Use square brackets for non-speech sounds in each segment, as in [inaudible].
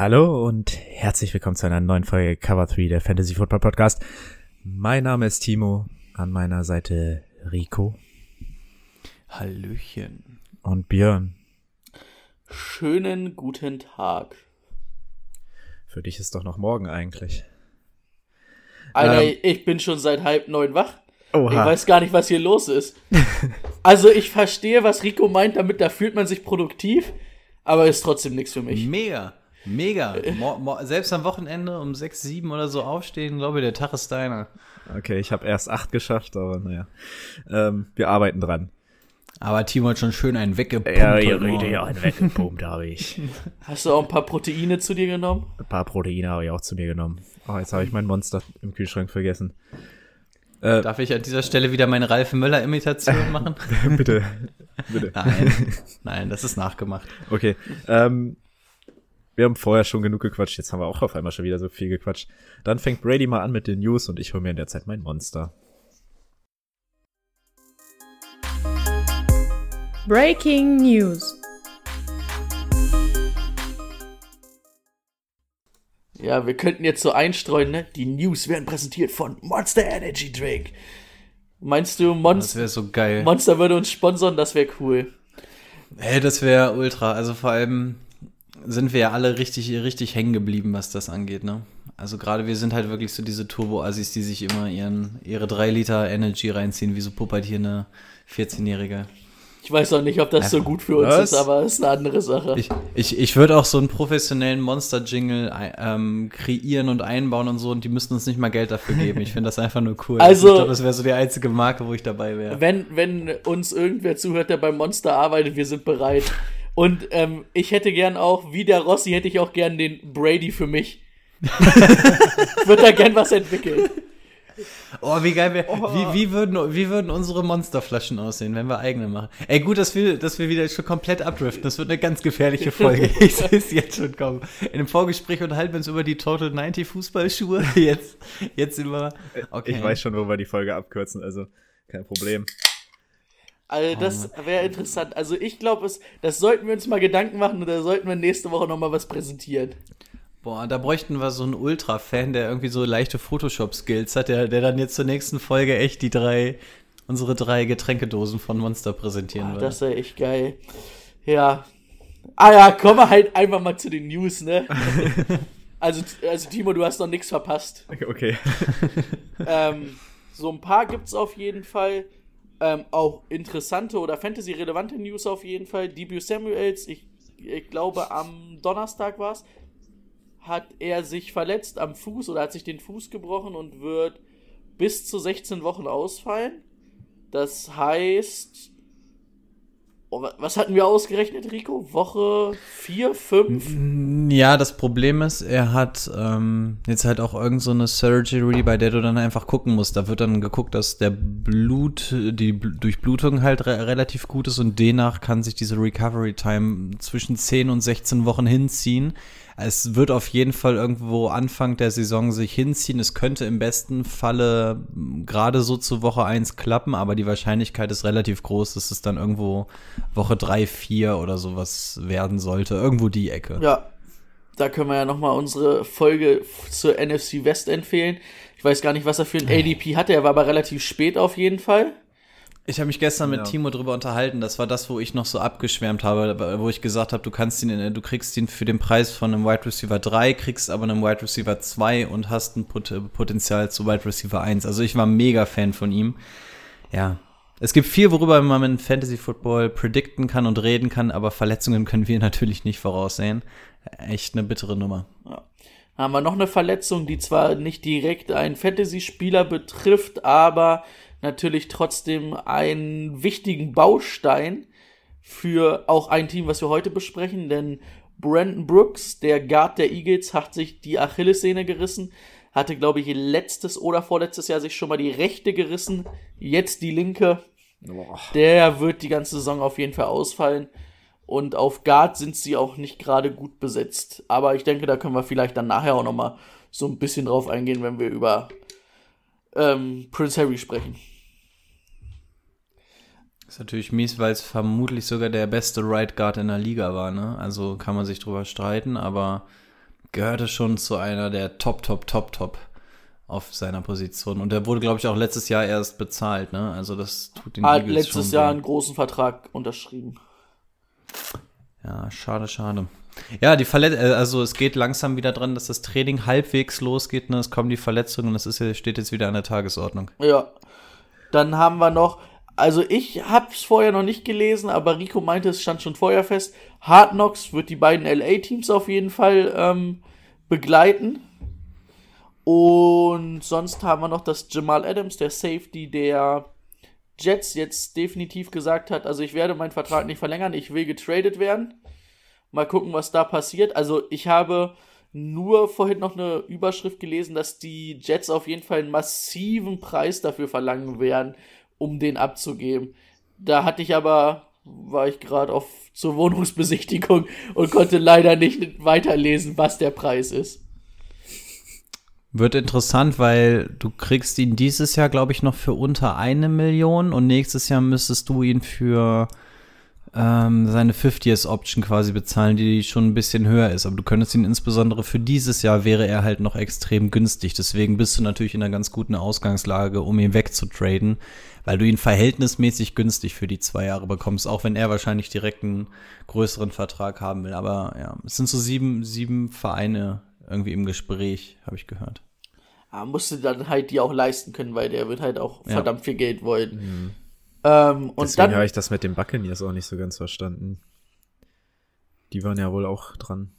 Hallo und herzlich willkommen zu einer neuen Folge Cover 3 der Fantasy Football Podcast. Mein Name ist Timo, an meiner Seite Rico Hallöchen. und Björn. Schönen guten Tag. Für dich ist doch noch morgen eigentlich. Alter, Ähm. ich bin schon seit halb neun wach. Oha. Ich weiß gar nicht, was hier los ist. [laughs] also ich verstehe, was Rico meint, damit da fühlt man sich produktiv, aber ist trotzdem nichts für mich. Mega, mega. Mo mo selbst am Wochenende um 6, 7 oder so aufstehen, glaube ich, der Tag ist deiner. Okay, ich habe erst acht geschafft, aber naja. Ähm, wir arbeiten dran. Aber Timo hat schon schön einen weggepumpt. Ja, redet ja einen weggepumpt, habe ich. [laughs] Hast du auch ein paar Proteine zu dir genommen? Ein paar Proteine habe ich auch zu mir genommen. Oh, jetzt habe ich mein Monster im Kühlschrank vergessen. Äh, Darf ich an dieser Stelle wieder meine Ralf Möller-Imitation machen? [laughs] bitte, bitte. Nein, nein, das ist nachgemacht. Okay. Ähm, wir haben vorher schon genug gequatscht, jetzt haben wir auch auf einmal schon wieder so viel gequatscht. Dann fängt Brady mal an mit den News und ich hole mir in der Zeit mein Monster. Breaking News. Ja, wir könnten jetzt so einstreuen, ne? Die News werden präsentiert von Monster Energy Drink. Meinst du, Das Monster, wäre so geil. Monster würde uns sponsern? Das wäre cool. Hey, das wäre ultra. Also vor allem sind wir ja alle richtig, richtig hängen geblieben, was das angeht, ne? Also gerade wir sind halt wirklich so diese Turbo-Assis, die sich immer ihren, ihre drei Liter Energy reinziehen, wie so pubertierende 14-Jährige. Ich weiß auch nicht, ob das so gut für uns Was? ist, aber ist eine andere Sache. Ich, ich, ich würde auch so einen professionellen Monster-Jingle ei- ähm, kreieren und einbauen und so und die müssten uns nicht mal Geld dafür geben. Ich finde das einfach nur cool. Also- ich glaube, das wäre so die einzige Marke, wo ich dabei wäre. wenn, wenn uns irgendwer zuhört, der beim Monster arbeitet, wir sind bereit. Und ähm, ich hätte gern auch, wie der Rossi, hätte ich auch gern den Brady für mich. [laughs] ich würde da gern was entwickeln. Oh, wie geil wär, wie, wie, würden, wie würden unsere Monsterflaschen aussehen, wenn wir eigene machen? Ey, gut, dass wir, dass wir wieder schon komplett abdriften. Das wird eine ganz gefährliche Folge. [laughs] ich sehe es jetzt schon kommen. In dem Vorgespräch unterhalten wir uns über die Total 90 Fußballschuhe. [laughs] Jetzt, jetzt sind wir. Okay. Ich weiß schon, wo wir die Folge abkürzen, also kein Problem. Also das wäre interessant. Also ich glaube, das sollten wir uns mal Gedanken machen und da sollten wir nächste Woche noch mal was präsentieren. Boah, da bräuchten wir so einen Ultra-Fan, der irgendwie so leichte Photoshop-Skills hat, der, der dann jetzt zur nächsten Folge echt die drei, unsere drei Getränkedosen von Monster präsentieren würde. Das wäre echt geil. Ja. Ah ja, kommen wir halt einfach mal zu den News, ne? [laughs] also, also Timo, du hast noch nichts verpasst. Okay, okay. ähm, so ein paar gibt's auf jeden Fall. Ähm, auch interessante oder Fantasy-relevante News auf jeden Fall. Debut Samuels, ich, ich glaube am Donnerstag war's, hat er sich verletzt am Fuß oder hat sich den Fuß gebrochen und wird bis zu 16 Wochen ausfallen. Das heißt, was hatten wir ausgerechnet, Rico? Woche 4, 5? Ja, das Problem ist, er hat ähm, jetzt halt auch irgend so eine Surgery, bei der du dann einfach gucken musst. Da wird dann geguckt, dass der Blut, die Bl- Durchblutung halt re relativ gut ist und demnach kann sich diese Recovery Time zwischen 10 und 16 Wochen hinziehen. Es wird auf jeden Fall irgendwo Anfang der Saison sich hinziehen. Es könnte im besten Falle m, gerade so zu Woche 1 klappen, aber die Wahrscheinlichkeit ist relativ groß, dass es dann irgendwo Woche 3, 4 oder sowas werden sollte. Irgendwo die Ecke. Ja, da können wir ja nochmal unsere Folge zur NFC West empfehlen. Ich weiß gar nicht, was er für ein ADP hatte, er war aber relativ spät auf jeden Fall. Ich habe mich gestern mit Ja. Timo drüber unterhalten. Das war das, wo ich noch so abgeschwärmt habe, wo ich gesagt habe, du kannst ihn, du kriegst ihn für den Preis von einem Wide Receiver 3, kriegst aber einen Wide Receiver 2 und hast ein Pot Potenzial zu Wide Receiver 1. Also ich war mega Fan von ihm. Ja. Es gibt viel, worüber man in Fantasy Football predikten kann und reden kann, aber Verletzungen können wir [laughs] natürlich nicht voraussehen. Echt eine bittere Nummer. haben wir noch eine Verletzung, die zwar nicht direkt einen Fantasy-Spieler betrifft, aber natürlich trotzdem einen wichtigen Baustein für auch ein Team, was wir heute besprechen, denn Brandon Brooks, der Guard der Eagles, hat sich die Achillessehne gerissen. Hatte, glaube ich, letztes oder vorletztes Jahr sich schon mal die rechte gerissen. Jetzt die linke. Der wird die ganze Saison auf jeden Fall ausfallen. Und auf Guard sind sie auch nicht gerade gut besetzt. Aber ich denke, da können wir vielleicht dann nachher auch noch mal so ein bisschen drauf eingehen, wenn wir über ähm, Prince Harry sprechen. Ist natürlich mies, weil es vermutlich sogar der beste Right Guard in der Liga war, ne? Also kann man sich drüber streiten, aber gehörte schon zu einer der Top, Top, Top, Top auf seiner Position. Und der wurde, glaube ich, auch letztes Jahr erst bezahlt, ne? Also das tut den Hat Eagles letztes Jahr einen großen Vertrag unterschrieben. Ja, schade, schade. Ja, die Verlet äh, also es geht langsam wieder dran, dass das Training halbwegs losgeht, ne? Es kommen die Verletzungen, das ist, steht jetzt wieder an der Tagesordnung. Ja. Dann haben wir noch, also ich hab's vorher noch nicht gelesen, aber Rico meinte, es stand schon vorher fest. Hard Knocks wird die beiden LA-Teams auf jeden Fall ähm, begleiten. Und sonst haben wir noch, dass Jamal Adams, der Safety der Jets, jetzt definitiv gesagt hat, also ich werde meinen Vertrag nicht verlängern, ich will getradet werden. Mal gucken, was da passiert. Also ich habe nur vorhin noch eine Überschrift gelesen, dass die Jets auf jeden Fall einen massiven Preis dafür verlangen werden, um den abzugeben. Da hatte ich aber, war ich gerade auf zur Wohnungsbesichtigung und konnte leider nicht weiterlesen, was der Preis ist. Wird interessant, weil du kriegst ihn dieses Jahr, glaube ich, noch für unter eine Million und nächstes Jahr müsstest du ihn für ähm, seine 50th-Option quasi bezahlen, die schon ein bisschen höher ist. Aber du könntest ihn insbesondere für dieses Jahr wäre er halt noch extrem günstig. Deswegen bist du natürlich in einer ganz guten Ausgangslage, um ihn wegzutraden, weil du ihn verhältnismäßig günstig für die zwei Jahre bekommst, auch wenn er wahrscheinlich direkt einen größeren Vertrag haben will. Aber ja, es sind so sieben, sieben Vereine irgendwie im Gespräch, habe ich gehört. Aber musste dann halt die auch leisten können, weil der wird halt auch Ja. verdammt viel Geld wollen. Ähm, und Deswegen habe ich das mit den Buccaneers auch nicht so ganz verstanden. Die waren ja wohl auch dran.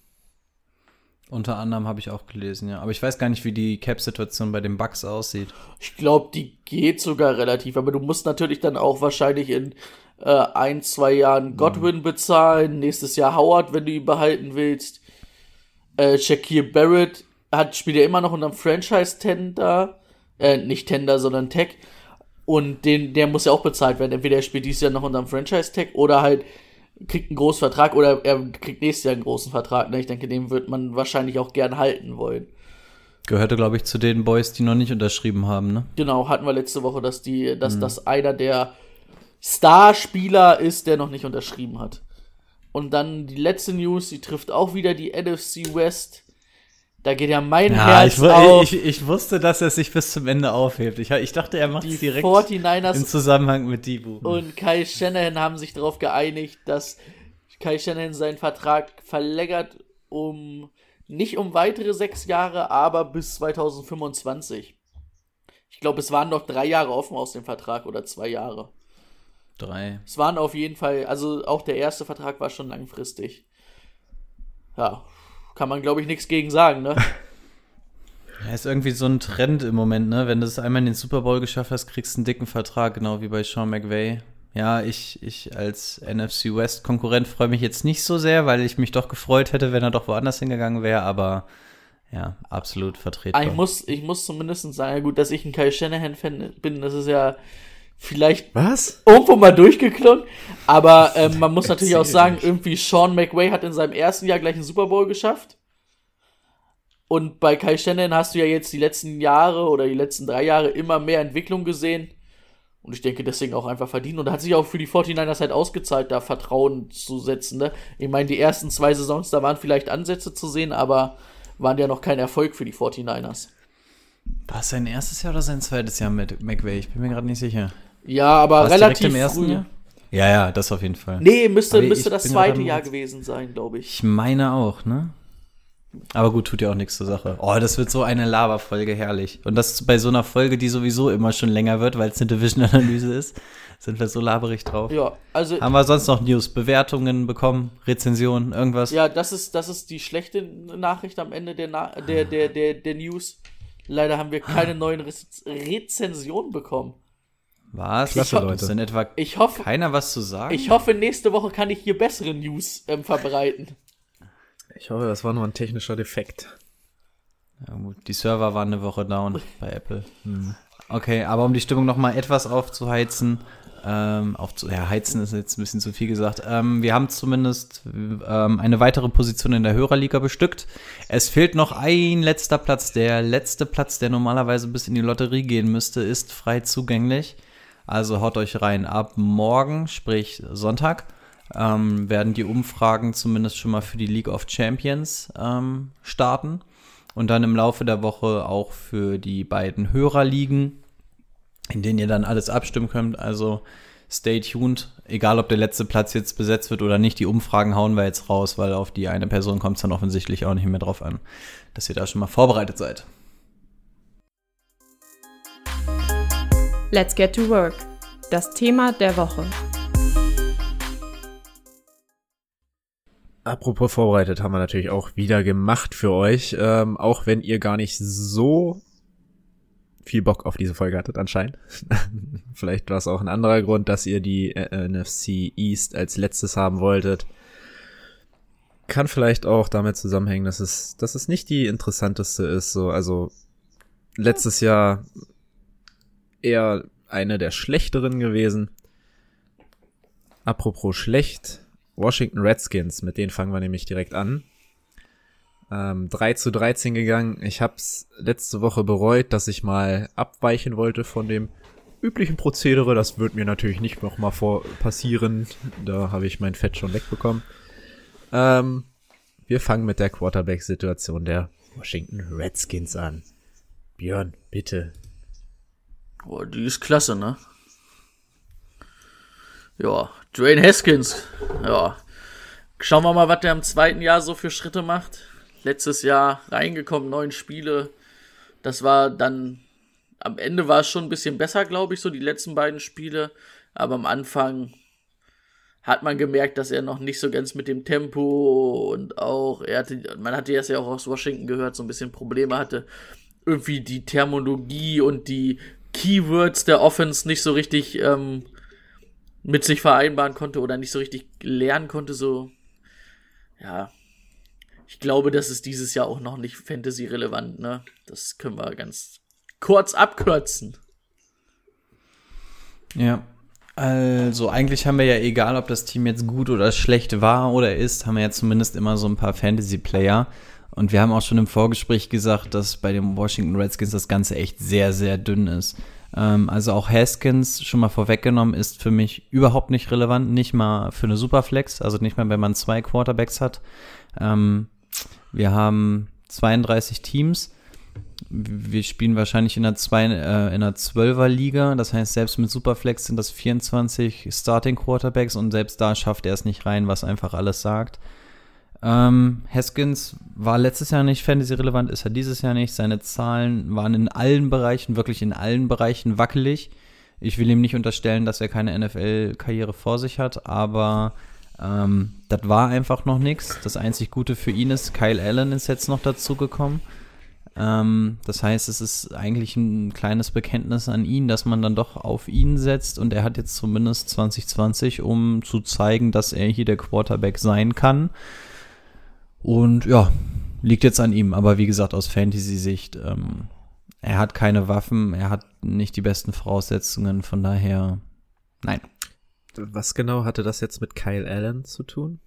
Unter anderem habe ich auch gelesen, ja. Aber ich weiß gar nicht, wie die Cap-Situation bei den Bucks aussieht. ich glaube, die geht sogar relativ, aber du musst natürlich dann auch wahrscheinlich in äh, ein, zwei Jahren Godwin bezahlen, nächstes Jahr Howard, wenn du ihn behalten willst. Äh, Shakir Barrett hat, spielt ja immer noch unter dem Franchise-Tender, äh, nicht Tender, sondern Tech. Und den, der muss ja auch bezahlt werden. Entweder er spielt dieses Jahr noch unter dem Franchise-Tag oder halt kriegt einen großen Vertrag oder er kriegt nächstes Jahr einen großen Vertrag. Ne? Ich denke, den wird man wahrscheinlich auch gern halten wollen. Gehörte, glaube ich, zu den Boys, die noch nicht unterschrieben haben, ne? Genau, hatten wir letzte Woche, dass die, dass das einer der Starspieler ist, der noch nicht unterschrieben hat. Und dann die letzte News, die trifft auch wieder die NFC West. Da geht ja mein Herz ich, auf. ich, ich wusste, dass er sich bis zum Ende aufhebt. Ich, ich dachte, er macht es direkt 49ers im Zusammenhang mit Dibu. und Kai Shanahan haben sich darauf geeinigt, dass Kai Shanahan seinen Vertrag verlängert um nicht um weitere sechs Jahre, aber bis 2025. Ich glaube, es waren noch drei Jahre offen aus dem Vertrag oder zwei Jahre. Drei. Es waren auf jeden Fall, also auch der erste Vertrag war schon langfristig. Ja, kann man glaube ich nichts gegen sagen, ne? [laughs] Ja, ist irgendwie so ein Trend im Moment, ne? Wenn du es einmal in den Super Bowl geschafft hast, kriegst du einen dicken Vertrag, genau wie bei Sean McVay. Ja, ich, ich als NFC West Konkurrent freue mich jetzt nicht so sehr, weil ich mich doch gefreut hätte, wenn er doch woanders hingegangen wäre, aber ja, absolut vertretbar. Ich muss, ich muss zumindest sagen, gut, dass ich ein Kai Shanahan-Fan bin, das ist ja vielleicht Was? irgendwo mal durchgeklungen. Aber ähm, man muss natürlich auch sagen, nicht. irgendwie Sean McVay hat in seinem ersten Jahr gleich einen Super Bowl geschafft. Und bei Kai Shanahan hast du ja jetzt die letzten Jahre oder die letzten drei Jahre immer mehr Entwicklung gesehen. Und ich denke, deswegen auch einfach verdient. Und hat sich auch für die 49ers halt ausgezahlt, da Vertrauen zu setzen. Ne? Ich meine, die ersten zwei Saisons, da waren vielleicht Ansätze zu sehen, aber waren ja noch kein Erfolg für die 49ers. War es sein erstes Jahr oder sein zweites Jahr mit McVay? Ich bin mir gerade nicht sicher. Ja, aber War es direkt relativ im ersten früh. Jahr? Ja, ja, das auf jeden Fall. Nee, müsste, Aber müsste das zweite Jahr gewesen sein, glaube ich. Ich meine auch, ne? Aber gut, tut ja auch nichts zur Sache. Oh, das wird so eine Lava-Folge, herrlich. Und das bei so einer Folge, die sowieso immer schon länger wird, weil es eine Division-Analyse [laughs] ist, sind wir so laberig drauf. Ja, also Haben wir sonst noch News, Bewertungen bekommen, Rezensionen, irgendwas? Ja, das ist, das ist die schlechte Nachricht am Ende der, Na der, der, der, der News. Leider haben wir keine neuen Rez Rezensionen bekommen. Was? Klasse, Ist Leute. denn etwa Ich hoffe, keiner was zu sagen? ich hoffe, nächste Woche kann ich hier bessere News ähm, verbreiten. Ich hoffe, das war nur ein technischer Defekt. Ja, gut, die Server waren eine Woche down bei Apple. Okay, aber um die Stimmung noch mal etwas aufzuheizen, ähm, aufzu ja, heizen ist jetzt ein bisschen zu viel gesagt. Ähm, wir haben zumindest ähm, eine weitere Position in der Hörerliga bestückt. Es fehlt noch ein letzter Platz. Der letzte Platz, der normalerweise bis in die Lotterie gehen müsste, ist frei zugänglich. Also haut euch rein. Ab morgen, sprich Sonntag, ähm, werden die Umfragen zumindest schon mal für die League of Champions ähm, starten. Und dann im Laufe der Woche auch für die beiden Hörerligen, in denen ihr dann alles abstimmen könnt. Also stay tuned. Egal, ob der letzte Platz jetzt besetzt wird oder nicht, die Umfragen hauen wir jetzt raus, weil auf die eine Person kommt es dann offensichtlich auch nicht mehr drauf an, dass ihr da schon mal vorbereitet seid. Let's get to work. Das Thema der Woche. Apropos vorbereitet haben wir natürlich auch wieder gemacht für euch, ähm, auch wenn ihr gar nicht so viel Bock auf diese Folge hattet anscheinend. [laughs] Vielleicht war es auch ein anderer Grund, dass ihr die äh, NFC East als letztes haben wolltet. Kann vielleicht auch damit zusammenhängen, dass es, dass es nicht die interessanteste ist. So, also letztes Jahr eher eine der schlechteren gewesen. Apropos schlecht, Washington Redskins, mit denen fangen wir nämlich direkt an. Ähm, 3 zu 13 gegangen. Ich hab's letzte Woche bereut, dass ich mal abweichen wollte von dem üblichen Prozedere. Das wird mir natürlich nicht nochmal passieren. Da habe ich mein Fett schon wegbekommen. Ähm, wir fangen mit der Quarterback-Situation der Washington Redskins an. Björn, bitte. Boah, die ist klasse, ne? Ja, Dwayne Haskins. Ja. Schauen wir mal, was der im zweiten Jahr so für Schritte macht. Letztes Jahr reingekommen, neun Spiele. Das war dann, am Ende war es schon ein bisschen besser, glaube ich, so die letzten beiden Spiele. Aber am Anfang hat man gemerkt, dass er noch nicht so ganz mit dem Tempo und auch, er hatte, man hatte das ja auch aus Washington gehört, so ein bisschen Probleme hatte, irgendwie die Terminologie und die Keywords der Offense nicht so richtig ähm, mit sich vereinbaren konnte oder nicht so richtig lernen konnte, so, ja. Ich glaube, das ist dieses Jahr auch noch nicht Fantasy-relevant, ne? Das können wir ganz kurz abkürzen. Ja. Also eigentlich haben wir ja, egal ob das Team jetzt gut oder schlecht war oder ist, haben wir ja zumindest immer so ein paar Fantasy-Player. Und wir haben auch schon im Vorgespräch gesagt, dass bei den Washington Redskins das Ganze echt sehr, sehr dünn ist. Ähm, also auch Haskins, schon mal vorweggenommen, ist für mich überhaupt nicht relevant, nicht mal für eine Superflex, also nicht mal, wenn man zwei Quarterbacks hat. Ähm, wir haben 32 Teams. Wir spielen wahrscheinlich in einer, zwei, äh, in einer 12er Liga. Das heißt, selbst mit Superflex sind das 24 Starting Quarterbacks und selbst da schafft er es nicht rein, was einfach alles sagt. Ähm, Haskins war letztes Jahr nicht Fantasy-relevant, ist er dieses Jahr nicht. Seine Zahlen waren in allen Bereichen, wirklich in allen Bereichen wackelig. Ich will ihm nicht unterstellen, dass er keine NFL-Karriere vor sich hat, aber ähm, das war einfach noch nichts. Das einzig Gute für ihn ist, Kyle Allen ist jetzt noch dazugekommen. Ähm, das heißt, es ist eigentlich ein kleines Bekenntnis an ihn, dass man dann doch auf ihn setzt und er hat jetzt zumindest 2020, um zu zeigen, dass er hier der Quarterback sein kann. Und ja, liegt jetzt an ihm. Aber wie gesagt, aus Fantasy-Sicht, ähm, er hat keine Waffen, er hat nicht die besten Voraussetzungen, von daher, nein. Was genau hatte das jetzt mit Kyle Allen zu tun?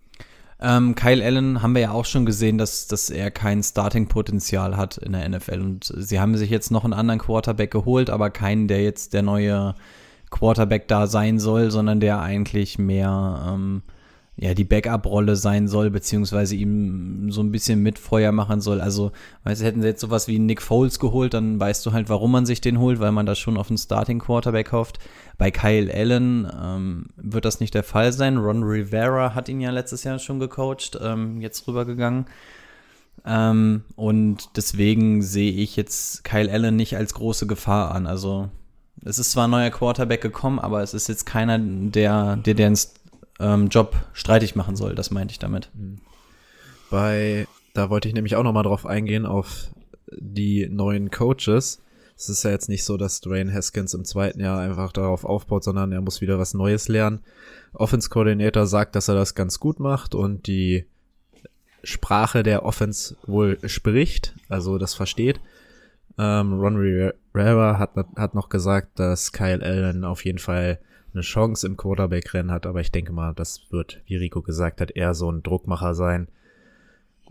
Ähm, Kyle Allen haben wir ja auch schon gesehen, dass, dass er kein Starting-Potenzial hat in der NFL. Und sie haben sich jetzt noch einen anderen Quarterback geholt, aber keinen, der jetzt der neue Quarterback da sein soll, sondern der eigentlich mehr ähm, ja, die Backup-Rolle sein soll, beziehungsweise ihm so ein bisschen mit Feuer machen soll. Also, weißt du, hätten sie jetzt sowas wie Nick Foles geholt, dann weißt du halt, warum man sich den holt, weil man da schon auf einen Starting-Quarterback hofft. Bei Kyle Allen ähm, wird das nicht der Fall sein. Ron Rivera hat ihn ja letztes Jahr schon gecoacht, ähm, jetzt rübergegangen. Ähm, und deswegen sehe ich jetzt Kyle Allen nicht als große Gefahr an. Also, es ist zwar ein neuer Quarterback gekommen, aber es ist jetzt keiner, der, der, der ins ähm, Job streitig machen soll. Das meinte ich damit. Bei, da wollte ich nämlich auch nochmal drauf eingehen, auf die neuen Coaches. Es ist ja jetzt nicht so, dass Dwayne Haskins im zweiten Jahr einfach darauf aufbaut, sondern er muss wieder was Neues lernen. Offense Coordinator sagt, dass er das ganz gut macht und die Sprache der Offense wohl spricht, also das versteht. Ähm, Ron Rivera hat, hat noch gesagt, dass Kyle Allen auf jeden Fall eine Chance im Quarterback-Rennen hat, aber ich denke mal, das wird, wie Rico gesagt hat, eher so ein Druckmacher sein.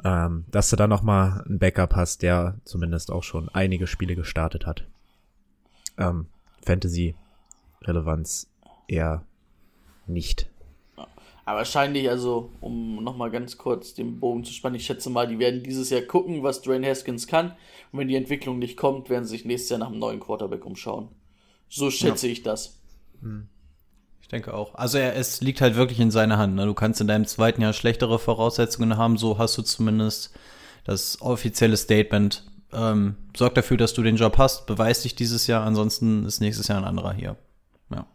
Ähm, dass du da noch mal einen Backup hast, der zumindest auch schon einige Spiele gestartet hat. Ähm, Fantasy-Relevanz eher nicht. Aber wahrscheinlich, also, um nochmal ganz kurz den Bogen zu spannen, ich schätze mal, die werden dieses Jahr gucken, was Dwayne Haskins kann. Und wenn die Entwicklung nicht kommt, werden sie sich nächstes Jahr nach einem neuen Quarterback umschauen. So schätze ja. ich das. Hm. Denke auch. Also er, es liegt halt wirklich in seiner Hand. Ne? Du kannst in deinem zweiten Jahr schlechtere Voraussetzungen haben, so hast du zumindest das offizielle Statement. Ähm, sorg dafür, dass du den Job hast, beweis dich dieses Jahr, ansonsten ist nächstes Jahr ein anderer hier. Ja.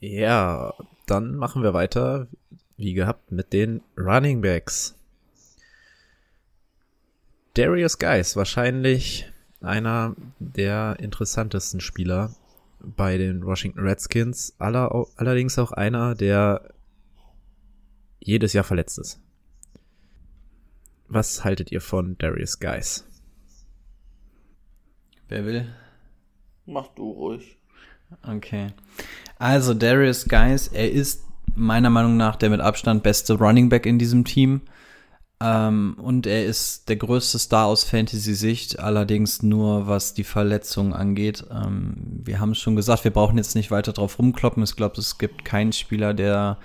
Ja, dann machen wir weiter, wie gehabt, mit den Running Backs. Darius Geis, wahrscheinlich einer der interessantesten Spieler bei den Washington Redskins, aller, allerdings auch einer, der jedes Jahr verletzt ist. Was haltet ihr von Darius Geis? Wer will? Mach du ruhig. Okay. Also Darius Guys, er ist meiner Meinung nach der mit Abstand beste Running Back in diesem Team. Ähm, und er ist der größte Star aus Fantasy-Sicht, allerdings nur was die Verletzungen angeht. Ähm, wir haben es schon gesagt, wir brauchen jetzt nicht weiter drauf rumkloppen. Ich glaube, es gibt keinen Spieler, der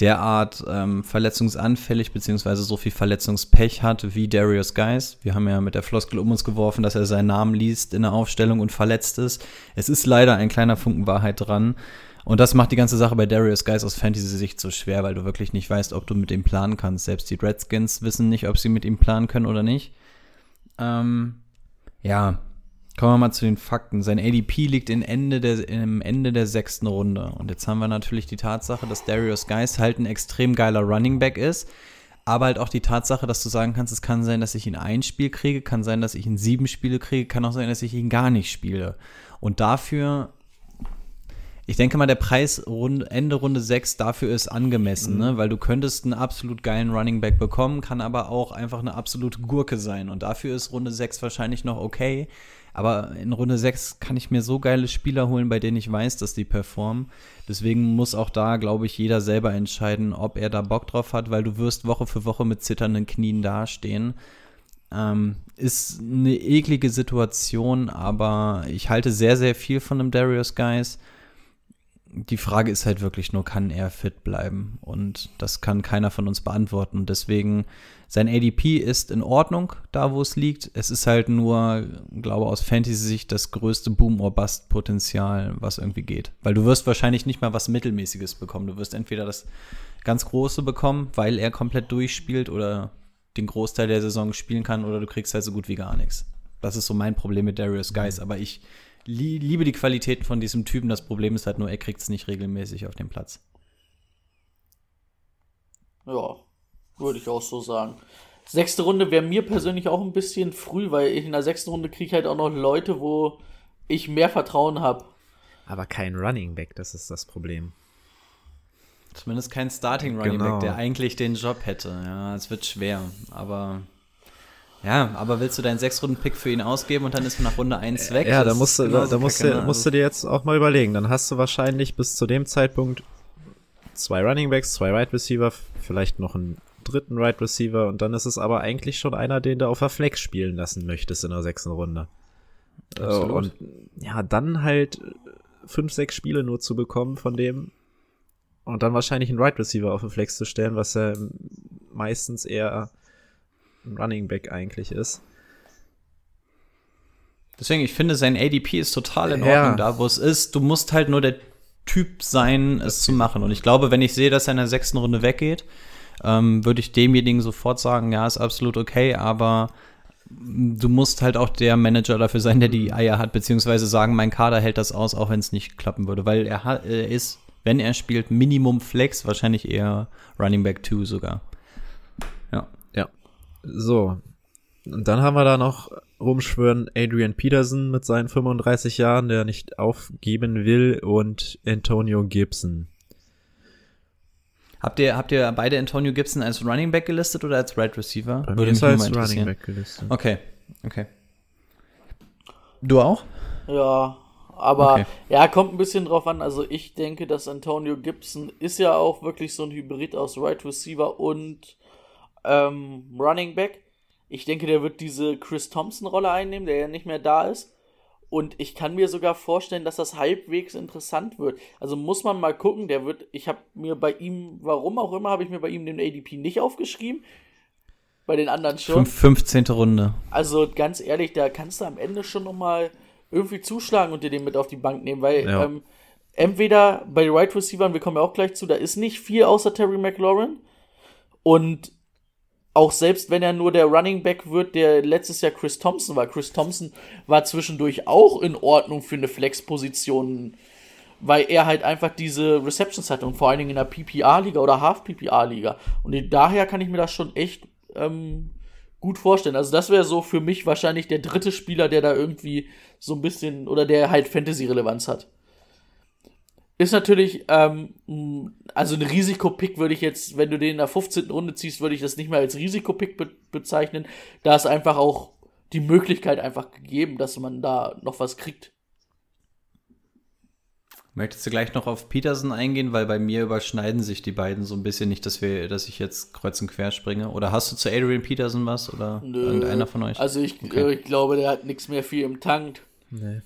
derart ähm, verletzungsanfällig beziehungsweise so viel Verletzungspech hat wie Darius Guys. Wir haben ja mit der Floskel um uns geworfen, dass er seinen Namen liest in der Aufstellung und verletzt ist. Es ist leider ein kleiner Funken Wahrheit dran. Und das macht die ganze Sache bei Darius Guys aus Fantasy-Sicht so schwer, weil du wirklich nicht weißt, ob du mit ihm planen kannst. Selbst die Redskins wissen nicht, ob sie mit ihm planen können oder nicht. Ähm, ja, kommen wir mal zu den Fakten. Sein ADP liegt in Ende der, im Ende der sechsten Runde. Und jetzt haben wir natürlich die Tatsache, dass Darius Guys halt ein extrem geiler Running Back ist. Aber halt auch die Tatsache, dass du sagen kannst, es kann sein, dass ich ihn ein Spiel kriege, kann sein, dass ich ihn sieben Spiele kriege, kann auch sein, dass ich ihn gar nicht spiele. Und dafür ich denke mal, der Preis Ende Runde 6 dafür ist angemessen, ne? mhm. ne? weil du könntest einen absolut geilen Running Back bekommen, kann aber auch einfach eine absolute Gurke sein. Und dafür ist Runde 6 wahrscheinlich noch okay. Aber in Runde 6 kann ich mir so geile Spieler holen, bei denen ich weiß, dass die performen. Deswegen muss auch da, glaube ich, jeder selber entscheiden, ob er da Bock drauf hat, weil du wirst Woche für Woche mit zitternden Knien dastehen. Ähm, ist eine eklige Situation, aber ich halte sehr, sehr viel von dem Darius Guys die Frage ist halt wirklich nur, kann er fit bleiben? Und das kann keiner von uns beantworten. Deswegen, sein ADP ist in Ordnung, da wo es liegt. Es ist halt nur, glaube aus Fantasy-Sicht das größte Boom-or-Bust-Potenzial, was irgendwie geht. Weil du wirst wahrscheinlich nicht mal was Mittelmäßiges bekommen. Du wirst entweder das ganz Große bekommen, weil er komplett durchspielt oder den Großteil der Saison spielen kann, oder du kriegst halt so gut wie gar nichts. Das ist so mein Problem mit Darius Guys. Aber ich liebe die Qualitäten von diesem Typen. Das Problem ist halt nur, er kriegt es nicht regelmäßig auf den Platz. Ja, würde ich auch so sagen. Sechste Runde wäre mir persönlich auch ein bisschen früh, weil ich in der sechsten Runde kriege ich halt auch noch Leute, wo ich mehr Vertrauen habe. Aber kein Running Back, das ist das Problem. Zumindest kein Starting Running genau. Back, der eigentlich den Job hätte. Ja, es wird schwer, aber ja, aber willst du deinen Sechs-Runden-Pick für ihn ausgeben und dann ist er nach Runde 1 weg? Ja, da musst, du, da, da musst, du, musst du dir jetzt auch mal überlegen. Dann hast du wahrscheinlich bis zu dem Zeitpunkt zwei Running Backs, zwei Wide right Receiver, vielleicht noch einen dritten Wide right Receiver und dann ist es aber eigentlich schon einer, den du auf der Flex spielen lassen möchtest in der sechsten Runde. Absolut. Und ja, dann halt fünf, sechs Spiele nur zu bekommen von dem und dann wahrscheinlich einen Right Receiver auf den Flex zu stellen, was ja meistens eher Running Back eigentlich ist. Deswegen, ich finde, sein ADP ist total in Ordnung ja. da, wo es ist. Du musst halt nur der Typ sein, es zu machen. Und ich glaube, wenn ich sehe, dass er in der sechsten Runde weggeht, ähm, würde ich demjenigen sofort sagen, ja, ist absolut okay, aber du musst halt auch der Manager dafür sein, der die Eier hat, beziehungsweise sagen, mein Kader hält das aus, auch wenn es nicht klappen würde, weil er, hat, er ist, wenn er spielt, Minimum Flex, wahrscheinlich eher Running Back 2 sogar. So. Und dann haben wir da noch rumschwören Adrian Peterson mit seinen 35 Jahren, der nicht aufgeben will, und Antonio Gibson. Habt ihr, habt ihr beide Antonio Gibson als Running Back gelistet oder als Right Receiver? Bei Würde mir ist mich als Running. Back gelistet. Okay, okay. Du auch? Ja, aber Okay. ja, kommt ein bisschen drauf an. Also ich denke, dass Antonio Gibson ist ja auch wirklich so ein Hybrid aus Right Receiver und ähm, Running Back. Ich denke, der wird diese Chris Thompson-Rolle einnehmen, der ja nicht mehr da ist. Und ich kann mir sogar vorstellen, dass das halbwegs interessant wird. Also muss man mal gucken, der wird, ich habe mir bei ihm, warum auch immer, habe ich mir bei ihm den ADP nicht aufgeschrieben. Bei den anderen schon. Fünf, 15. Runde. Also ganz ehrlich, da kannst du am Ende schon noch mal irgendwie zuschlagen und dir den mit auf die Bank nehmen, weil Ja. ähm, entweder bei den Right Receivern, wir kommen ja auch gleich zu, da ist nicht viel außer Terry McLaurin und auch selbst wenn er nur der Running Back wird, der letztes Jahr Chris Thompson war. Chris Thompson war zwischendurch auch in Ordnung für eine Flex-Position, weil er halt einfach diese Receptions hatte und vor allen Dingen in der PPR-Liga oder Half-PPR-Liga. Und daher kann ich mir das schon echt ähm, gut vorstellen. Also das wäre so für mich wahrscheinlich der dritte Spieler, der da irgendwie so ein bisschen oder der halt Fantasy-Relevanz hat. Ist natürlich, ähm, also ein Risikopick würde ich jetzt, wenn du den in der 15. Runde ziehst, würde ich das nicht mehr als Risikopick be bezeichnen. Da ist einfach auch die Möglichkeit einfach gegeben, dass man da noch was kriegt. Möchtest du gleich noch auf Peterson eingehen, weil bei mir überschneiden sich die beiden so ein bisschen nicht, dass wir, dass ich jetzt kreuz und quer springe. Oder hast du zu Adrian Peterson was oder Nö. irgendeiner von euch? Also ich, Okay. äh, ich glaube, der hat nichts mehr viel im Tank. Nee.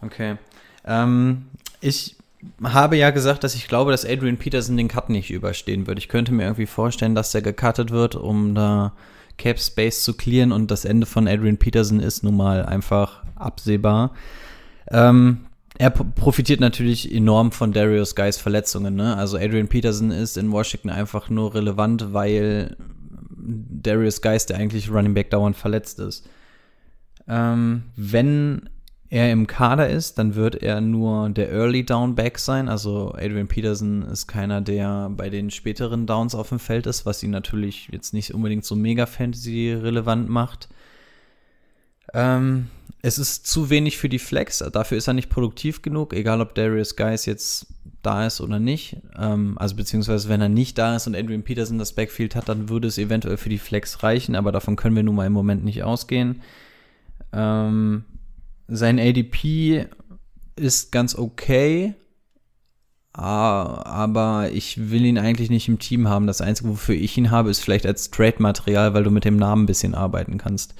Okay. Ähm, ich habe ja gesagt, dass ich glaube, dass Adrian Peterson den Cut nicht überstehen wird. Ich könnte mir irgendwie vorstellen, dass der gecuttet wird, um da Cap Space zu clearen und das Ende von Adrian Peterson ist nun mal einfach absehbar. Ähm, er profitiert natürlich enorm von Darius Guys Verletzungen. Ne? Also Adrian Peterson ist in Washington einfach nur relevant, weil Darius Guys, der eigentlich Running Back dauernd verletzt ist. Ähm, wenn er im Kader ist, dann wird er nur der Early Down Back sein. Also Adrian Peterson ist keiner, der bei den späteren Downs auf dem Feld ist, was ihn natürlich jetzt nicht unbedingt so mega Fantasy relevant macht. Ähm, es ist zu wenig für die Flex, dafür ist er nicht produktiv genug, egal ob Darius Guys jetzt da ist oder nicht. Ähm, also beziehungsweise wenn er nicht da ist und Adrian Peterson das Backfield hat, dann würde es eventuell für die Flex reichen, aber davon können wir nun mal im Moment nicht ausgehen. Ähm, sein ADP ist ganz okay, aber ich will ihn eigentlich nicht im Team haben. Das Einzige, wofür ich ihn habe, ist vielleicht als Trade-Material, weil du mit dem Namen ein bisschen arbeiten kannst.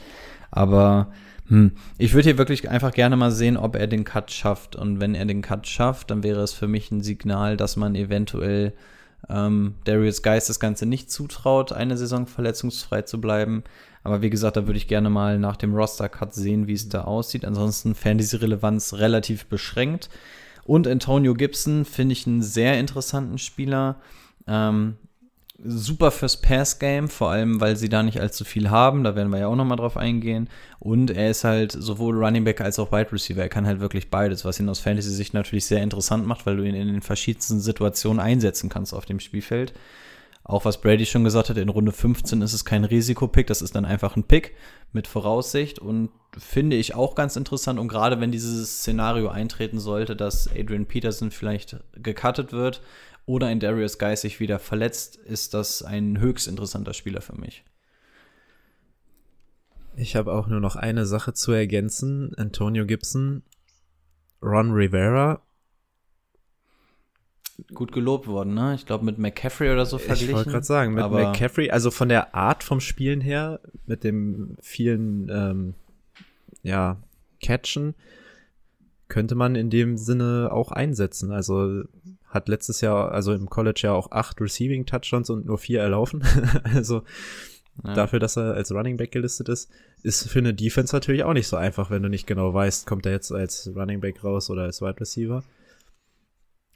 Aber hm, ich würde hier wirklich einfach gerne mal sehen, ob er den Cut schafft. Und wenn er den Cut schafft, dann wäre es für mich ein Signal, dass man eventuell ähm, Darius Geist das Ganze nicht zutraut, eine Saison verletzungsfrei zu bleiben. Aber wie gesagt, da würde ich gerne mal nach dem Roster-Cut sehen, wie es da aussieht. Ansonsten Fantasy-Relevanz relativ beschränkt. Und Antonio Gibson finde ich einen sehr interessanten Spieler. Ähm, super fürs Pass-Game, vor allem, weil sie da nicht allzu viel haben. Da werden wir ja auch nochmal drauf eingehen. Und er ist halt sowohl Running Back als auch Wide Receiver. Er kann halt wirklich beides, was ihn aus Fantasy-Sicht natürlich sehr interessant macht, weil du ihn in den verschiedensten Situationen einsetzen kannst auf dem Spielfeld. Auch was Brady schon gesagt hat, in Runde 15 ist es kein Risikopick, das ist dann einfach ein Pick mit Voraussicht und finde ich auch ganz interessant. Und gerade wenn dieses Szenario eintreten sollte, dass Adrian Peterson vielleicht gecuttet wird oder ein Darius Guy sich wieder verletzt, ist das ein höchst interessanter Spieler für mich. Ich habe auch nur noch eine Sache zu ergänzen. Antonio Gibson, Ron Rivera. Gut gelobt worden, ne? Ich glaube mit McCaffrey oder so verglichen. Ich wollte gerade sagen, mit McCaffrey, also von der Art vom Spielen her, mit dem vielen, ähm, ja, Catchen, könnte man in dem Sinne auch einsetzen. Also hat letztes Jahr, also im College ja auch acht Receiving Touchdowns und nur vier erlaufen. [laughs] also Ja. dafür, dass er als Running Back gelistet ist, ist für eine Defense natürlich auch nicht so einfach, wenn du nicht genau weißt, kommt er jetzt als Running Back raus oder als Wide Receiver.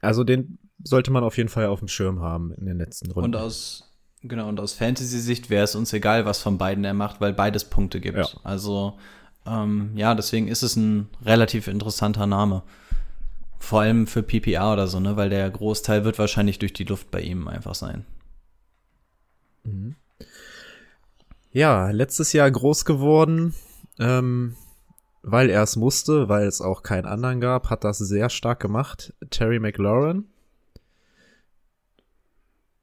Also den sollte man auf jeden Fall auf dem Schirm haben in den letzten Runden. Und aus, genau, und aus Fantasy-Sicht wäre es uns egal, was von beiden er macht, weil beides Punkte gibt. Ja. Also, ähm, ja, deswegen ist es ein relativ interessanter Name. Vor allem für PPR oder so, ne, weil der Großteil wird wahrscheinlich durch die Luft bei ihm einfach sein. Ja, letztes Jahr groß geworden, ähm, weil er es musste, weil es auch keinen anderen gab, hat das sehr stark gemacht. Terry McLaurin.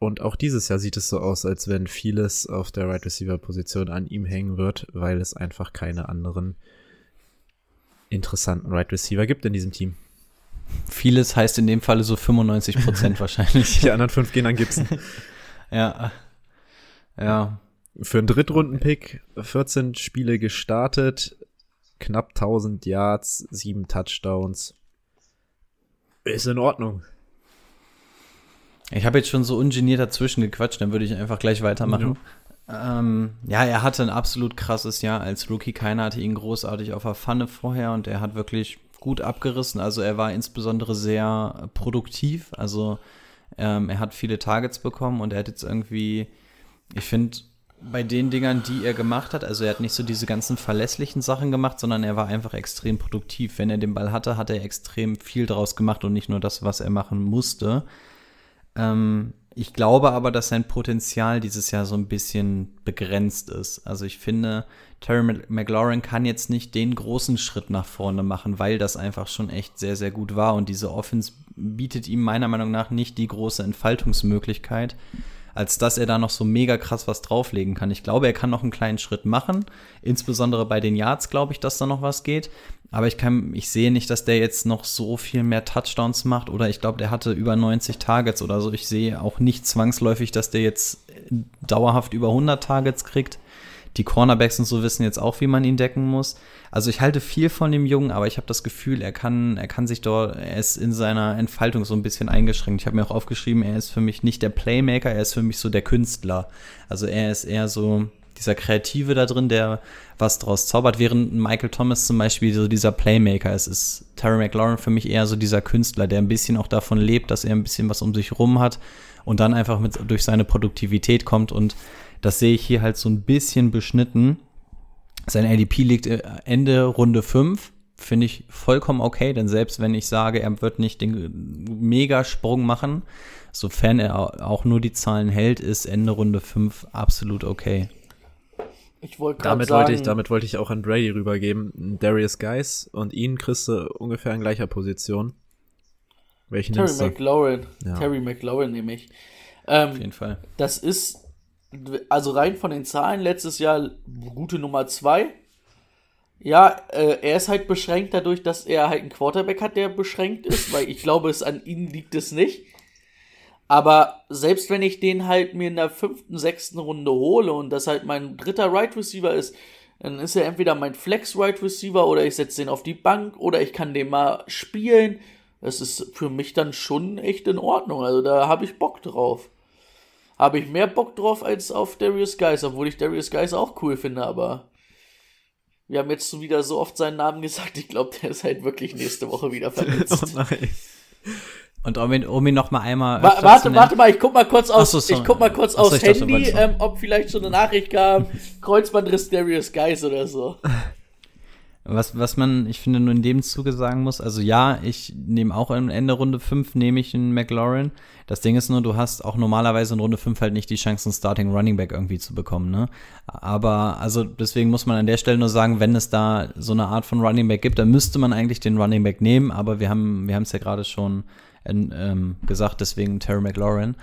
Und auch dieses Jahr sieht es so aus, als wenn vieles auf der Right Receiver Position an ihm hängen wird, weil es einfach keine anderen interessanten Right Receiver gibt in diesem Team. Vieles heißt in dem Falle so 95 Prozent [laughs] wahrscheinlich. Die anderen fünf gehen an Gibson. [laughs] ja. Ja. Für einen Drittrunden-Pick 14 Spiele gestartet, knapp 1000 Yards, 7 Touchdowns. Ist in Ordnung. Ich habe jetzt schon so ungeniert dazwischen gequatscht, dann würde ich einfach gleich weitermachen. Ja. Ähm, ja, er hatte ein absolut krasses Jahr als Rookie. Keiner hatte ihn großartig auf der Pfanne vorher und er hat wirklich gut abgerissen. Also er war insbesondere sehr produktiv. Also ähm, er hat viele Targets bekommen und er hat jetzt irgendwie, ich finde, bei den Dingern, die er gemacht hat, also er hat nicht so diese ganzen verlässlichen Sachen gemacht, sondern er war einfach extrem produktiv. Wenn er den Ball hatte, hat er extrem viel draus gemacht und nicht nur das, was er machen musste. Ähm, ich glaube aber, dass sein Potenzial dieses Jahr so ein bisschen begrenzt ist. Also ich finde, Terry McLaurin kann jetzt nicht den großen Schritt nach vorne machen, weil das einfach schon echt sehr, sehr gut war. Und diese Offense bietet ihm meiner Meinung nach nicht die große Entfaltungsmöglichkeit, als dass er da noch so mega krass was drauflegen kann. Ich glaube, er kann noch einen kleinen Schritt machen. Insbesondere bei den Yards glaube ich, dass da noch was geht. Aber ich kann, ich sehe nicht, dass der jetzt noch so viel mehr Touchdowns macht oder ich glaube, der hatte über 90 Targets oder so. Ich sehe auch nicht zwangsläufig, dass der jetzt dauerhaft über 100 Targets kriegt. Die Cornerbacks und so wissen jetzt auch, wie man ihn decken muss. Also ich halte viel von dem Jungen, aber ich habe das Gefühl, er kann, er kann sich dort, er ist in seiner Entfaltung so ein bisschen eingeschränkt. Ich habe mir auch aufgeschrieben, er ist für mich nicht der Playmaker, er ist für mich so der Künstler. Also er ist eher so dieser Kreative da drin, der was draus zaubert, während Michael Thomas zum Beispiel so dieser Playmaker ist. Ist Terry McLaurin für mich eher so dieser Künstler, der ein bisschen auch davon lebt, dass er ein bisschen was um sich rum hat und dann einfach mit durch seine Produktivität kommt und das sehe ich hier halt so ein bisschen beschnitten. Sein ADP liegt äh, Ende Runde 5. Finde ich vollkommen okay, denn selbst wenn ich sage, er wird nicht den Megasprung machen, sofern er auch nur die Zahlen hält, ist Ende Runde 5 absolut okay. Ich wollte damit sagen, wollte ich, damit wollte ich auch an Brady rübergeben. Darius Geis und ihn kriegst du ungefähr in gleicher Position. Welchen Terry McLaurin. Ja. Terry McLaurin nehme ich. Ähm, Auf jeden Fall. Das ist also rein von den Zahlen letztes Jahr gute Nummer 2. Ja, äh, er ist halt beschränkt dadurch, dass er halt einen Quarterback hat, der beschränkt ist, weil ich glaube, es an ihm liegt es nicht. Aber selbst wenn ich den halt mir in der fünften, sechsten Runde hole und das halt mein dritter Right Receiver ist, dann ist er entweder mein Flex Right Receiver oder ich setze den auf die Bank oder ich kann den mal spielen. Das ist für mich dann schon echt in Ordnung. Also da habe ich Bock drauf habe ich mehr Bock drauf als auf Darius Geis, obwohl ich Darius Geis auch cool finde, aber wir haben jetzt schon wieder so oft seinen Namen gesagt, ich glaube, der ist halt wirklich nächste Woche wieder [laughs] verletzt. oh nein. Und um ihn, um ihn noch mal einmal. Wa warte, warte mal, ich guck mal kurz aus, so, ich guck mal kurz aus Handy, ähm, ob vielleicht schon eine Nachricht kam, [laughs] Kreuzbandriss Darius Geis oder so. Was, was man, ich finde, nur in dem Zuge sagen muss, also ja, ich nehme auch im Ende Runde 5, nehme ich einen McLaurin. Das Ding ist nur, du hast auch normalerweise in Runde 5 halt nicht die Chance, einen Starting Running Back irgendwie zu bekommen, ne? Aber, also deswegen muss man an der Stelle nur sagen, wenn es da so eine Art von Running Back gibt, dann müsste man eigentlich den Running Back nehmen, aber wir haben, wir haben es ja gerade schon ähm, gesagt, deswegen Terry McLaurin.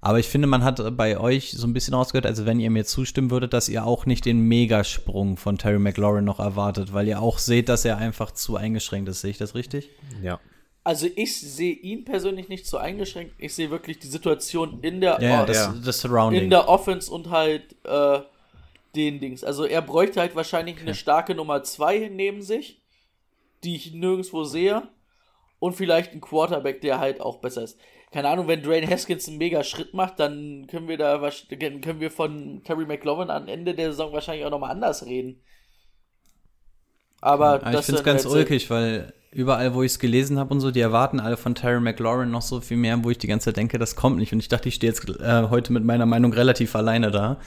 Aber ich finde, man hat bei euch so ein bisschen rausgehört, also wenn ihr mir zustimmen würdet, dass ihr auch nicht den Megasprung von Terry McLaurin noch erwartet, weil ihr auch seht, dass er einfach zu eingeschränkt ist. Sehe ich das richtig? Ja. Also ich sehe ihn persönlich nicht zu eingeschränkt. Ich sehe wirklich die Situation in der, ja, das, das Surrounding. in der Offense und halt äh, den Dings. Also er bräuchte halt wahrscheinlich okay. eine starke Nummer 2 neben sich, die ich nirgendwo sehe. Und vielleicht ein Quarterback, der halt auch besser ist keine Ahnung, wenn Dwayne Haskins einen mega Schritt macht, dann können wir da können wir von Terry McLaurin am Ende der Saison wahrscheinlich auch nochmal anders reden. Aber ja, ich finde es ganz ulkig, weil überall, wo ich es gelesen habe und so, die erwarten alle von Terry McLaurin noch so viel mehr, wo ich die ganze Zeit denke, das kommt nicht. Und ich dachte, ich stehe jetzt äh, heute mit meiner Meinung relativ alleine da.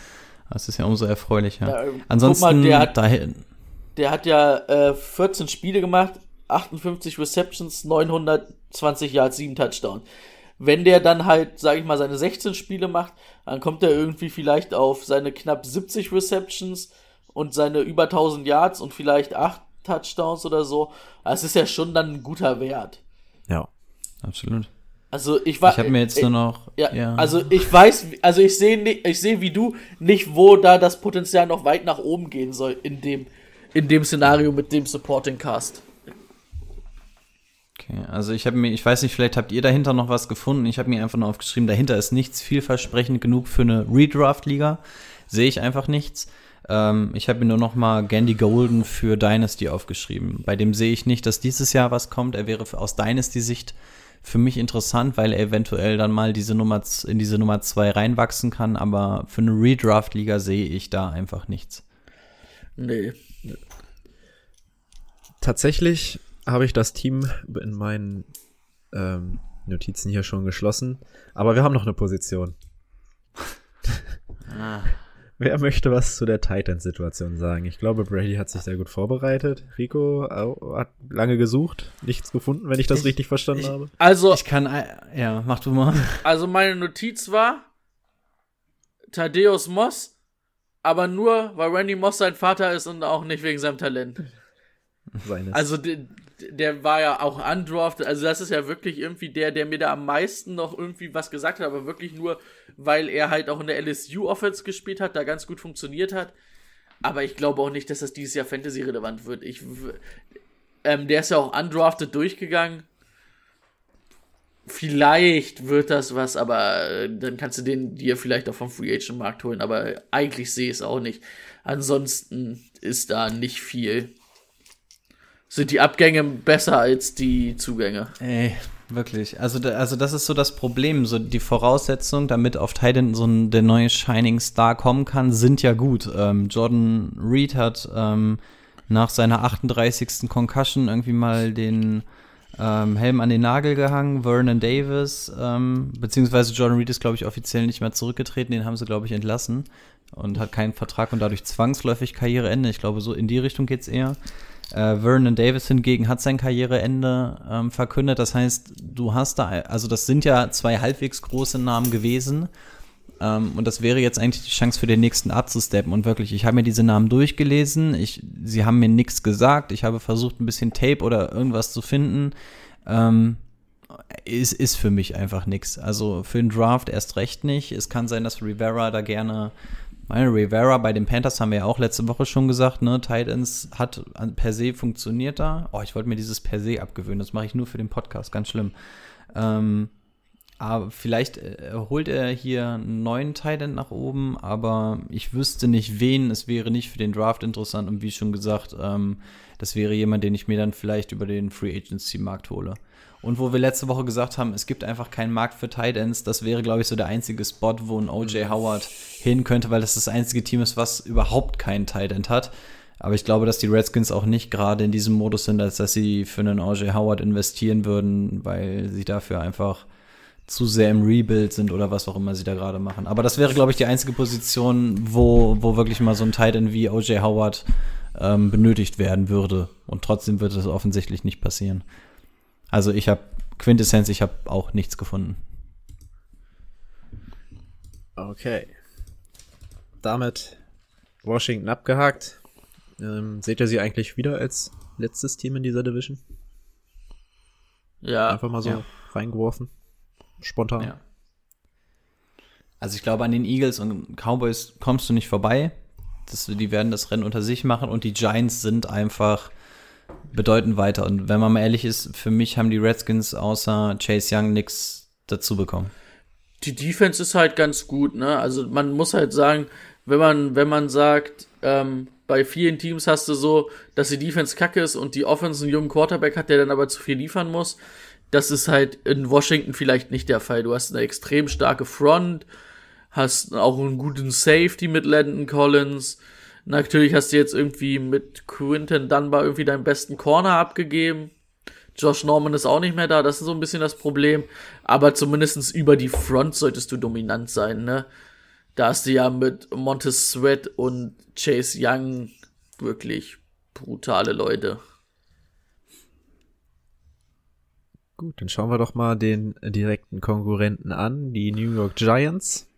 Das ist ja umso erfreulicher. Ja, Ansonsten mal, der hat, dahin. Der hat ja äh, 14 Spiele gemacht, 58 Receptions, 920 Yards, 7 Touchdowns wenn der dann halt, sag ich mal, seine 16 Spiele macht, dann kommt er irgendwie vielleicht auf seine knapp 70 Receptions und seine über 1000 Yards und vielleicht 8 Touchdowns oder so. Das ist ja schon dann ein guter Wert. Ja, absolut. Also ich war. Ich habe mir jetzt äh, nur noch. Ja, also ich weiß, also ich sehe nicht, ich sehe wie du nicht, wo da das Potenzial noch weit nach oben gehen soll in dem, in dem Szenario mit dem Supporting Cast. Okay, also ich habe mir, ich weiß nicht, vielleicht habt ihr dahinter noch was gefunden. Ich habe mir einfach nur aufgeschrieben, dahinter ist nichts vielversprechend genug für eine Redraft-Liga. Sehe ich einfach nichts. Ähm, ich habe mir nur noch mal Gandy Golden für Dynasty aufgeschrieben. Bei dem sehe ich nicht, dass dieses Jahr was kommt. Er wäre aus Dynasty-Sicht für mich interessant, weil er eventuell dann mal diese Nummer in diese Nummer 2 reinwachsen kann, aber für eine Redraft-Liga sehe ich da einfach nichts. Nee. Tatsächlich habe ich das Team in meinen ähm, Notizen hier schon geschlossen, aber wir haben noch eine Position. [laughs] Ah. Wer möchte was zu der Titans-Situation sagen? Ich glaube, Brady hat sich sehr gut vorbereitet. Rico äh, hat lange gesucht, nichts gefunden, wenn ich das Ich- richtig verstanden ich- habe. Also, Ich kann, ja, mach du mal. [laughs] also meine Notiz war Thaddeus Moss, aber nur, weil Randy Moss sein Vater ist und auch nicht wegen seinem Talent. Seines. Also der, war ja auch undrafted. Also das ist ja wirklich irgendwie der, der mir da am meisten noch irgendwie was gesagt hat, aber wirklich nur, weil er halt auch in der LSU-Offense gespielt hat, da ganz gut funktioniert hat. Aber ich glaube auch nicht, dass das dieses Jahr Fantasy-relevant wird. Ich, ähm, der ist ja auch undrafted durchgegangen. Vielleicht wird das was, aber äh, dann kannst du den dir vielleicht auch vom Free Agent Markt holen. Aber eigentlich sehe ich es auch nicht. Ansonsten ist da nicht viel sind die Abgänge besser als die Zugänge. Ey, wirklich. Also, also das ist so das Problem. So die Voraussetzungen, damit auf Titan so ein, der neue Shining Star kommen kann, sind ja gut. Ähm, Jordan Reed hat ähm, nach seiner 38. Concussion irgendwie mal den ähm, Helm an den Nagel gehangen. Vernon Davis, ähm, beziehungsweise Jordan Reed ist, glaube ich, offiziell nicht mehr zurückgetreten. Den haben sie, glaube ich, entlassen und hat keinen Vertrag und dadurch zwangsläufig Karriereende. Ich glaube, so in die Richtung geht's eher. Äh, Vernon Davis hingegen hat sein Karriereende ähm, verkündet. Das heißt, du hast da, also das sind ja zwei halbwegs große Namen gewesen. Ähm, und das wäre jetzt eigentlich die Chance für den nächsten abzusteppen. Und wirklich, ich habe mir diese Namen durchgelesen. Ich, sie haben mir nichts gesagt. Ich habe versucht, ein bisschen Tape oder irgendwas zu finden. Ähm, ist, ist für mich einfach nichts. Also für den Draft erst recht nicht. Es kann sein, dass Rivera da gerne meine Rivera bei den Panthers haben wir ja auch letzte Woche schon gesagt, ne? Titans hat per se funktioniert da. Oh, ich wollte mir dieses per se abgewöhnen. Das mache ich nur für den Podcast, ganz schlimm. Ähm, aber vielleicht äh, holt er hier einen neuen Titan nach oben, aber ich wüsste nicht, wen. Es wäre nicht für den Draft interessant und wie schon gesagt, ähm, das wäre jemand, den ich mir dann vielleicht über den Free Agency Markt hole. Und wo wir letzte Woche gesagt haben, es gibt einfach keinen Markt für Tight Ends, das wäre, glaube ich, so der einzige Spot, wo ein O.J. Howard hin könnte, weil das das einzige Team ist, was überhaupt keinen Tight End hat. Aber ich glaube, dass die Redskins auch nicht gerade in diesem Modus sind, als dass sie für einen O.J. Howard investieren würden, weil sie dafür einfach zu sehr im Rebuild sind oder was auch immer sie da gerade machen. Aber das wäre, glaube ich, die einzige Position, wo, wo wirklich mal so ein Tight End wie O.J. Howard ähm, benötigt werden würde. Und trotzdem wird das offensichtlich nicht passieren. Also ich habe Quintessenz, ich habe auch nichts gefunden. Okay. Damit Washington abgehakt. Ähm, seht ihr sie eigentlich wieder als letztes Team in dieser Division? Ja. Einfach mal so Ja. reingeworfen. Spontan. Ja. Also ich glaube, an den Eagles und Cowboys kommst du nicht vorbei. Das, die werden das Rennen unter sich machen und die Giants sind einfach bedeutend weiter. Und wenn man mal ehrlich ist, für mich haben die Redskins außer Chase Young nichts dazu bekommen. Die Defense ist halt ganz gut, ne? Also man muss halt sagen, wenn man, wenn man sagt, ähm, bei vielen Teams hast du so, dass die Defense kacke ist und die Offense einen jungen Quarterback hat, der dann aber zu viel liefern muss. Das ist halt in Washington vielleicht nicht der Fall. Du hast eine extrem starke Front, hast auch einen guten Safety mit Landon Collins. Natürlich hast du jetzt irgendwie mit Quinton Dunbar irgendwie deinen besten Corner abgegeben. Josh Norman ist auch nicht mehr da, das ist so ein bisschen das Problem. Aber zumindestens über die Front solltest du dominant sein, ne? Da hast du ja mit Montez Sweat und Chase Young wirklich brutale Leute. Gut, dann schauen wir doch mal den direkten Konkurrenten an, die New York Giants.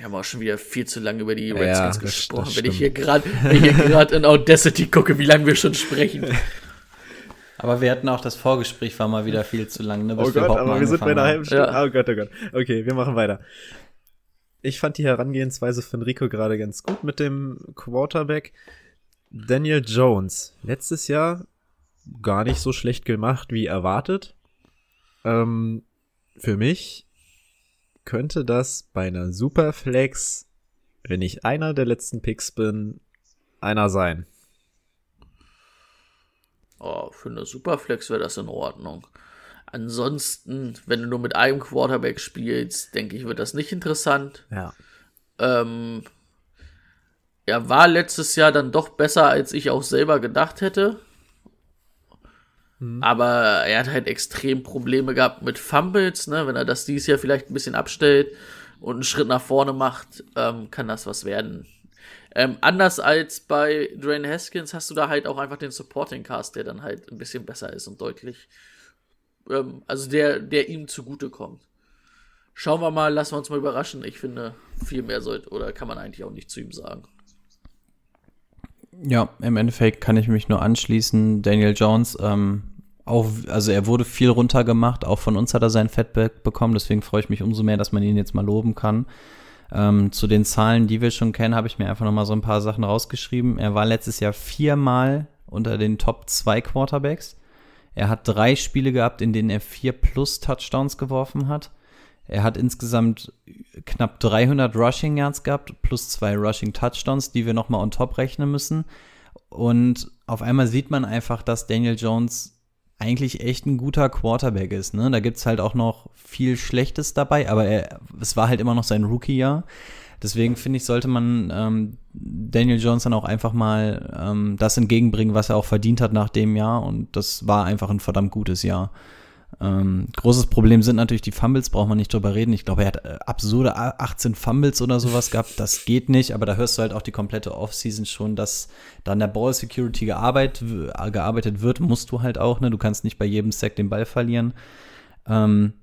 Wir haben auch schon wieder viel zu lange über die Ja, Redskins das- gesprochen. das wenn ich stimmt. hier gerade wenn ich hier [laughs] gerade in Audacity gucke, wie lange wir schon sprechen. [laughs] Aber wir hatten auch das Vorgespräch, war mal wieder viel zu lang, ne? Oh Gott, aber wir sind bei einer halben Stunde. Ja. Oh Gott, oh Gott. Okay, wir machen weiter. Ich fand die Herangehensweise von Rico gerade ganz gut mit dem Quarterback. Daniel Jones. Letztes Jahr gar nicht so schlecht gemacht wie erwartet. Ähm, für mich könnte das bei einer Superflex, wenn ich einer der letzten Picks bin, einer sein. Oh, für eine Superflex wäre das in Ordnung. Ansonsten, wenn du nur mit einem Quarterback spielst, denke ich, wird das nicht interessant. Ja. Ähm, er war letztes Jahr dann doch besser, als ich auch selber gedacht hätte. Aber er hat halt extrem Probleme gehabt mit Fumbles, ne? Wenn er das dieses Jahr vielleicht ein bisschen abstellt und einen Schritt nach vorne macht, ähm, kann das was werden. Ähm, anders als bei Dwayne Haskins hast du da halt auch einfach den Supporting Cast, der dann halt ein bisschen besser ist und deutlich, ähm, also der, der ihm zugutekommt. Schauen wir mal, lassen wir uns mal überraschen. Ich finde, viel mehr sollte, oder kann man eigentlich auch nicht zu ihm sagen. Ja, im Endeffekt kann ich mich nur anschließen. Daniel Jones, ähm, auch, also er wurde viel runtergemacht, auch von uns hat er sein Feedback bekommen, deswegen freue ich mich umso mehr, dass man ihn jetzt mal loben kann. Ähm, zu den Zahlen, die wir schon kennen, habe ich mir einfach noch mal so ein paar Sachen rausgeschrieben. Er war letztes Jahr viermal unter den Top 2 Quarterbacks. Er hat drei Spiele gehabt, in denen er vier plus Touchdowns geworfen hat. Er hat insgesamt knapp 300 Rushing Yards gehabt, plus zwei Rushing Touchdowns, die wir noch mal on top rechnen müssen. Und auf einmal sieht man einfach, dass Daniel Jones eigentlich echt ein guter Quarterback ist. Ne? Da gibt's halt auch noch viel Schlechtes dabei, aber er, es war halt immer noch sein Rookie-Jahr. Deswegen finde ich, sollte man ähm, Daniel dann auch einfach mal ähm, das entgegenbringen, was er auch verdient hat nach dem Jahr. Und das war einfach ein verdammt gutes Jahr. Ähm, großes Problem sind natürlich die Fumbles, braucht man nicht drüber reden. Ich glaube, er hat äh, absurde 18 Fumbles oder sowas gehabt. Das geht nicht, aber da hörst du halt auch die komplette Offseason schon, dass da an der Ball Security gearbeitet, gearbeitet wird, musst du halt auch, ne? Du kannst nicht bei jedem Sack den Ball verlieren. Ähm,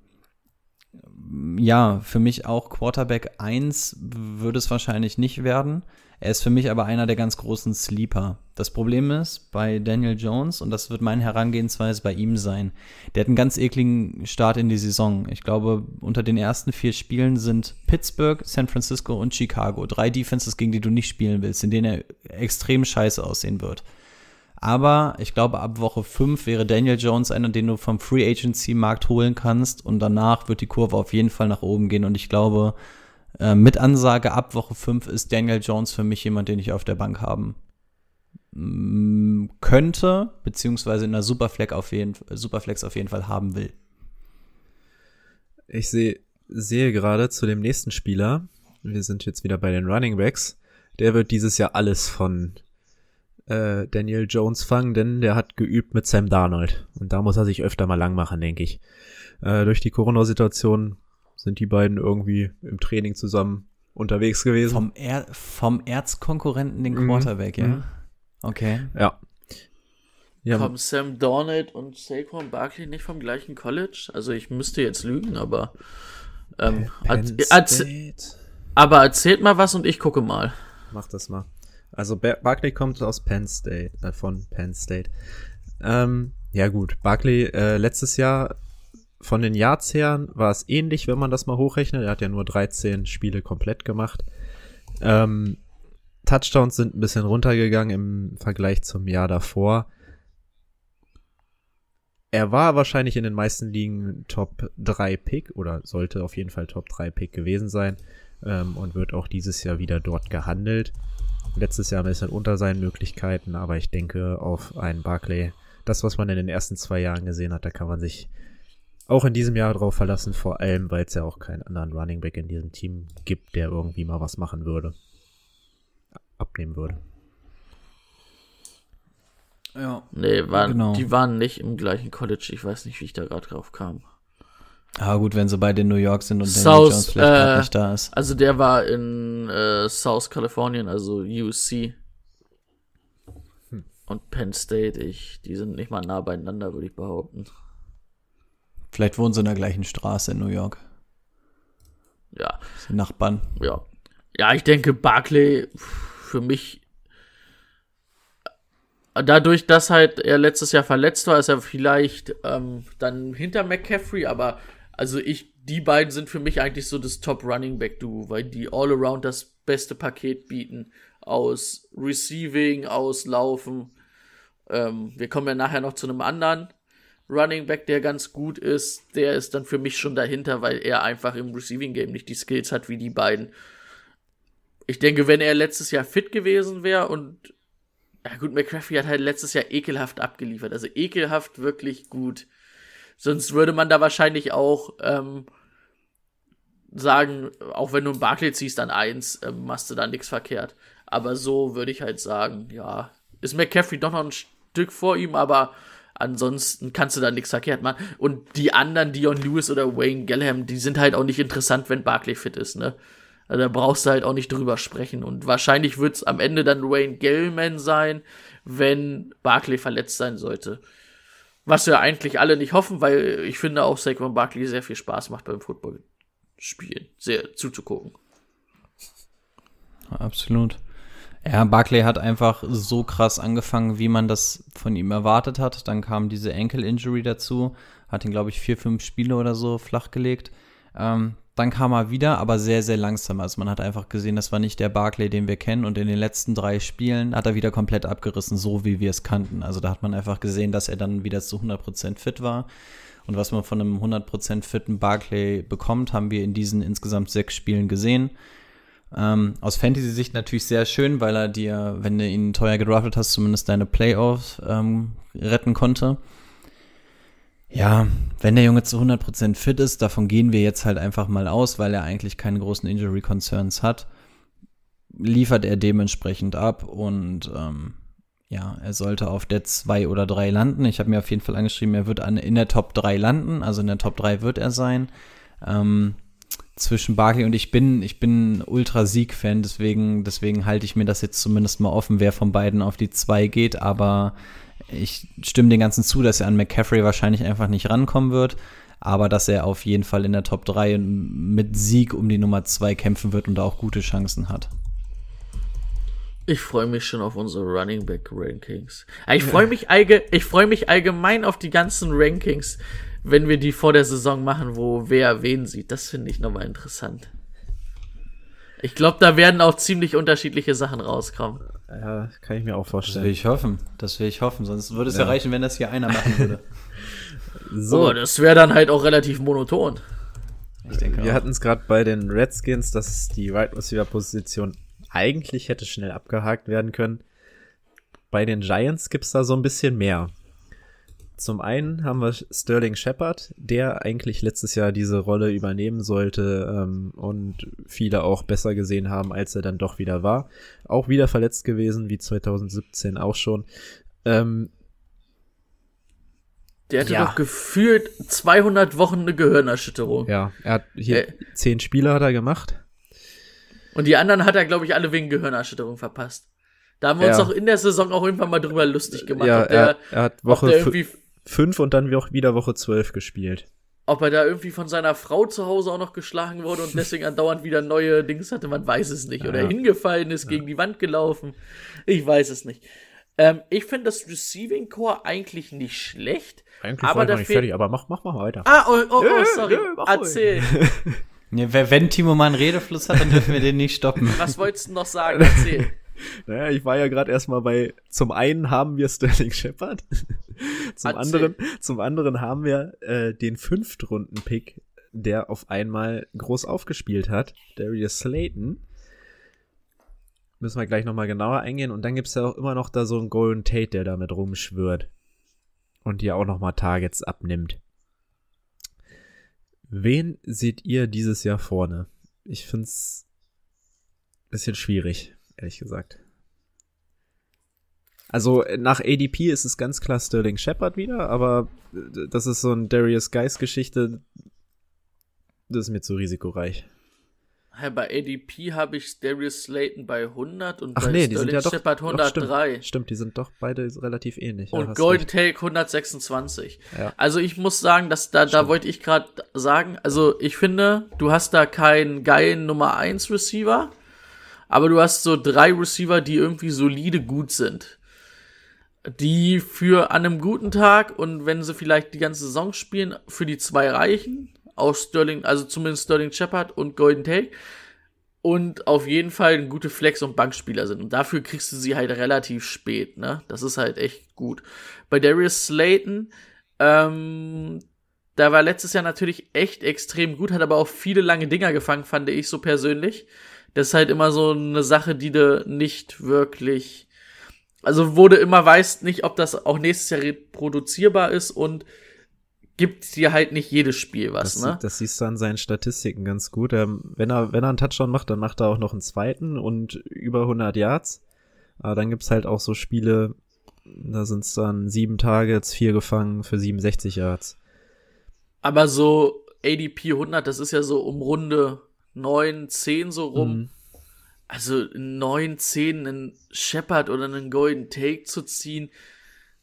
ja, für mich auch Quarterback 1 würde es wahrscheinlich nicht werden. Er ist für mich aber einer der ganz großen Sleeper. Das Problem ist bei Daniel Jones, und das wird meine Herangehensweise bei ihm sein, der hat einen ganz ekligen Start in die Saison. Ich glaube, unter den ersten vier Spielen sind Pittsburgh, San Francisco und Chicago. Drei Defenses, gegen die du nicht spielen willst, in denen er extrem scheiße aussehen wird. Aber ich glaube, ab Woche 5 wäre Daniel Jones einer, den du vom Free Agency Markt holen kannst und danach wird die Kurve auf jeden Fall nach oben gehen und ich glaube, äh, mit Ansage ab Woche 5 ist Daniel Jones für mich jemand, den ich auf der Bank haben mm, könnte, beziehungsweise in der Superflex auf jeden, Superflex auf jeden Fall haben will. Ich seh, sehe gerade zu dem nächsten Spieler, wir sind jetzt wieder bei den Running Backs, der wird dieses Jahr alles von äh, Daniel Jones fangen, denn der hat geübt mit Sam Darnold. Und da muss er sich öfter mal lang machen, denke ich. Äh, durch die Corona-Situation sind die beiden irgendwie im Training zusammen unterwegs gewesen. Vom, er vom Erzkonkurrenten den Mhm. Quarterback, ja? Mhm. Okay. ja. Ja, Kommen Sam Darnold und Saquon Barkley nicht vom gleichen College? Also ich müsste jetzt lügen, aber ähm, Penn erz- erz- State. aber erzählt mal was und ich gucke mal. Mach das mal. Also Bar Barkley kommt aus Penn State, äh, von Penn State. Ähm, ja gut, Barkley äh, letztes Jahr von den Yards her war es ähnlich, wenn man das mal hochrechnet. Er hat ja nur 13 Spiele komplett gemacht. Ähm, Touchdowns sind ein bisschen runtergegangen im Vergleich zum Jahr davor. Er war wahrscheinlich in den meisten Ligen Top 3 Pick oder sollte auf jeden Fall Top 3 Pick gewesen sein ähm, und wird auch dieses Jahr wieder dort gehandelt. Letztes Jahr ein bisschen unter seinen Möglichkeiten, aber ich denke auf einen Barclay, das, was man in den ersten zwei Jahren gesehen hat, da kann man sich auch in diesem Jahr drauf verlassen, vor allem, weil es ja auch keinen anderen Running Back in diesem Team gibt, der irgendwie mal was machen würde. Abnehmen würde. Ja. Nee, waren, Genau. die waren nicht im gleichen College. Ich weiß nicht, wie ich da gerade drauf kam. Aber gut, wenn sie beide in New York sind und South, Jones vielleicht gerade äh, nicht da ist. Also der war in äh, South Kalifornien, also UC. Hm. Und Penn State, ich, die sind nicht mal nah beieinander, würde ich behaupten. Vielleicht wohnen sie in der gleichen Straße in New York. Ja, Die Nachbarn. dadurch, dass halt er letztes Jahr verletzt war, ist er vielleicht ähm, dann hinter McCaffrey, aber also ich, die beiden sind für mich eigentlich so das Top Running Back Duo, weil die all around das beste Paket bieten aus Receiving, aus Laufen. Ähm, wir kommen ja nachher noch zu einem anderen Running Back, der ganz gut ist. Der ist dann für mich schon dahinter, weil er einfach im Receiving Game nicht die Skills hat wie die beiden. Ich denke, wenn er letztes Jahr fit gewesen wäre und ja gut, McCaffrey hat halt letztes Jahr ekelhaft abgeliefert, also ekelhaft wirklich gut. Sonst würde man da wahrscheinlich auch ähm, sagen, auch wenn du einen Barclay ziehst an eins, ähm, machst du da nichts verkehrt. Aber so würde ich halt sagen, ja, ist McCaffrey doch noch ein Stück vor ihm, aber ansonsten kannst du da nichts verkehrt machen. Und die anderen, Dion Lewis oder Wayne Gellham, die sind halt auch nicht interessant, wenn Barclay fit ist, ne? Also da brauchst du halt auch nicht drüber sprechen. Und wahrscheinlich wird es am Ende dann Wayne Gellman sein, wenn Barclay verletzt sein sollte. Was wir eigentlich alle nicht hoffen, weil ich finde auch Saquon Barkley sehr viel Spaß macht beim Football-Spielen, sehr zuzugucken. Absolut. Ja, Barclay hat einfach so krass angefangen, wie man das von ihm erwartet hat. Dann kam diese Ankle-Injury dazu, hat ihn, glaube ich, vier, fünf Spiele oder so flachgelegt. Ähm, dann kam er wieder, aber sehr, sehr langsam. Also man hat einfach gesehen, das war nicht der Barclay, den wir kennen. Und in den letzten drei Spielen hat er wieder komplett abgerissen, so wie wir es kannten. Also da hat man einfach gesehen, dass er dann wieder zu 100% fit war. Und was man von einem 100% fitten Barclay bekommt, haben wir in diesen insgesamt sechs Spielen gesehen. Ähm, aus Fantasy-Sicht natürlich sehr schön, weil er dir, wenn du ihn teuer gedraftet hast, zumindest deine Playoffs ähm, retten konnte. Ja, wenn der Junge zu 100% fit ist, davon gehen wir jetzt halt einfach mal aus, weil er eigentlich keine großen Injury Concerns hat, liefert er dementsprechend ab und ähm, ja, er sollte auf der 2 oder 3 landen. Ich habe mir auf jeden Fall angeschrieben, er wird an, in der Top 3 landen, also in der Top 3 wird er sein. Ähm, zwischen Barkley und ich bin, ich bin ultra Sieg-Fan, deswegen, deswegen halte ich mir das jetzt zumindest mal offen, wer von beiden auf die zwei geht, aber ich stimme den ganzen zu, dass er an McCaffrey wahrscheinlich einfach nicht rankommen wird, aber dass er auf jeden Fall in der Top 3 mit Sieg um die Nummer 2 kämpfen wird und da auch gute Chancen hat. Ich freue mich schon auf unsere Running Back Rankings. Ich freue mich, allge freu mich allgemein auf die ganzen Rankings, wenn wir die vor der Saison machen, wo wer wen sieht. Das finde ich nochmal interessant. Ich glaube, da werden auch ziemlich unterschiedliche Sachen rauskommen. Ja, kann ich mir auch Das vorstellen. will ich hoffen. Das will ich hoffen. Sonst würde es ja, Ja. reichen, wenn das hier einer machen würde. [laughs] So, Aber das wäre dann halt auch relativ monoton. Ich denke wir hatten es gerade bei den Redskins, dass die Wide Receiver Position eigentlich hätte schnell abgehakt werden können. Bei den Giants gibt's da so ein bisschen mehr. Zum einen haben wir Sterling Shepard, der eigentlich letztes Jahr diese Rolle übernehmen sollte ähm, und viele auch besser gesehen haben, als er dann doch wieder war. Auch wieder verletzt gewesen, wie 2017 auch schon. Ähm, Der hatte Ja. doch gefühlt 200 Wochen eine Gehirnerschütterung. ja, er hat hier Äh. zehn Spiele hat er gemacht. Und die anderen hat er, glaube ich, alle wegen Gehirnerschütterung verpasst. Da haben wir uns Ja. auch in der Saison auch irgendwann mal drüber lustig gemacht, ja, der, er, er hat Woche der irgendwie fünf und dann auch wieder Woche zwölf gespielt. ob er da irgendwie von seiner Frau zu Hause auch noch geschlagen wurde und [laughs] deswegen andauernd wieder neue Dings hatte, man weiß es nicht. Oder Ja. hingefallen ist, gegen die Wand gelaufen. Ich weiß es nicht. Ähm, ich finde das Receiving Core eigentlich nicht schlecht. Eigentlich aber war ich noch nicht fehlt- fertig, aber mach, mach mal weiter. Ah, oh, oh, oh Nö, sorry. nö, ruhig. Erzähl. [laughs] Ja, wenn Timo mal einen Redefluss hat, dann dürfen wir den nicht stoppen. Was wolltest du noch sagen? Erzähl. [laughs] Naja, ich war ja gerade erstmal bei, zum einen haben wir Sterling Shepard, [laughs] zum anderen, zum anderen haben wir äh, den Fünftrunden-Pick, der auf einmal groß aufgespielt hat, Darius Slayton. Müssen wir gleich nochmal genauer eingehen. Und dann gibt's ja auch immer noch da so einen Golden Tate, der damit rumschwirrt. Und dir auch nochmal Targets abnimmt. Wen seht ihr dieses Jahr vorne? Ich find's bisschen schwierig, ehrlich gesagt. Also nach ADP ist es ganz klar Sterling Shepard wieder, aber äh, das ist so ein Darius Geist Geschichte. Das ist mir zu risikoreich. Hey, bei ADP habe ich Darius Slayton bei 100 und Ach bei nee, Sterling ja doch, Shepard doch 103. stimmt, stimmt, die sind doch beide relativ ähnlich. ja, und hast Golden. Take 126. Ja. Also ich muss sagen, dass da, da wollte ich gerade sagen, also ich finde, du hast da keinen geilen Nummer 1 Receiver, aber du hast so drei Receiver, die irgendwie solide gut sind. die für an einem guten Tag und wenn sie vielleicht die ganze Saison spielen, für die zwei reichen. Aus Sterling, also zumindest Sterling Shepard und Golden Tate. Und auf jeden Fall ein gute Flex- und Bankspieler sind. Und dafür kriegst du sie halt relativ spät, ne? Das ist halt echt gut. Bei Darius Slayton, ähm, da war letztes Jahr natürlich echt extrem gut, hat aber auch viele lange Dinger gefangen, fand ich so persönlich. Das ist halt immer so eine Sache, die du nicht wirklich, also wo du immer weißt nicht, ob das auch nächstes Jahr reproduzierbar ist und gibt dir halt nicht jedes Spiel was, das, ne? Das siehst du an seinen Statistiken ganz gut. Ähm, wenn er, wenn er einen Touchdown macht, dann macht er auch noch einen zweiten und über 100 Yards. Aber dann gibt's halt auch so Spiele, da sind's dann sieben Targets, vier gefangen für 67 Yards. Aber so ADP 100, das ist ja so um Runde 9, 10 so rum. Mhm. Also 9, 10 einen Shepard oder einen Golden Take zu ziehen,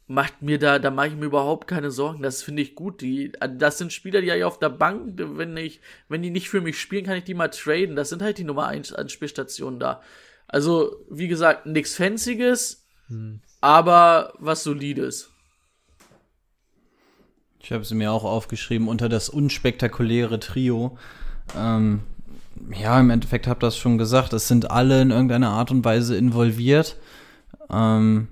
macht mir da, da mache ich mir überhaupt keine Sorgen. Das finde ich gut. Die, das sind Spieler, die ja auf der Bank, wenn ich, wenn die nicht für mich spielen, kann ich die mal traden. Das sind halt die Nummer 1 Anspielstationen da. Also, wie gesagt, nichts Fancyes, Hm. aber was Solides. Ich habe sie mir auch aufgeschrieben unter das unspektakuläre Trio. Ähm, ja, im Endeffekt habt ihr das schon gesagt. Es sind alle in irgendeiner Art und Weise involviert. Ähm,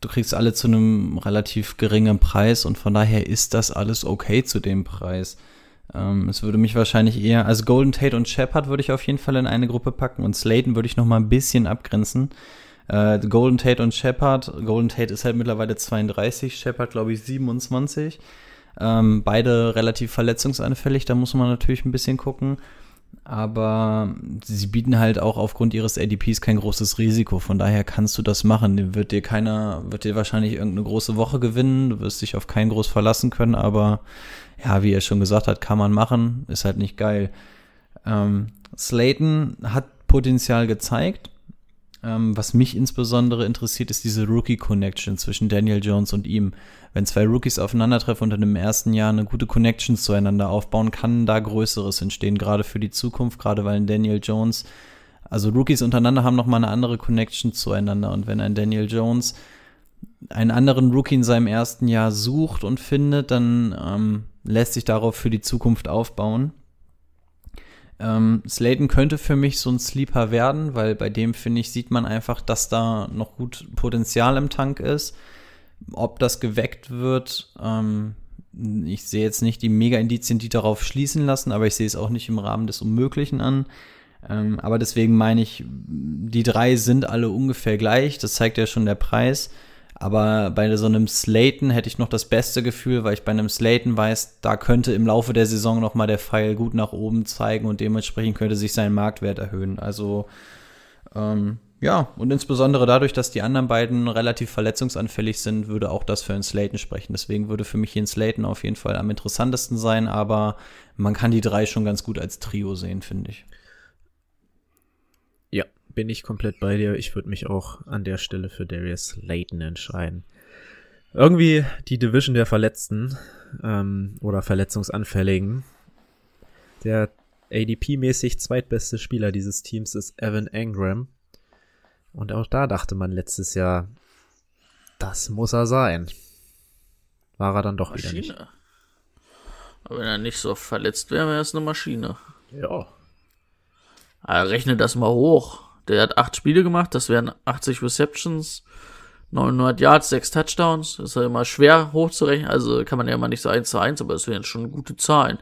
du kriegst alle zu einem relativ geringen Preis und von daher ist das alles okay zu dem Preis. Ähm, es würde mich wahrscheinlich eher, also Golden Tate und Shepard würde ich auf jeden Fall in eine Gruppe packen und Slayton würde ich noch mal ein bisschen abgrenzen. Äh, Golden Tate und Shepard. Golden Tate ist halt mittlerweile 32, Shepard glaube ich 27. Ähm, beide relativ verletzungsanfällig, da muss man natürlich ein bisschen gucken. Aber sie bieten halt auch aufgrund ihres ADPs kein großes Risiko. Von daher kannst du das machen. Wird dir keiner, wird dir wahrscheinlich irgendeine große Woche gewinnen. Du wirst dich auf keinen groß verlassen können. Aber ja, wie er schon gesagt hat, kann man machen. Ist halt nicht geil. Ähm, Slayton hat Potenzial gezeigt. Ähm, was mich insbesondere interessiert, ist diese Rookie-Connection zwischen Daniel Jones und ihm. Wenn zwei Rookies aufeinandertreffen und in dem ersten Jahr eine gute Connection zueinander aufbauen, kann da Größeres entstehen, gerade für die Zukunft, gerade weil ein Daniel Jones, also Rookies untereinander haben nochmal eine andere Connection zueinander. Und wenn ein Daniel Jones einen anderen Rookie in seinem ersten Jahr sucht und findet, dann ähm, lässt sich darauf für die Zukunft aufbauen. Ähm, Slayton könnte für mich so ein Sleeper werden, weil bei dem, finde ich, sieht man einfach, dass da noch gut Potenzial im Tank ist. Ob das geweckt wird, ähm, ich sehe jetzt nicht die Mega-Indizien, die darauf schließen lassen, aber ich sehe es auch nicht im Rahmen des Unmöglichen an. Ähm, aber deswegen meine ich, die drei sind alle ungefähr gleich. Das zeigt ja schon der Preis. Aber bei so einem Slayton hätte ich noch das beste Gefühl, weil ich bei einem Slayton weiß, da könnte im Laufe der Saison noch mal der Pfeil gut nach oben zeigen und dementsprechend könnte sich sein Marktwert erhöhen. Also ähm, ja, und insbesondere dadurch, dass die anderen beiden relativ verletzungsanfällig sind, würde auch das für einen Slayton sprechen. Deswegen würde für mich hier ein Slayton auf jeden Fall am interessantesten sein, aber man kann die drei schon ganz gut als Trio sehen, finde ich. Bin ich komplett bei dir. Ich würde mich auch an der Stelle für Darius Layton entscheiden. Irgendwie die Division der Verletzten ähm, oder Verletzungsanfälligen. Der ADP-mäßig zweitbeste Spieler dieses Teams ist Evan Engram. Und auch da dachte man letztes Jahr, das muss er sein. War er dann doch wieder nicht. Maschine. Aber wenn er nicht so verletzt wäre, wäre es eine Maschine. Ja. Also rechne das mal hoch. Der hat acht Spiele gemacht, das wären 80 Receptions, 900 Yards, 6 Touchdowns. Das ist ja immer schwer hochzurechnen, also kann man ja immer nicht so eins zu eins, aber das wären schon gute Zahlen.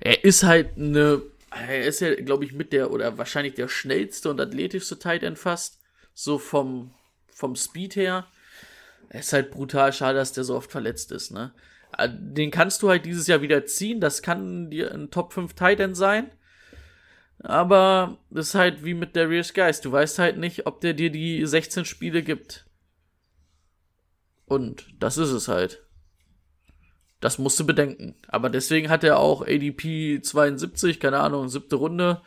Er ist halt eine, er ist ja, glaube ich, mit der, oder wahrscheinlich der schnellste und athletischste Tight End fast, so vom, vom Speed her. Er ist halt brutal schade, dass der so oft verletzt ist, ne? Äh, Den kannst du halt dieses Jahr wieder ziehen, das kann dir ein Top 5 Tight End sein. Aber ist halt wie mit Darius Geist. Du weißt halt nicht, ob der dir die 16 Spiele gibt. Und das ist es halt. Das musst du bedenken. Aber deswegen hat er auch ADP 72, keine Ahnung, siebte Runde.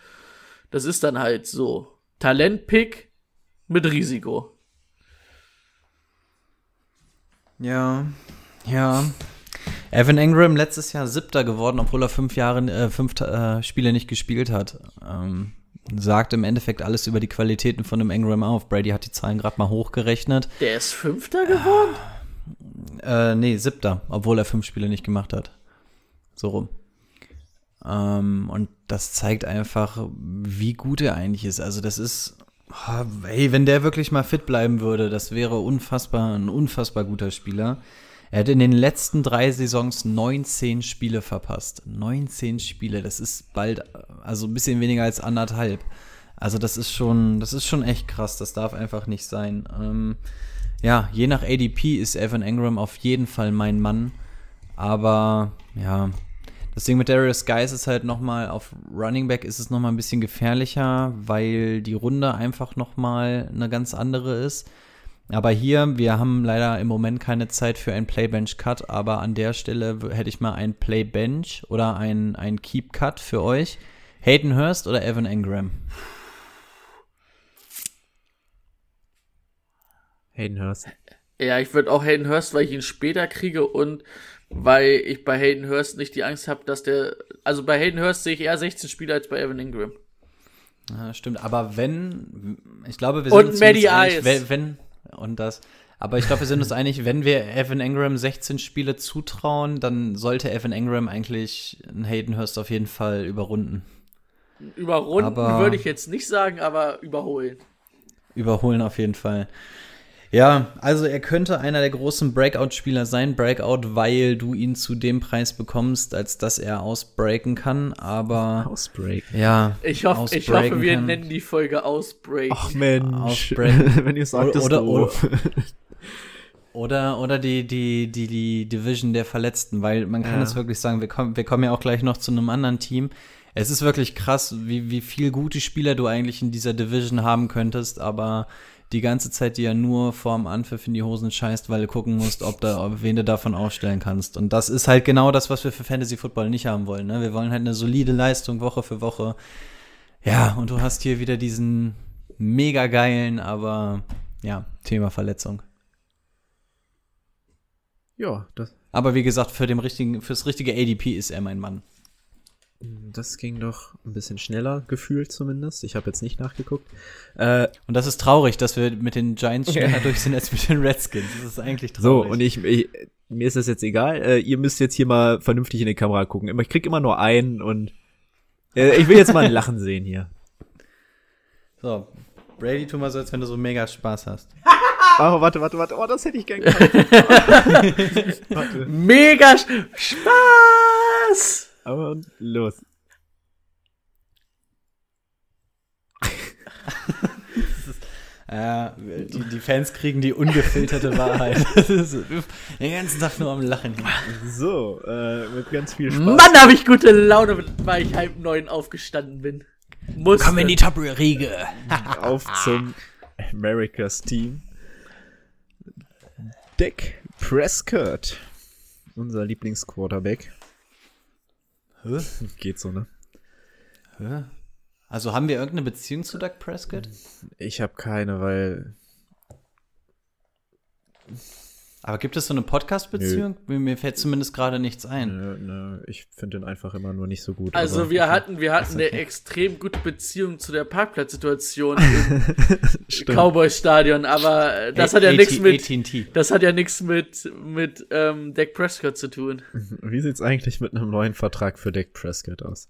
Das ist dann halt so. Talentpick mit Risiko. Ja, ja. Evan Engram letztes Jahr siebter geworden, obwohl er fünf Jahre, äh, fünf äh, Spiele nicht gespielt hat. Ähm, sagt im Endeffekt alles über die Qualitäten von dem Engram auf. Brady hat die Zahlen gerade mal hochgerechnet. Der ist Fünfter geworden? Äh, nee, siebter, obwohl er fünf Spiele nicht gemacht hat. So rum. Ähm, und das zeigt einfach, wie gut er eigentlich ist. Also das ist, oh, ey, wenn der wirklich mal fit bleiben würde, das wäre unfassbar, ein unfassbar guter Spieler. Er hat in den letzten drei Saisons 19 Spiele verpasst. 19 Spiele, das ist bald, also ein bisschen weniger als anderthalb. Also das ist schon, das ist schon echt krass. Das darf einfach nicht sein. Ähm, ja, je nach ADP ist Evan Engram auf jeden Fall mein Mann. Aber ja, das Ding mit Darius Guys ist halt nochmal, auf Running Back ist es nochmal ein bisschen gefährlicher, weil die Runde einfach nochmal eine ganz andere ist. Aber hier, wir haben leider im Moment keine Zeit für ein Playbench-Cut, aber an der Stelle hätte ich mal ein Playbench oder ein, ein Keep-Cut für euch. Hayden Hurst oder Evan Engram? Hayden Hurst. Ja, ich würde auch Hayden Hurst, weil ich ihn später kriege und weil ich bei Hayden Hurst nicht die Angst habe, dass der. Also bei Hayden Hurst sehe ich eher 16 Spiele als bei Evan Ingram. Ja, stimmt, aber wenn, ich glaube, wir Und sind Matty einig, Ice. wenn, wenn, und das, aber ich glaube, wir sind uns [laughs] einig, wenn wir Evan Engram 16 Spiele zutrauen, dann sollte Evan Engram eigentlich einen Hayden Hurst auf jeden Fall überrunden. Überrunden würde ich jetzt nicht sagen, aber überholen. Überholen auf jeden Fall. Ja, also er könnte einer der großen Breakout-Spieler sein. Breakout, weil du ihn zu dem Preis bekommst, als dass er ausbreaken kann. Aber Housebreak. ja, Ich, hoff, ich ausbreaken hoffe, wir kann. nennen die Folge Ausbreak. Ach Mensch. Ausbrechen. [laughs] Wenn ihr sagt, ist Oder- doof. Oder, oder die, die, die, die Division der Verletzten, weil man kann Ja. es wirklich sagen, wir kommen, wir kommen ja auch gleich noch zu einem anderen Team. Es ist wirklich krass, wie, wie viel gute Spieler du eigentlich in dieser Division haben könntest, aber die ganze Zeit dir ja nur vorm Anpfiff in die Hosen scheißt, weil du gucken musst, ob da, ob, wen du davon aufstellen kannst. Und das ist halt genau das, was wir für Fantasy Football nicht haben wollen. Ne? Wir wollen halt eine solide Leistung Woche für Woche. Ja, und du hast hier wieder diesen mega geilen, aber ja, Thema Verletzung. Ja, das, Aber wie gesagt, für den richtigen, fürs richtige ADP ist er mein Mann. Das ging doch ein bisschen schneller, gefühlt zumindest. Ich habe jetzt nicht nachgeguckt. Äh, Und das ist traurig, dass wir mit den Giants schneller durch sind als mit den Redskins. Das ist eigentlich so, traurig. und ich, ich, mir ist das jetzt egal. Äh, ihr müsst jetzt hier mal vernünftig in die Kamera gucken. Ich krieg immer nur einen und äh, ich will jetzt mal ein Lachen sehen hier. so, Brady, tu mal so, als wenn du so mega Spaß hast. [laughs] Oh, warte, warte, warte. Oh, das hätte ich gern [laughs] gehabt. warte. Mega Spaß! Aber los. [laughs] Ja, die, die Fans kriegen die ungefilterte Wahrheit. [laughs] Das ist den ganzen Tag nur am Lachen. So, äh, mit ganz viel Spaß. Mann, habe ich gute Laune, weil ich halb neun aufgestanden bin. Muss. Komm in die Top-Riege. auf zum Americas Team. Dick Prescott. Unser Lieblingsquarterback. Hä? [laughs] Geht so, ne? Hä? Also haben wir irgendeine Beziehung zu Doug Prescott? Ich habe keine, weil Aber gibt es so eine Podcast-Beziehung? Mir, mir fällt zumindest gerade nichts ein. nö, nö, ich finde den einfach immer nur nicht so gut. Also wir hatten, wir hatten eine extrem gute Beziehung zu der Parkplatzsituation [laughs] im. Cowboy-Stadion, aber äh, das hat ja A- nichts mit, das hat ja nichts mit mit ähm, Dak Prescott zu tun. Wie sieht's eigentlich mit einem neuen Vertrag für Dick Prescott aus?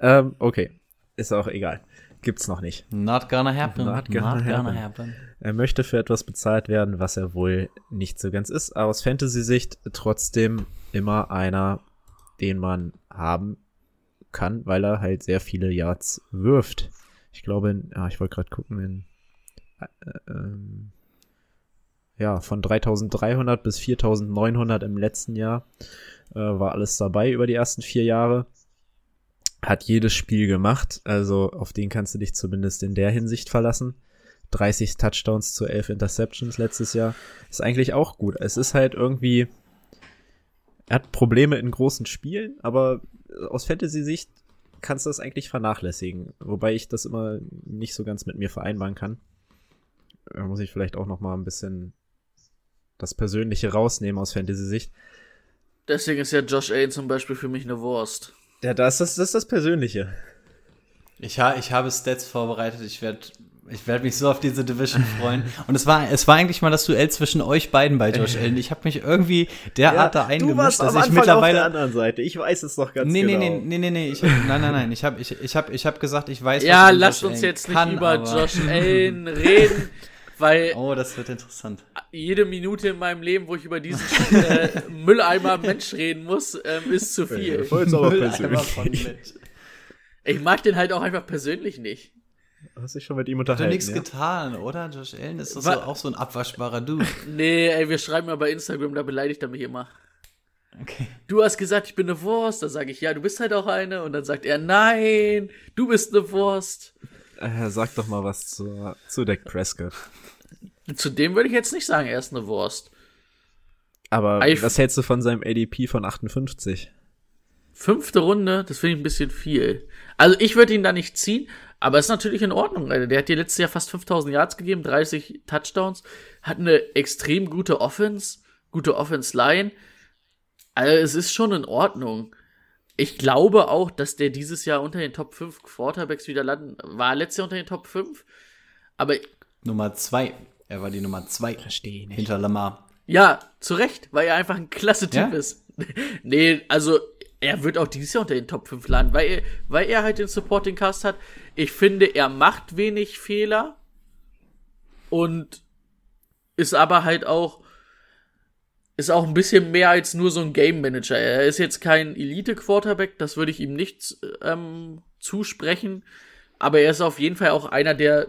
Ähm, okay, ist auch egal. Gibt's noch nicht. Not gonna happen. Not gonna happen. happen. Er möchte für etwas bezahlt werden, was er wohl nicht so ganz ist. Aber aus Fantasy-Sicht trotzdem immer einer, den man haben kann, weil er halt sehr viele Yards wirft. Ich glaube, in, ah, ich wollte gerade gucken, in, äh, ähm, ja, von 3300 bis 4900 im letzten Jahr äh, war alles dabei über die ersten vier Jahre. Hat jedes Spiel gemacht, also auf den kannst du dich zumindest in der Hinsicht verlassen. 30 Touchdowns zu 11 Interceptions letztes Jahr. Ist eigentlich auch gut. Es ist halt irgendwie, er hat Probleme in großen Spielen, aber aus Fantasy-Sicht kannst du das eigentlich vernachlässigen. Wobei ich das immer nicht so ganz mit mir vereinbaren kann. Da muss ich vielleicht auch noch mal ein bisschen das Persönliche rausnehmen aus Fantasy-Sicht. Deswegen ist ja Josh Allen zum Beispiel für mich eine Wurst. Ja, das ist, das ist das Persönliche. Ich, ha ich habe Stats vorbereitet. Ich werde Ich werde mich so auf diese Division freuen. [laughs] Und es war, es war eigentlich mal das Duell zwischen euch beiden bei Josh [laughs] Allen. Ich habe mich irgendwie derart da eingemischt, dass ich mittlerweile auf der anderen Seite. Ich weiß es doch ganz nee, genau. Nee, nee, nee, nee, ich, nein, nein, nein. Ich habe ich, ich hab, ich hab gesagt, ich weiß, Ja, lasst Josh uns jetzt nicht über aber- Josh Allen [laughs] reden, weil Oh, das wird interessant. jede Minute in meinem Leben, wo ich über diesen äh, Mülleimer Mensch reden muss, ähm, ist zu viel. Mülleimer von persönlich. Mensch. Ich mag den halt auch einfach persönlich nicht. Hast dich schon mit ihm Hat unterhalten? nichts ja? getan, oder? Josh Allen ist doch so, auch so ein abwaschbarer Dude. Nee, ey, wir schreiben ja bei Instagram, da beleidigt er mich immer. Okay. Du hast gesagt, ich bin eine Wurst. Da sage ich, ja, du bist halt auch eine. Und dann sagt er, nein, du bist eine Wurst. Äh, sag doch mal was zu, zu Dak Prescott. Zu dem würde ich jetzt nicht sagen, er ist eine Wurst. Aber Eif- was hältst du von seinem ADP von 58? Fünfte Runde, das finde ich ein bisschen viel. Also ich würde ihn da nicht ziehen, aber ist natürlich in Ordnung. Alter. Der hat dir letztes Jahr fast 5000 Yards gegeben, 30 Touchdowns, hat eine extrem gute Offense, gute Offense-Line. Also es ist schon in Ordnung. Ich glaube auch, dass der dieses Jahr unter den Top 5 Quarterbacks wieder landen, war letztes Jahr unter den Top 5. Aber Nummer zwei. Er war die Nummer zwei. Verstehe nicht. Hinter Lamar. Ja, zu Recht, weil er einfach ein klasse Typ Ja? ist. [laughs] nee, also er wird auch dieses Jahr unter den Top 5 landen, weil er, weil er halt den Supporting Cast hat. Ich finde, er macht wenig Fehler und ist aber halt auch ist auch ein bisschen mehr als nur so ein Game Manager. Er ist jetzt kein Elite Quarterback, das würde ich ihm nicht ähm, zusprechen, aber er ist auf jeden Fall auch einer, der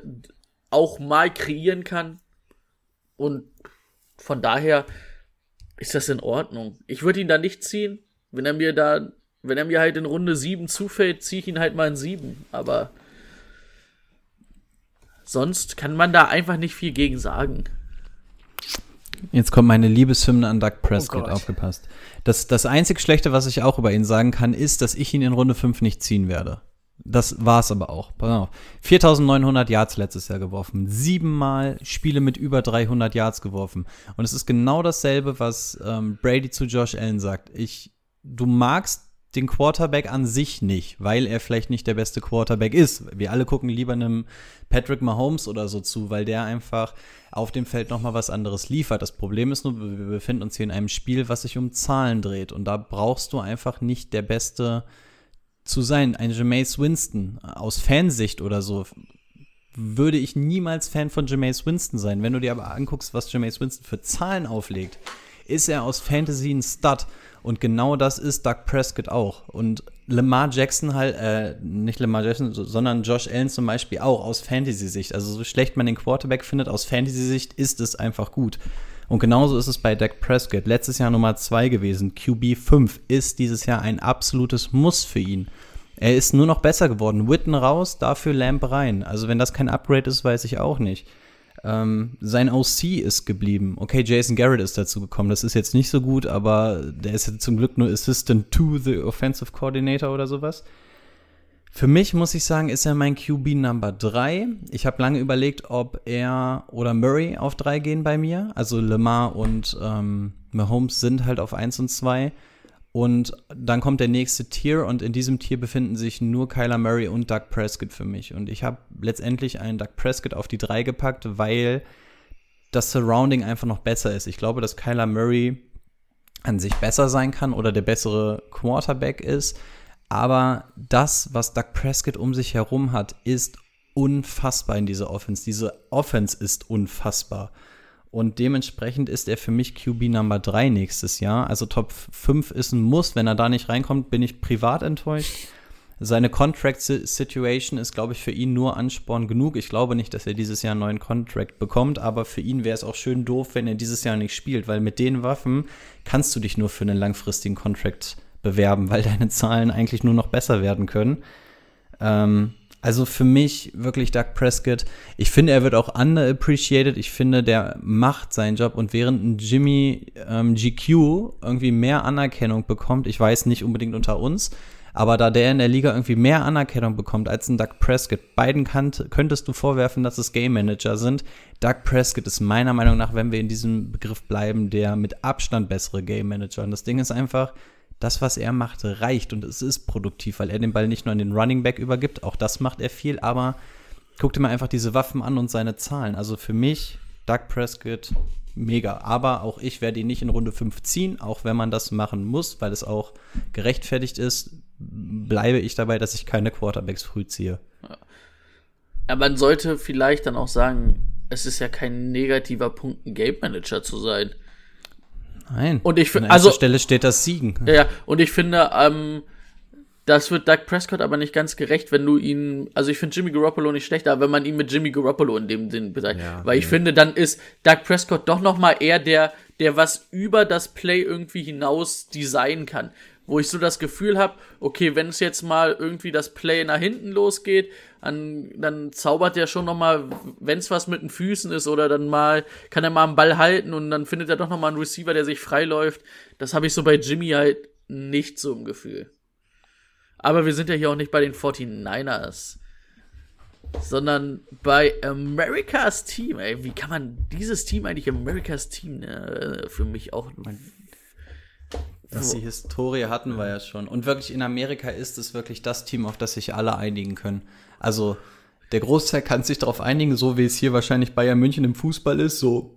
auch mal kreieren kann und von daher ist das in Ordnung. Ich würde ihn da nicht ziehen. Wenn er mir da, wenn er mir halt in Runde 7 zufällt, ziehe ich ihn halt mal in 7. Aber sonst kann man da einfach nicht viel gegen sagen. Jetzt kommt meine Liebeshymne an Doug Prescott, Gott. aufgepasst. Das, das einzig Schlechte, was ich auch über ihn sagen kann, ist, dass ich ihn in Runde 5 nicht ziehen werde. Das war's aber auch. Pass auf. 4900 Yards letztes Jahr geworfen. Siebenmal Spiele mit über 300 Yards geworfen. Und es ist genau dasselbe, was ähm, Brady zu Josh Allen sagt. Ich, du magst den Quarterback an sich nicht, weil er vielleicht nicht der beste Quarterback ist. Wir alle gucken lieber einem Patrick Mahomes oder so zu, weil der einfach auf dem Feld noch mal was anderes liefert. Das Problem ist nur, wir befinden uns hier in einem Spiel, was sich um Zahlen dreht und da brauchst du einfach nicht der beste zu sein. Ein Jameis Winston aus Fansicht oder so würde ich niemals Fan von Jameis Winston sein. Wenn du dir aber anguckst, was Jameis Winston für Zahlen auflegt, ist er aus Fantasy ein Stud. Und genau das ist Doug Prescott auch. Und Lamar Jackson halt, äh, nicht Lamar Jackson, so- sondern Josh Allen zum Beispiel auch aus Fantasy-Sicht. Also so schlecht man den Quarterback findet, aus Fantasy-Sicht ist es einfach gut. Und genauso ist es bei Dak Prescott. Letztes Jahr Nummer 2 gewesen. QB 5 ist dieses Jahr ein absolutes Muss für ihn. Er ist nur noch besser geworden. Witten raus, dafür Lamp rein. Also wenn das kein Upgrade ist, weiß ich auch nicht. Ähm, sein OC ist geblieben. Okay, Jason Garrett ist dazu gekommen. Das ist jetzt nicht so gut, aber der ist jetzt zum Glück nur Assistant to the Offensive Coordinator oder sowas. Für mich muss ich sagen, ist er mein QB Number 3. Ich habe lange überlegt, ob er oder Murray auf 3 gehen bei mir. Also Lamar und ähm, Mahomes sind halt auf 1 und 2. Und dann kommt der nächste Tier und in diesem Tier befinden sich nur Kyler Murray und Doug Prescott für mich. Und ich habe letztendlich einen Doug Prescott auf die 3 gepackt, weil das Surrounding einfach noch besser ist. Ich glaube, dass Kyler Murray an sich besser sein kann oder der bessere Quarterback ist. Aber das, was Doug Prescott um sich herum hat, ist unfassbar in dieser Offense. Diese Offense ist unfassbar. Und dementsprechend ist er für mich QB Number 3 nächstes Jahr. Also Top 5 ist ein Muss. Wenn er da nicht reinkommt, bin ich privat enttäuscht. Seine Contract-Situation ist, glaube ich, für ihn nur Ansporn genug. Ich glaube nicht, dass er dieses Jahr einen neuen Contract bekommt, aber für ihn wäre es auch schön doof, wenn er dieses Jahr nicht spielt, weil mit den Waffen kannst du dich nur für einen langfristigen Contract bewerben, weil deine Zahlen eigentlich nur noch besser werden können. Ähm, also für mich wirklich Doug Prescott. Ich finde, er wird auch underappreciated. Ich finde, der macht seinen Job und während ein Jimmy ähm, GQ irgendwie mehr Anerkennung bekommt, ich weiß nicht unbedingt unter uns, aber da der in der Liga irgendwie mehr Anerkennung bekommt als ein Doug Prescott, beiden kannt, könntest du vorwerfen, dass es Game Manager sind. Doug Prescott ist meiner Meinung nach, wenn wir in diesem Begriff bleiben, der mit Abstand bessere Game Manager. Und das Ding ist einfach, das, was er macht, reicht und es ist produktiv, weil er den Ball nicht nur an den Running Back übergibt, auch das macht er viel, aber guck dir mal einfach diese Waffen an und seine Zahlen. Also für mich, Doug Prescott, mega. Aber auch ich werde ihn nicht in Runde 5 ziehen, auch wenn man das machen muss, weil es auch gerechtfertigt ist, bleibe ich dabei, dass ich keine Quarterbacks früh ziehe. Aber man sollte vielleicht dann auch sagen, es ist ja kein negativer Punkt, ein Game Manager zu sein. Nein. Und ich An finde, also, Stelle steht das Siegen. ja, ja, und ich finde, ähm, das wird Doug Prescott aber nicht ganz gerecht, wenn du ihn, also ich finde Jimmy Garoppolo nicht schlecht, aber wenn man ihn mit Jimmy Garoppolo in dem Sinn bezeichnet. Ja, Weil ich nee. finde, dann ist Doug Prescott doch noch mal eher der, der was über das Play irgendwie hinaus designen kann. Wo ich so das Gefühl habe, okay, wenn es jetzt mal irgendwie das Play nach hinten losgeht, dann, dann zaubert er schon noch mal, wenn es was mit den Füßen ist oder dann mal, kann er mal einen Ball halten und dann findet er doch noch mal einen Receiver, der sich freiläuft. Das habe ich so bei Jimmy halt nicht so im Gefühl. Aber wir sind ja hier auch nicht bei den 49ers, sondern bei Americas Team. Ey, wie kann man dieses Team eigentlich Americas Team äh, für mich auch Dass die Historie hatten wir ja schon. Und wirklich in Amerika ist es wirklich das Team, auf das sich alle einigen können. Also der Großteil kann sich darauf einigen, so wie es hier wahrscheinlich Bayern München im Fußball ist. So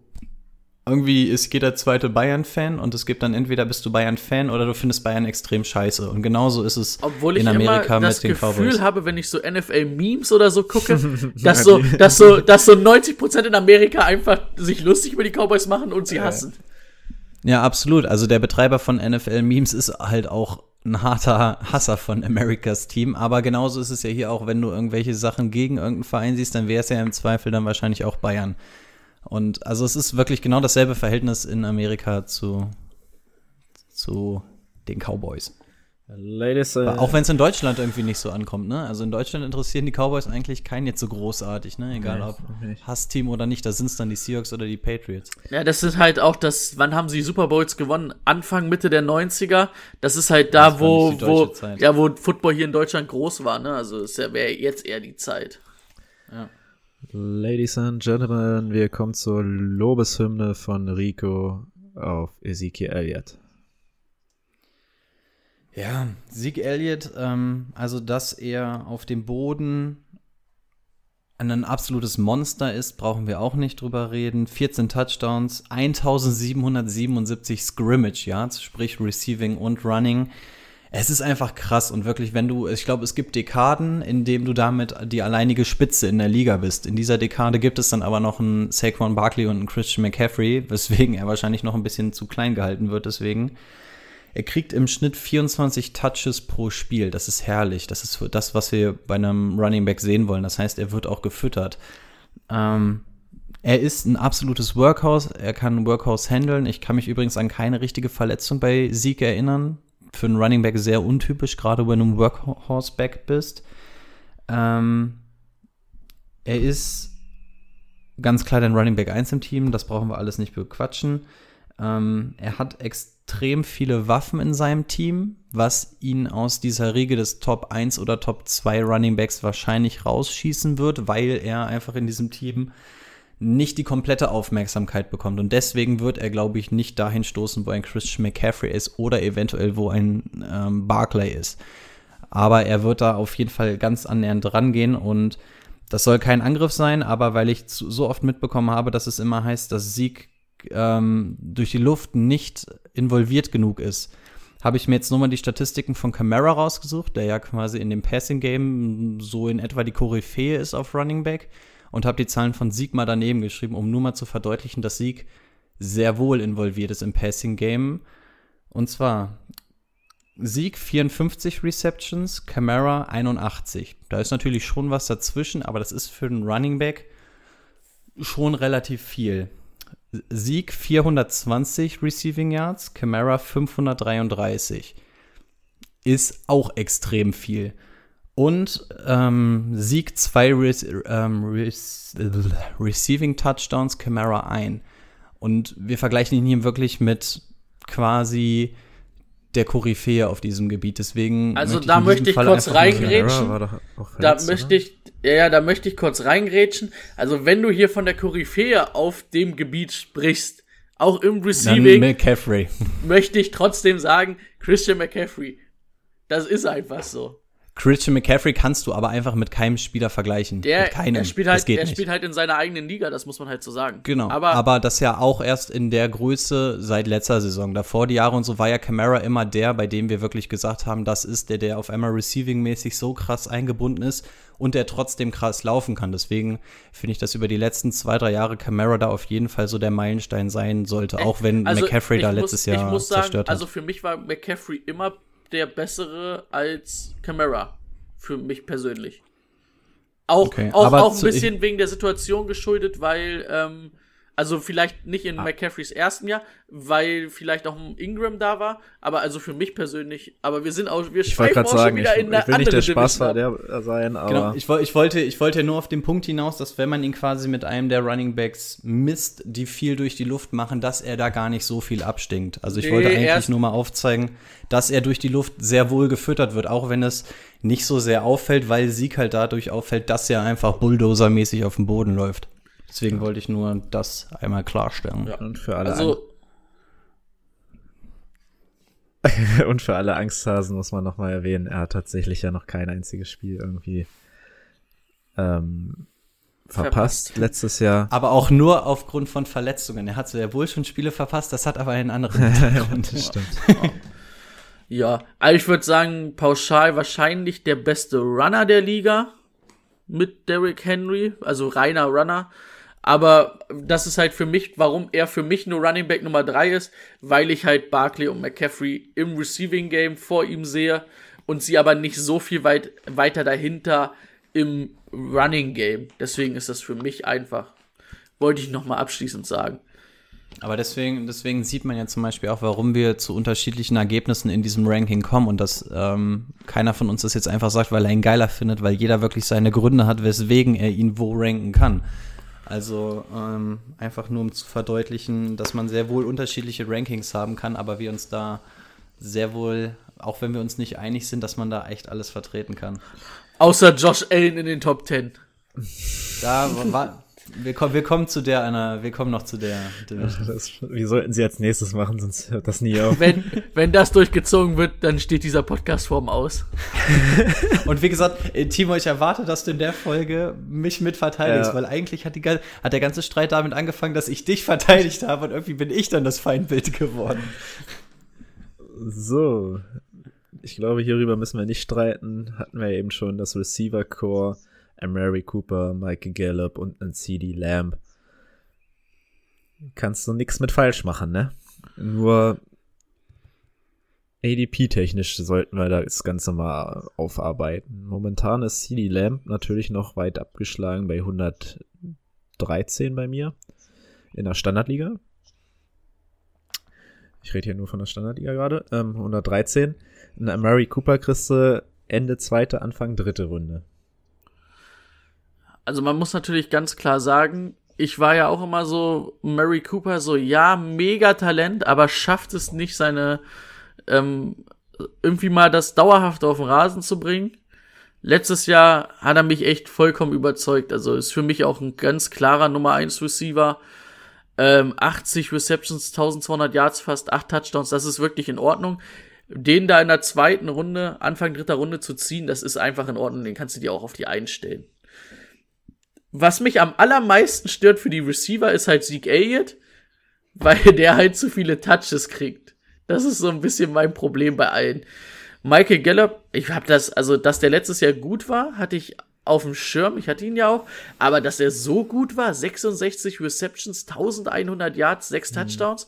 irgendwie ist jeder zweite Bayern-Fan und es gibt dann entweder bist du Bayern-Fan oder du findest Bayern extrem scheiße. Und genauso ist es Obwohl ich in Amerika immer das mit den Gefühl Cowboys. habe, wenn ich so NFL-Memes oder so gucke, [laughs] dass so, dass so, dass so 90% in Amerika einfach sich lustig über die Cowboys machen und sie hassen. Ja, absolut. Also der Betreiber von NFL Memes ist halt auch ein harter Hasser von Americas Team. Aber genauso ist es ja hier auch, wenn du irgendwelche Sachen gegen irgendeinen Verein siehst, dann wäre es ja im Zweifel dann wahrscheinlich auch Bayern. Und also es ist wirklich genau dasselbe Verhältnis in Amerika zu, zu den Cowboys. Ladies, äh, Auch wenn es in Deutschland irgendwie nicht so ankommt, ne? Also in Deutschland interessieren die Cowboys eigentlich keinen jetzt so großartig, ne? Egal ob. Hassteam oder nicht, da sind es dann die Seahawks oder die Patriots. Ja, das ist halt auch das, wann haben sie Super Bowls gewonnen? Anfang, Mitte der 90er. Das ist halt da, Das wo, wo, Zeit. ja, wo Football hier in Deutschland groß war, ne? Also, es wäre jetzt eher die Zeit. Ladies and Gentlemen, wir kommen zur Lobeshymne von Rico auf Ezekiel Elliott. Ja, Sieg Elliott, ähm, also dass er auf dem Boden ein absolutes Monster ist, brauchen wir auch nicht drüber reden. 14 Touchdowns, 1777 Scrimmage Yards, sprich Receiving und Running. Es ist einfach krass und wirklich, wenn du, ich glaube, es gibt Dekaden, in denen du damit die alleinige Spitze in der Liga bist. In dieser Dekade gibt es dann aber noch einen Saquon Barkley und einen Christian McCaffrey, weswegen er wahrscheinlich noch ein bisschen zu klein gehalten wird, deswegen. Er kriegt im Schnitt 24 Touches pro Spiel. Das ist herrlich. Das ist das, was wir bei einem Running Back sehen wollen. Das heißt, er wird auch gefüttert. Ähm, er ist ein absolutes Workhouse. Er kann Workhouse handeln. Ich kann mich übrigens an keine richtige Verletzung bei Sieg erinnern. Für einen Running Back sehr untypisch, gerade wenn du ein Workhorse-Back bist. Ähm, er ist ganz klar dein Running Back 1 im Team. Das brauchen wir alles nicht bequatschen. Ähm, er hat extrem viele Waffen in seinem Team, was ihn aus dieser Riege des Top 1 oder Top 2 Running Backs wahrscheinlich rausschießen wird, weil er einfach in diesem Team nicht die komplette Aufmerksamkeit bekommt. Und deswegen wird er, glaube ich, nicht dahin stoßen, wo ein Christian McCaffrey ist oder eventuell wo ein ähm, Barclay ist. Aber er wird da auf jeden Fall ganz annähernd rangehen und das soll kein Angriff sein, aber weil ich so oft mitbekommen habe, dass es immer heißt, dass Sieg ähm, durch die Luft nicht involviert genug ist, habe ich mir jetzt nur mal die Statistiken von Camara rausgesucht, der ja quasi in dem Passing Game so in etwa die Koryphäe ist auf Running Back und habe die Zahlen von Sieg mal daneben geschrieben, um nur mal zu verdeutlichen, dass Sieg sehr wohl involviert ist im Passing Game. Und zwar Sieg 54 Receptions, Camara 81. Da ist natürlich schon was dazwischen, aber das ist für einen Running Back schon relativ viel. Sieg 420 Receiving Yards, Camara 533. Ist auch extrem viel. Und ähm, Sieg 2 Re ähm, Re Receiving Touchdowns, Camara ein. Und wir vergleichen ihn hier wirklich mit quasi der Koryphäe auf diesem Gebiet. Deswegen Also möchte da in möchte ich Fall kurz reingrätschen. Da möchte oder? ich, ja, da möchte ich kurz reingrätschen. Also, wenn du hier von der Koryphäe auf dem Gebiet sprichst, auch im Dann Receiving, McCaffrey. möchte ich trotzdem sagen, Christian McCaffrey. Das ist einfach so. Christian McCaffrey kannst du aber einfach mit keinem Spieler vergleichen. Der, mit keinem. er spielt das halt, geht er spielt halt in seiner eigenen Liga, das muss man halt so sagen. Genau, Aber, aber, das ja auch erst in der Größe seit letzter Saison. Davor die Jahre und so war ja Camara immer der, bei dem wir wirklich gesagt haben, das ist der, der auf einmal receiving-mäßig so krass eingebunden ist und der trotzdem krass laufen kann. Deswegen finde ich, dass über die letzten zwei, drei Jahre Camara da auf jeden Fall so der Meilenstein sein sollte, auch wenn also McCaffrey da muss, letztes Jahr ich muss sagen, zerstört hat. Also für mich war McCaffrey immer der bessere als Camara. Für mich persönlich. Auch, Okay, auch, auch ein bisschen wegen der Situation geschuldet, weil, ähm, also vielleicht nicht Ah. in McCaffreys ersten Jahr, weil vielleicht auch ein Ingram da war, aber also für mich persönlich, aber wir sind auch, wir Ich schweifen auch schon sagen, ich, wieder in eine ich will nicht andere der Spaß ab. der sein, aber Genau, ich, ich, wollte, ich wollte ja nur auf den Punkt hinaus, dass wenn man ihn quasi mit einem der Running Backs misst, die viel durch die Luft machen, dass er da gar nicht so viel abstinkt. Also ich Nee, wollte eigentlich nur mal aufzeigen, dass er durch die Luft sehr wohl gefüttert wird, auch wenn es nicht so sehr auffällt, weil Sieg halt dadurch auffällt, dass er einfach Bulldozer-mäßig auf dem Boden läuft. Deswegen wollte ich nur das einmal klarstellen. Ja. und für alle Also, [laughs] Und für alle Angsthasen muss man nochmal erwähnen, er hat tatsächlich ja noch kein einziges Spiel irgendwie ähm, verpasst, Verpasst. letztes Jahr. Aber auch nur aufgrund von Verletzungen. Er hat sehr wohl schon Spiele verpasst, das hat aber einen anderen [laughs] Hintergrund. das stimmt. Ja, also ich würde sagen, pauschal wahrscheinlich der beste Runner der Liga mit Derrick Henry, also reiner Runner. Aber das ist halt für mich, warum er für mich nur Running Back Nummer drei ist, weil ich halt Barkley und McCaffrey im Receiving Game vor ihm sehe und sie aber nicht so viel weit, weiter dahinter im Running Game. Deswegen ist das für mich einfach. Wollte ich nochmal abschließend sagen. Aber deswegen, deswegen sieht man ja zum Beispiel auch, warum wir zu unterschiedlichen Ergebnissen in diesem Ranking kommen und dass ähm, keiner von uns das jetzt einfach sagt, weil er ihn geiler findet, weil jeder wirklich seine Gründe hat, weswegen er ihn wo ranken kann. Also ähm, einfach nur um zu verdeutlichen, dass man sehr wohl unterschiedliche Rankings haben kann, aber wir uns da sehr wohl, auch wenn wir uns nicht einig sind, dass man da echt alles vertreten kann. Außer Josh Allen in den Top 10. Da war, wir, kommen, wir kommen zu der einer, wir kommen noch zu der. Das, wie sollten sie als nächstes machen, sonst hört das nie auf. Wenn, wenn das durchgezogen wird, dann steht dieser Podcast-Form aus. [laughs] Und wie gesagt, äh, Timo, ich erwarte, dass du in der Folge mich mit verteidigst, Ja. weil eigentlich hat, die, hat der ganze Streit damit angefangen, dass ich dich verteidigt habe und irgendwie bin ich dann das Feindbild geworden. So, ich glaube, hierüber müssen wir nicht streiten. Hatten wir eben schon das Receiver Core, Mary Cooper, Michael Gallup und ein CD Lamb. Kannst du nix mit falsch machen, ne? Nur ADP-technisch sollten wir das Ganze mal aufarbeiten. Momentan ist CD Lamb natürlich noch weit abgeschlagen bei 113 bei mir in der Standardliga. Ich rede hier nur von der Standardliga gerade. Ähm, 113. Ein Mary Cooper kriegst du Ende zweite, Anfang dritte Runde. Also man muss natürlich ganz klar sagen, ich war ja auch immer so, Mary Cooper, so ja, mega Talent, aber schafft es nicht, seine ähm, irgendwie mal das dauerhaft auf den Rasen zu bringen. Letztes Jahr hat er mich echt vollkommen überzeugt. Also ist für mich auch ein ganz klarer Nummer 1 Receiver. Ähm, 80 Receptions, 1200 Yards, fast 8 Touchdowns, das ist wirklich in Ordnung. Den da in der zweiten Runde, Anfang dritter Runde zu ziehen, das ist einfach in Ordnung. Den kannst du dir auch auf die einstellen. Was mich am allermeisten stört für die Receiver ist halt Zeke Elliott, weil [laughs] der halt zu viele Touches kriegt. Das ist so ein bisschen mein Problem bei allen. Michael Gallup, ich habe das, also dass der letztes Jahr gut war, hatte ich auf dem Schirm, ich hatte ihn ja auch, aber dass er so gut war, 66 Receptions, 1100 Yards, 6 Touchdowns.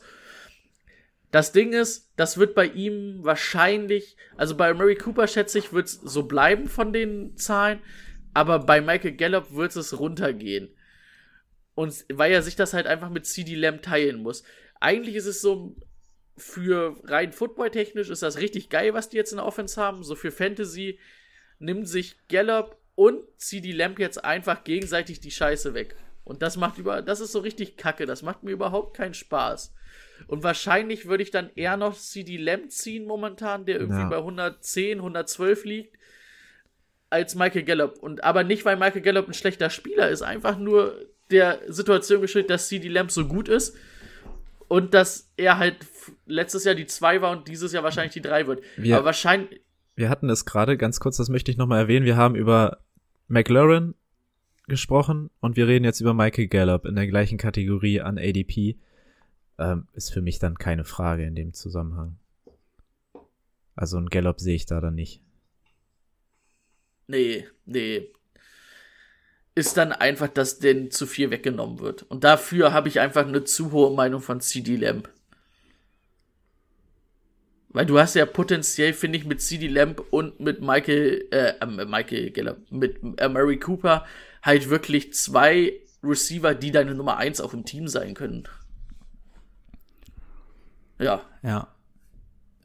Das Ding ist, das wird bei ihm wahrscheinlich, also bei Murray Cooper schätze ich, wird es so bleiben von den Zahlen, aber bei Michael Gallup wird es runtergehen. Und weil er sich das halt einfach mit CD Lamb teilen muss. Eigentlich ist es so, für rein footballtechnisch ist das richtig geil, was die jetzt in der Offense haben. So für Fantasy nimmt sich Gallup und CD Lamb jetzt einfach gegenseitig die Scheiße weg. Und das macht über, das ist so richtig kacke. Das macht mir überhaupt keinen Spaß. Und wahrscheinlich würde ich dann eher noch CD Lamb ziehen momentan, der irgendwie Ja. bei 110, 112 liegt, als Michael Gallup. Und aber nicht, weil Michael Gallup ein schlechter Spieler ist, einfach nur der Situation geschuldet, dass CD Lamb so gut ist und dass er halt letztes Jahr die 2 war und dieses Jahr wahrscheinlich die 3 wird. Wir- aber wahrscheinlich, wir hatten es gerade ganz kurz, das möchte ich nochmal erwähnen. Wir haben über McLaren gesprochen und wir reden jetzt über Michael Gallup in der gleichen Kategorie an ADP. Ähm, ist für mich dann keine Frage in dem Zusammenhang. Also ein Gallup sehe ich da dann nicht. Nee, nee. Ist dann einfach, dass denn zu viel weggenommen wird. Und dafür habe ich einfach eine zu hohe Meinung von CD Lamp. Weil du hast ja potenziell, finde ich, mit CD Lamp und mit Michael, äh, äh Michael Geller, mit äh, Murray Cooper halt wirklich zwei Receiver, die deine Nummer eins auch im Team sein können. Ja. Ja.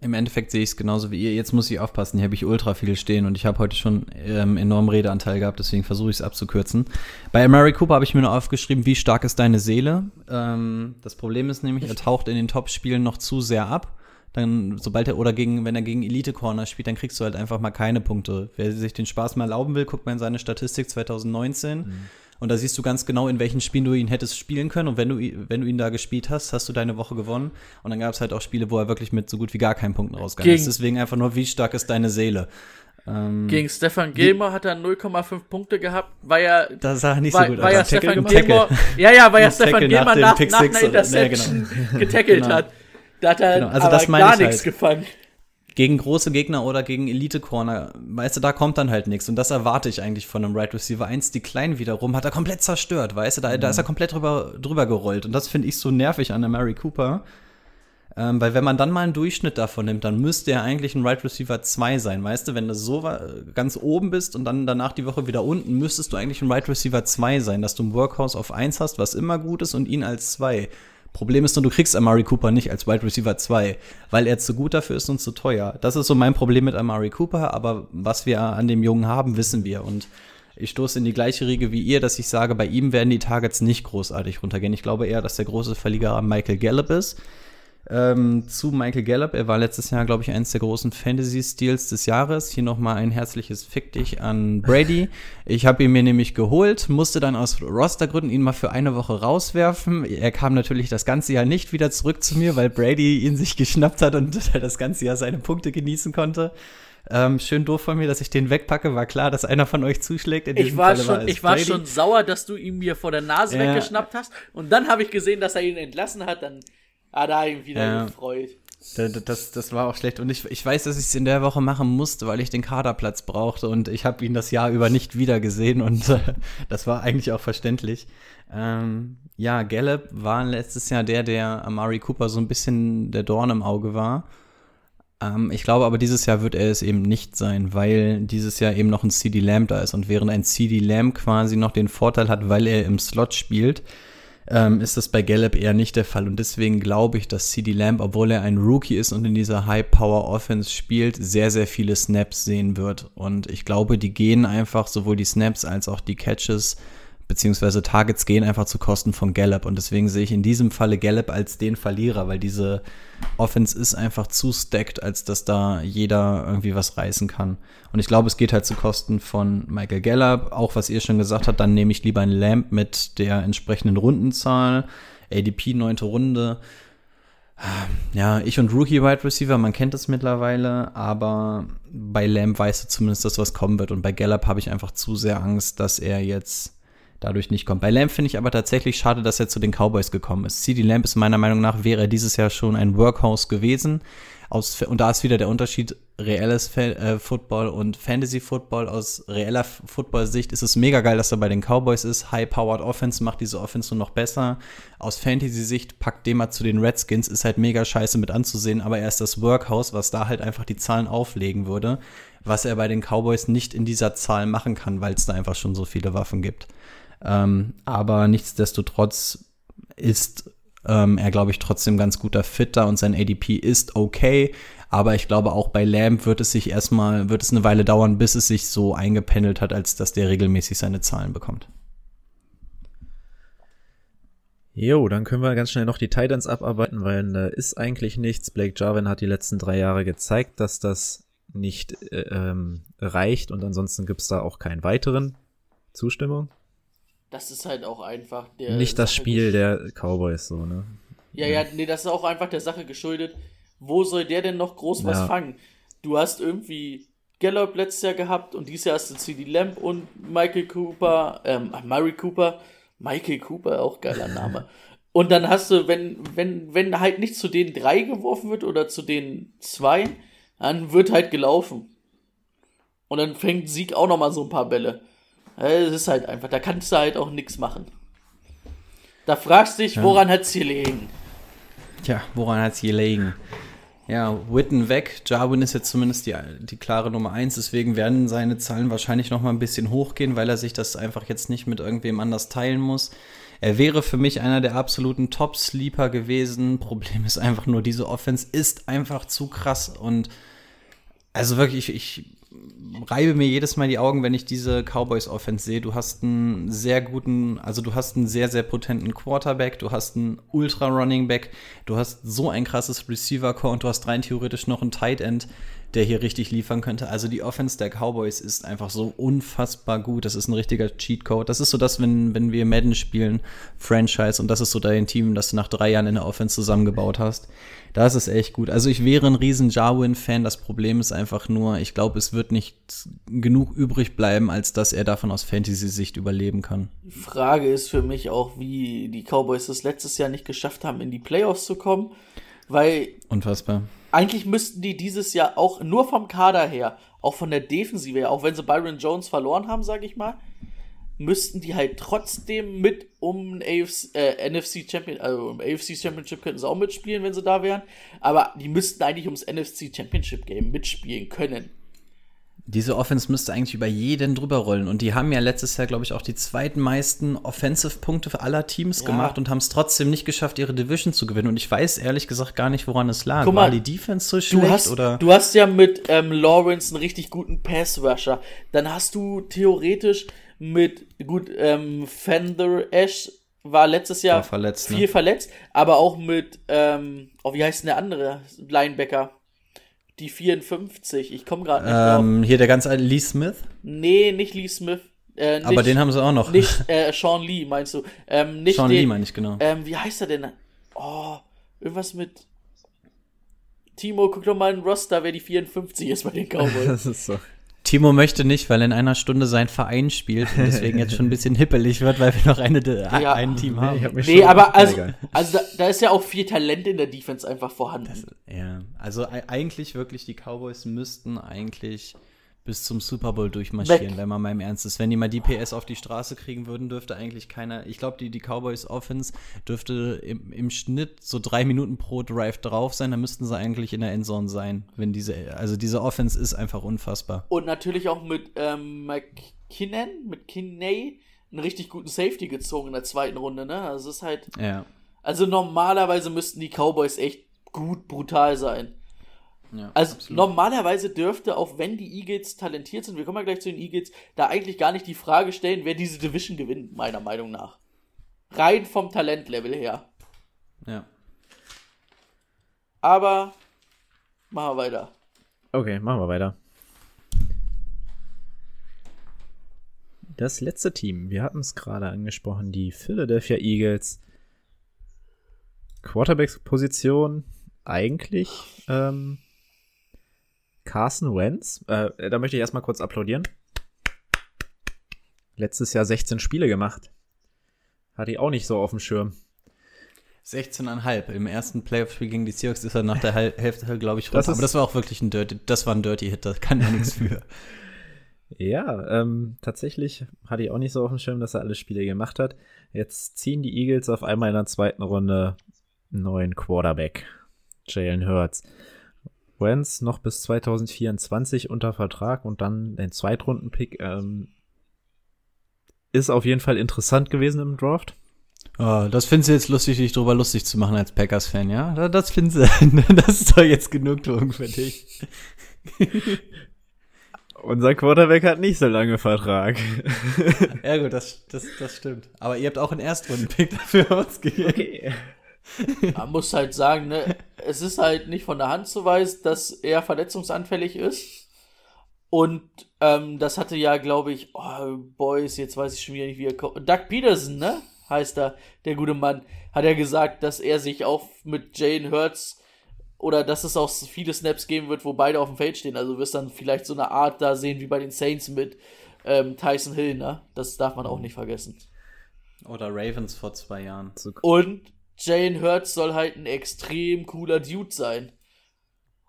Im Endeffekt sehe ich es genauso wie ihr. Jetzt muss ich aufpassen, hier habe ich ultra viel stehen und ich habe heute schon ähm, enormen Redeanteil gehabt, deswegen versuche ich es abzukürzen. Bei Mary Cooper habe ich mir nur aufgeschrieben, wie stark ist deine Seele? Ähm, das Problem ist nämlich, er taucht in den Top-Spielen noch zu sehr ab dann, sobald er, oder gegen, wenn er gegen Elite Corner spielt, dann kriegst du halt einfach mal keine Punkte. Wer sich den Spaß mal erlauben will, guckt mal in seine Statistik 2019. Mhm. Und da siehst du ganz genau, in welchen Spielen du ihn hättest spielen können. Und wenn du, wenn du ihn da gespielt hast, hast du deine Woche gewonnen. Und dann gab es halt auch Spiele, wo er wirklich mit so gut wie gar keinen Punkten rausgegangen ist. Deswegen einfach nur, wie stark ist deine Seele? Ähm, Gegen Stefan Gilmore hat er 0,5 Punkte gehabt, weil er. Das sah nicht so gut weil aus. Stefan Gilmore, ja, ja, weil er Stefan Gilmore nach, nach, nach einer Interception ja, genau. getackelt genau. hat. Da hat er genau, also das gar nichts halt. gefangen. Gegen große Gegner oder gegen Elite-Corner, weißt du, da kommt dann halt nichts. Und das erwarte ich eigentlich von einem Right Receiver 1. Die Kleinen wiederum hat er komplett zerstört, weißt du, da, mhm. da ist er komplett drüber, drüber gerollt. Und das finde ich so nervig an der Mary Cooper. Ähm, weil wenn man dann mal einen Durchschnitt davon nimmt, dann müsste er eigentlich ein Right Receiver 2 sein, weißt du? Wenn du so ganz oben bist und dann danach die Woche wieder unten, müsstest du eigentlich ein Right Receiver 2 sein, dass du ein Workhouse auf 1 hast, was immer gut ist, und ihn als 2. Problem ist nur, du kriegst Amari Cooper nicht als Wide Receiver 2, weil er zu gut dafür ist und zu teuer. Das ist so mein Problem mit Amari Cooper, aber was wir an dem Jungen haben, wissen wir. Und ich stoße in die gleiche Riege wie ihr, dass ich sage, bei ihm werden die Targets nicht großartig runtergehen. Ich glaube eher, dass der große Verlierer Michael Gallup ist. Ähm, zu Michael Gallup. Er war letztes Jahr, glaube ich, eines der großen Fantasy-Steals des Jahres. Hier nochmal ein herzliches Fick dich an Brady. Ich habe ihn mir nämlich geholt, musste dann aus Rostergründen ihn mal für eine Woche rauswerfen. Er kam natürlich das ganze Jahr nicht wieder zurück zu mir, weil Brady ihn sich geschnappt hat und [laughs] das ganze Jahr seine Punkte genießen konnte. Ähm, schön doof von mir, dass ich den wegpacke. War klar, dass einer von euch zuschlägt. ich war, schon, war ich war schon sauer, dass du ihn mir vor der Nase ja. weggeschnappt hast. Und dann habe ich gesehen, dass er ihn entlassen hat. Dann Ah, da wieder ja. gefreut. Das, das, das, war auch schlecht. Und ich, ich weiß, dass ich es in der Woche machen musste, weil ich den Kaderplatz brauchte und ich habe ihn das Jahr über nicht wieder gesehen und äh, [laughs] das war eigentlich auch verständlich. Ähm, ja, Gallup war letztes Jahr der, der Amari Cooper so ein bisschen der Dorn im Auge war. Ähm, ich glaube aber, dieses Jahr wird er es eben nicht sein, weil dieses Jahr eben noch ein CD Lamb da ist. Und während ein CD Lamb quasi noch den Vorteil hat, weil er im Slot spielt, ähm, ist das bei Gallup eher nicht der Fall. Und deswegen glaube ich, dass CD Lamb, obwohl er ein Rookie ist und in dieser High-Power-Offense spielt, sehr, sehr viele Snaps sehen wird. Und ich glaube, die gehen einfach, sowohl die Snaps als auch die Catches, beziehungsweise Targets gehen einfach zu Kosten von Gallup. Und deswegen sehe ich in diesem Falle Gallup als den Verlierer, weil diese Offense ist einfach zu stacked, als dass da jeder irgendwie was reißen kann. Und ich glaube, es geht halt zu Kosten von Michael Gallup. Auch was ihr schon gesagt habt, dann nehme ich lieber ein Lamp mit der entsprechenden Rundenzahl. ADP neunte Runde. Ja, ich und Rookie Wide Receiver, man kennt es mittlerweile, aber bei Lamb weißt du zumindest, dass was kommen wird. Und bei Gallup habe ich einfach zu sehr Angst, dass er jetzt dadurch nicht kommt. Bei Lamb finde ich aber tatsächlich schade, dass er zu den Cowboys gekommen ist. CD Lamb ist meiner Meinung nach, wäre dieses Jahr schon ein Workhouse gewesen. Aus, und da ist wieder der Unterschied reelles Fa äh, Football und Fantasy Football. Aus reeller Football-Sicht ist es mega geil, dass er bei den Cowboys ist. High-Powered Offense macht diese Offense nur noch besser. Aus Fantasy-Sicht packt dem mal zu den Redskins, ist halt mega scheiße mit anzusehen, aber er ist das Workhouse, was da halt einfach die Zahlen auflegen würde, was er bei den Cowboys nicht in dieser Zahl machen kann, weil es da einfach schon so viele Waffen gibt. Ähm, aber nichtsdestotrotz ist ähm, er, glaube ich, trotzdem ganz guter Fitter und sein ADP ist okay. Aber ich glaube, auch bei Lamb wird es sich erstmal, wird es eine Weile dauern, bis es sich so eingependelt hat, als dass der regelmäßig seine Zahlen bekommt. Jo, dann können wir ganz schnell noch die Titans abarbeiten, weil äh, ist eigentlich nichts. Blake Jarvin hat die letzten drei Jahre gezeigt, dass das nicht äh, ähm, reicht und ansonsten gibt's da auch keinen weiteren. Zustimmung? Das ist halt auch einfach der. Nicht das Sache Spiel der Cowboys so, ne? Ja, ja, nee, das ist auch einfach der Sache geschuldet. Wo soll der denn noch groß ja. was fangen? Du hast irgendwie Gallup letztes Jahr gehabt und dieses Jahr hast du CD Lamb und Michael Cooper, ähm, Murray Cooper, Michael Cooper, auch geiler Name. [laughs] Und dann hast du, wenn, wenn, wenn halt nicht zu den drei geworfen wird oder zu den zwei, dann wird halt gelaufen. Und dann fängt Sieg auch nochmal so ein paar Bälle. Es ist halt einfach, da kannst du halt auch nichts machen. Da fragst du dich, woran hat's hier liegen? Tja, woran hat's gelegen? Ja, Witten weg. Jarwin ist jetzt zumindest die, die klare Nummer eins. Deswegen werden seine Zahlen wahrscheinlich noch mal ein bisschen hochgehen, weil er sich das einfach jetzt nicht mit irgendwem anders teilen muss. Er wäre für mich einer der absoluten Top-Sleeper gewesen. Problem ist einfach nur, diese Offense ist einfach zu krass. Und also wirklich, ich, ich reibe mir jedes Mal die Augen, wenn ich diese Cowboys-Offense sehe. Du hast einen sehr guten, also du hast einen sehr, sehr potenten Quarterback, du hast einen Ultra-Running-Back, du hast so ein krasses Receiver-Core und du hast rein theoretisch noch einen Tight End, der hier richtig liefern könnte. Also die Offense der Cowboys ist einfach so unfassbar gut. Das ist ein richtiger Cheat-Code. Das ist so das, wenn, wenn wir Madden spielen, Franchise, und das ist so dein Team, das du nach drei Jahren in der Offense zusammengebaut hast. Das ist echt gut. Also ich wäre ein riesen Jarwin-Fan. Das Problem ist einfach nur, ich glaube, es wird nicht genug übrig bleiben, als dass er davon aus Fantasy-Sicht überleben kann. Die Frage ist für mich auch, wie die Cowboys es letztes Jahr nicht geschafft haben, in die Playoffs zu kommen. Weil Unfassbar. Eigentlich müssten die dieses Jahr auch nur vom Kader her, auch von der Defensive her, auch wenn sie Byron Jones verloren haben, sage ich mal, müssten die halt trotzdem mit um ein AFC, äh, NFC Champion, also im AFC Championship könnten sie auch mitspielen, wenn sie da wären, aber die müssten eigentlich ums NFC Championship Game mitspielen können. Diese Offense müsste eigentlich über jeden drüber rollen. Und die haben ja letztes Jahr, glaube ich, auch die zweitmeisten Offensive-Punkte aller Teams Ja. gemacht und haben es trotzdem nicht geschafft, ihre Division zu gewinnen. Und ich weiß ehrlich gesagt gar nicht, woran es lag. Guck mal, War die Defense so Du schlecht hast, oder? du hast ja mit ähm, Lawrence einen richtig guten Pass-Rusher. Dann hast du theoretisch mit, gut, ähm, Fender Ash war letztes Jahr War verletzt, ne? viel verletzt, aber auch mit, ähm, oh, wie heißt denn der andere Linebacker? Die 54, ich komme gerade nicht drauf. ähm, hier der ganz alte Lee Smith. Nee, nicht Lee Smith. Äh, nicht, Aber den haben sie auch noch. Nicht äh, Sean Lee, meinst du? Ähm, nicht Sean den, Lee meine ich, genau. Ähm, wie heißt er denn? Oh, irgendwas mit. Timo, guck doch mal in den Roster, wer die 54 ist bei den Cowboys. [laughs] Das ist so. Timo möchte nicht, weil in einer Stunde sein Verein spielt und deswegen jetzt schon ein bisschen hippelig wird, weil wir noch eine, Ja. ein Team haben. Ich hab nee, aber also, also da, da ist ja auch viel Talent in der Defense einfach vorhanden. Ja, also e- eigentlich wirklich, die Cowboys müssten eigentlich bis zum Super Bowl durchmarschieren, Weg. wenn man mal im Ernst ist. Wenn die mal die PS auf die Straße kriegen würden, dürfte eigentlich keiner. Ich glaube, die, die Cowboys Offense dürfte im, im Schnitt so drei Minuten pro Drive drauf sein. Dann müssten sie eigentlich in der Endzone sein. Wenn diese, also diese Offense ist einfach unfassbar. Und natürlich auch mit ähm, McKinnon, mit Kinney, einen richtig guten Safety gezogen in der zweiten Runde, ne? Also es ist halt. Ja. Also normalerweise müssten die Cowboys echt gut brutal sein. Ja Also absolut. normalerweise dürfte, auch wenn die Eagles talentiert sind, wir kommen ja gleich zu den Eagles, da eigentlich gar nicht die Frage stellen, wer diese Division gewinnt, meiner Meinung nach. Rein vom Talentlevel her. Ja. Aber machen wir weiter. Okay, machen wir weiter. Das letzte Team, wir hatten es gerade angesprochen, die Philadelphia Eagles. Quarterback-Position eigentlich ähm, Carson Wentz. Äh, da möchte ich erstmal kurz applaudieren. Letztes Jahr 16 Spiele gemacht. Hatte ich auch nicht so auf dem Schirm. 16,5. Im ersten Playoff-Spiel gegen die Seahawks ist er nach der Hälfte, glaube ich, runter. Aber das war auch wirklich ein Dirty, das war ein Dirty Hit, da kann er nichts für. [laughs] Ja, ähm, tatsächlich hatte ich auch nicht so auf dem Schirm, dass er alle Spiele gemacht hat. Jetzt ziehen die Eagles auf einmal in der zweiten Runde einen neuen Quarterback, Jalen Hurts. Wentz noch bis 2024 unter Vertrag und dann den Zweitrunden-Pick ähm, ist auf jeden Fall interessant gewesen im Draft. Oh, das findest du jetzt lustig, dich drüber lustig zu machen als Packers-Fan, ja? Da- Das findest du, [laughs] das ist doch jetzt Genugtuung für dich. [laughs] Unser Quarterback hat nicht so lange Vertrag. Ja gut, das, das, das stimmt. Aber ihr habt auch einen Erstrunden-Pick dafür [laughs] ausgegeben. Okay. Man muss halt sagen, ne, es ist halt nicht von der Hand zu weisen, dass er verletzungsanfällig ist. Und ähm, das hatte ja, glaube ich, oh, Boys, jetzt weiß ich schon wieder nicht, wie er kommt. Doug Peterson, ne? Heißt er, der gute Mann, hat ja gesagt, dass er sich auch mit Jane Hurts oder dass es auch viele Snaps geben wird, wo beide auf dem Feld stehen. Also du wirst dann vielleicht so eine Art da sehen wie bei den Saints mit ähm, Tyson Hill, ne? Das darf man auch nicht vergessen. Oder Ravens vor zwei Jahren. Und Jane Hurts soll halt ein extrem cooler Dude sein.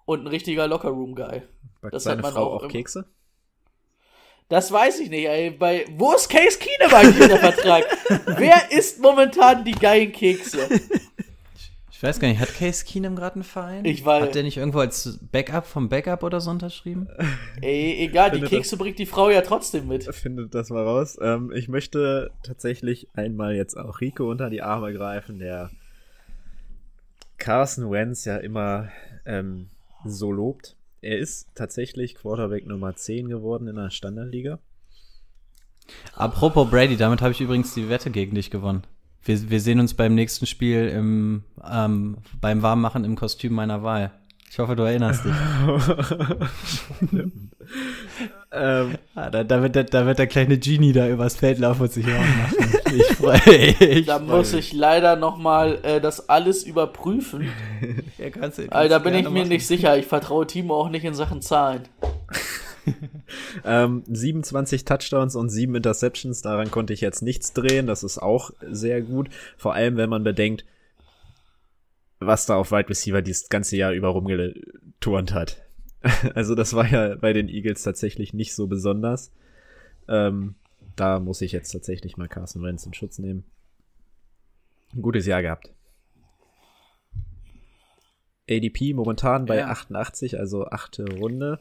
Und ein richtiger Lockerroom-Guy. Das hat man Frau auch auch Kekse? Das weiß ich nicht, ey. Bei, wo ist Case Keenum eigentlich unter Vertrag? [laughs] Wer isst momentan die geilen Kekse? Ich weiß gar nicht, hat Case Keenum gerade einen Verein? Ich weiß- Hat der nicht irgendwo als Backup vom Backup oder so unterschrieben? Ey, egal, die Kekse bringt die Frau ja trotzdem mit. Findet das mal raus. Ähm, ich möchte tatsächlich einmal jetzt auch Rico unter die Arme greifen, der Carson Wentz ja immer ähm, so lobt. Er ist tatsächlich Quarterback Nummer 10 geworden in der Standardliga. Apropos Brady, damit habe ich übrigens die Wette gegen dich gewonnen. Wir, wir sehen uns beim nächsten Spiel im, ähm, beim Warmmachen im Kostüm meiner Wahl. Ich hoffe, du erinnerst dich. [laughs] ähm, Ah, da, da, wird der, da wird der kleine Genie da übers Feld laufen und sich warm machen. [laughs] Ich freue mich. Da muss ich leider nochmal äh, das alles überprüfen. Ja, kannst, kannst da du bin ich mir machen. nicht sicher. Ich vertraue Timo auch nicht in Sachen Zahlen. [laughs] [laughs] ähm, 27 Touchdowns und 7 Interceptions, daran konnte ich jetzt nichts drehen. Das ist auch sehr gut. Vor allem, wenn man bedenkt, was da auf Wide Receiver dieses ganze Jahr über rumgeturnt hat. [laughs] Also das war ja bei den Eagles tatsächlich nicht so besonders. Ähm, da muss ich jetzt tatsächlich mal Carson Wentz in Schutz nehmen. Ein gutes Jahr gehabt. ADP momentan bei Ja. 88, also achte Runde.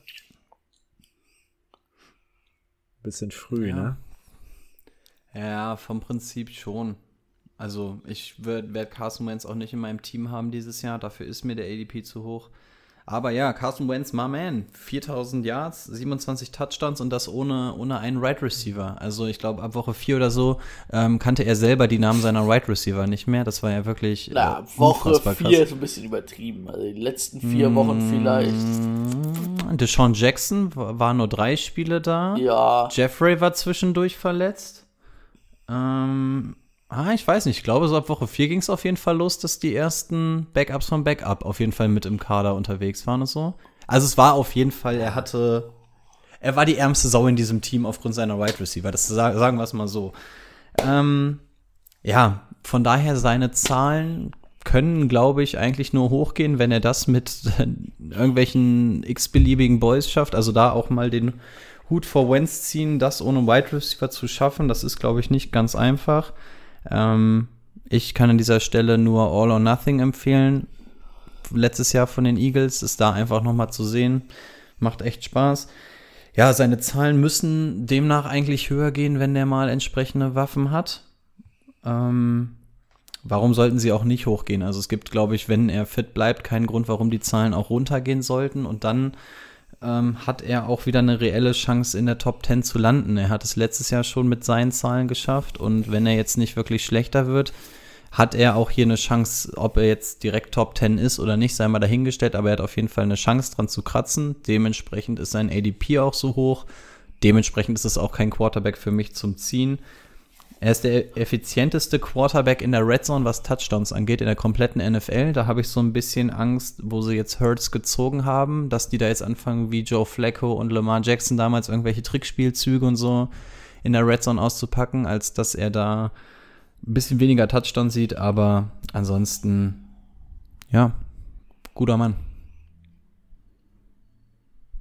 Bisschen früh, Ja. ne? Ja, vom Prinzip schon. Also ich werde werd Carson Wentz auch nicht in meinem Team haben dieses Jahr. Dafür ist mir der ADP zu hoch. Aber ja, Carson Wentz, my man. 4000 Yards, 27 Touchdowns und das ohne, ohne einen Right Receiver. Also ich glaube, ab Woche 4 oder so ähm, kannte er selber die Namen seiner Right Receiver nicht mehr. Das war ja wirklich Na, äh, Woche unfassbar 4 ist ein bisschen übertrieben. Also die letzten vier Wochen vielleicht. Mm, Deshaun Jackson war war nur drei Spiele da. Ja. Jeffrey war zwischendurch verletzt. Ähm, ah, ich weiß nicht. Ich glaube, so ab Woche 4 ging es auf jeden Fall los, dass die ersten Backups vom Backup auf jeden Fall mit im Kader unterwegs waren und so. Also es war auf jeden Fall, er hatte, er war die ärmste Sau in diesem Team aufgrund seiner Wide Receiver. Das sa- sagen wir es mal so. Ähm, ja, von daher seine Zahlen können, glaube ich, eigentlich nur hochgehen, wenn er das mit [laughs] irgendwelchen x-beliebigen Boys schafft. Also da auch mal den Hut vor Wentz ziehen, das ohne Wide Receiver zu schaffen, das ist, glaube ich, nicht ganz einfach. Ähm, ich kann an dieser Stelle nur All or Nothing empfehlen. Letztes Jahr von den Eagles ist da einfach noch mal zu sehen. Macht echt Spaß. Ja, seine Zahlen müssen demnach eigentlich höher gehen, wenn der mal entsprechende Waffen hat. Ähm, warum sollten sie auch nicht hochgehen? Also es gibt, glaube ich, wenn er fit bleibt, keinen Grund, warum die Zahlen auch runtergehen sollten. Und dann ähm, hat er auch wieder eine reelle Chance, in der Top 10 zu landen. Er hat es letztes Jahr schon mit seinen Zahlen geschafft. Und wenn er jetzt nicht wirklich schlechter wird, hat er auch hier eine Chance, ob er jetzt direkt Top 10 ist oder nicht, sei mal dahingestellt, aber er hat auf jeden Fall eine Chance dran zu kratzen. Dementsprechend ist sein ADP auch so hoch. Dementsprechend ist es auch kein Quarterback für mich zum Ziehen. Er ist der effizienteste Quarterback in der Red Zone, was Touchdowns angeht, in der kompletten NFL. Da habe ich so ein bisschen Angst, wo sie jetzt Hurts gezogen haben, dass die da jetzt anfangen, wie Joe Flacco und Lamar Jackson damals irgendwelche Trickspielzüge und so in der Red Zone auszupacken, als dass er da ein bisschen weniger Touchdown sieht. Aber ansonsten, ja, guter Mann.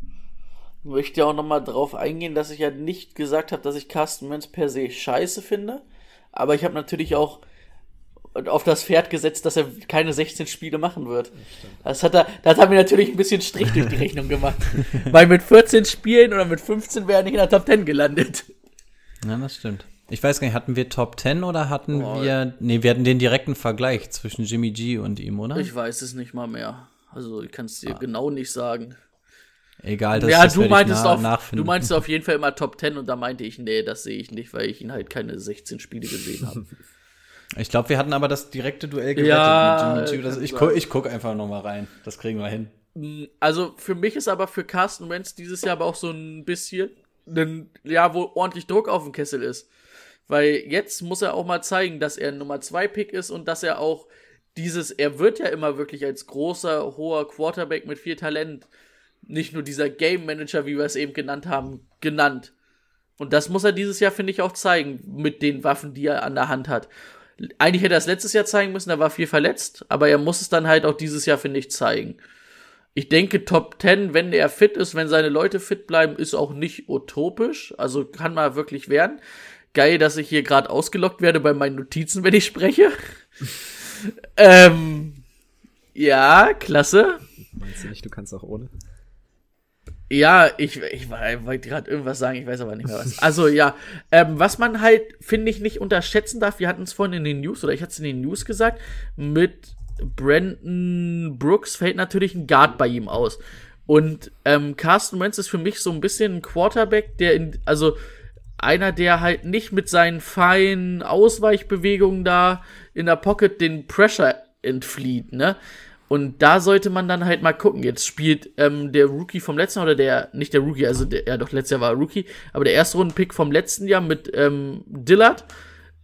Ich möchte ja auch nochmal drauf eingehen, dass ich ja nicht gesagt habe, dass ich Carsten Wentz per se scheiße finde. Aber ich habe natürlich auch auf das Pferd gesetzt, dass er keine 16 Spiele machen wird. Das hat er, das hat mir natürlich ein bisschen Strich durch die Rechnung gemacht. [laughs] Weil mit 14 Spielen oder mit 15 wäre er nicht in der Top 10 gelandet. Ja, das stimmt. Ich weiß gar nicht, hatten wir Top 10 oder hatten Boah. wir. Nee, wir hatten den direkten Vergleich zwischen Jimmy G und ihm, oder? Ich weiß es nicht mal mehr. Also ich kann es dir genau nicht sagen. Egal, das, ja, das du werd ich meintest, na- auf, nachfinden. du meintest [laughs] auf jeden Fall immer Top 10 und da meinte ich, nee, das sehe ich nicht, weil ich ihn halt keine 16 Spiele gesehen habe. [laughs] Ich glaube, wir hatten aber das direkte Duell gewettet Ja, mit Jimmy G. Das, kann ich, gu ich guck einfach noch mal rein. Das kriegen wir hin. Also für mich ist aber für Carsten Wentz dieses Jahr aber auch so ein bisschen ein Jahr, wo ordentlich Druck auf dem Kessel ist. Weil jetzt muss er auch mal zeigen, dass er ein Nummer 2 Pick ist und dass er auch dieses, er wird ja immer wirklich als großer, hoher Quarterback mit viel Talent, nicht nur dieser Game Manager, wie wir es eben genannt haben, genannt. Und das muss er dieses Jahr, finde ich, auch zeigen, mit den Waffen, die er an der Hand hat. Eigentlich hätte er es letztes Jahr zeigen müssen, da war viel verletzt, aber er muss es dann halt auch dieses Jahr, finde ich, zeigen. Ich denke, Top 10, wenn er fit ist, wenn seine Leute fit bleiben, ist auch nicht utopisch. Also kann mal wirklich werden. Geil, dass ich hier gerade ausgelockt werde bei meinen Notizen, wenn ich spreche. [laughs] ähm, ja, klasse. Meinst du nicht, du kannst auch ohne? Ja, ich, ich, wollte gerade irgendwas sagen, ich weiß aber nicht mehr was. Also ja, ähm, was man halt, finde ich, nicht unterschätzen darf, wir hatten es vorhin in den News, oder ich hatte es in den News gesagt, mit Brandon Brooks fällt natürlich ein Guard bei ihm aus. Und ähm, Carsten Wentz ist für mich so ein bisschen ein Quarterback, der in, also einer, der halt nicht mit seinen feinen Ausweichbewegungen da in der Pocket den Pressure entflieht, ne? Und da sollte man dann halt mal gucken. Jetzt spielt ähm, der Rookie vom letzten Jahr, oder der, nicht der Rookie, also der, ja doch, letztes Jahr war er Rookie, aber der erste Rundenpick vom letzten Jahr mit ähm, Dillard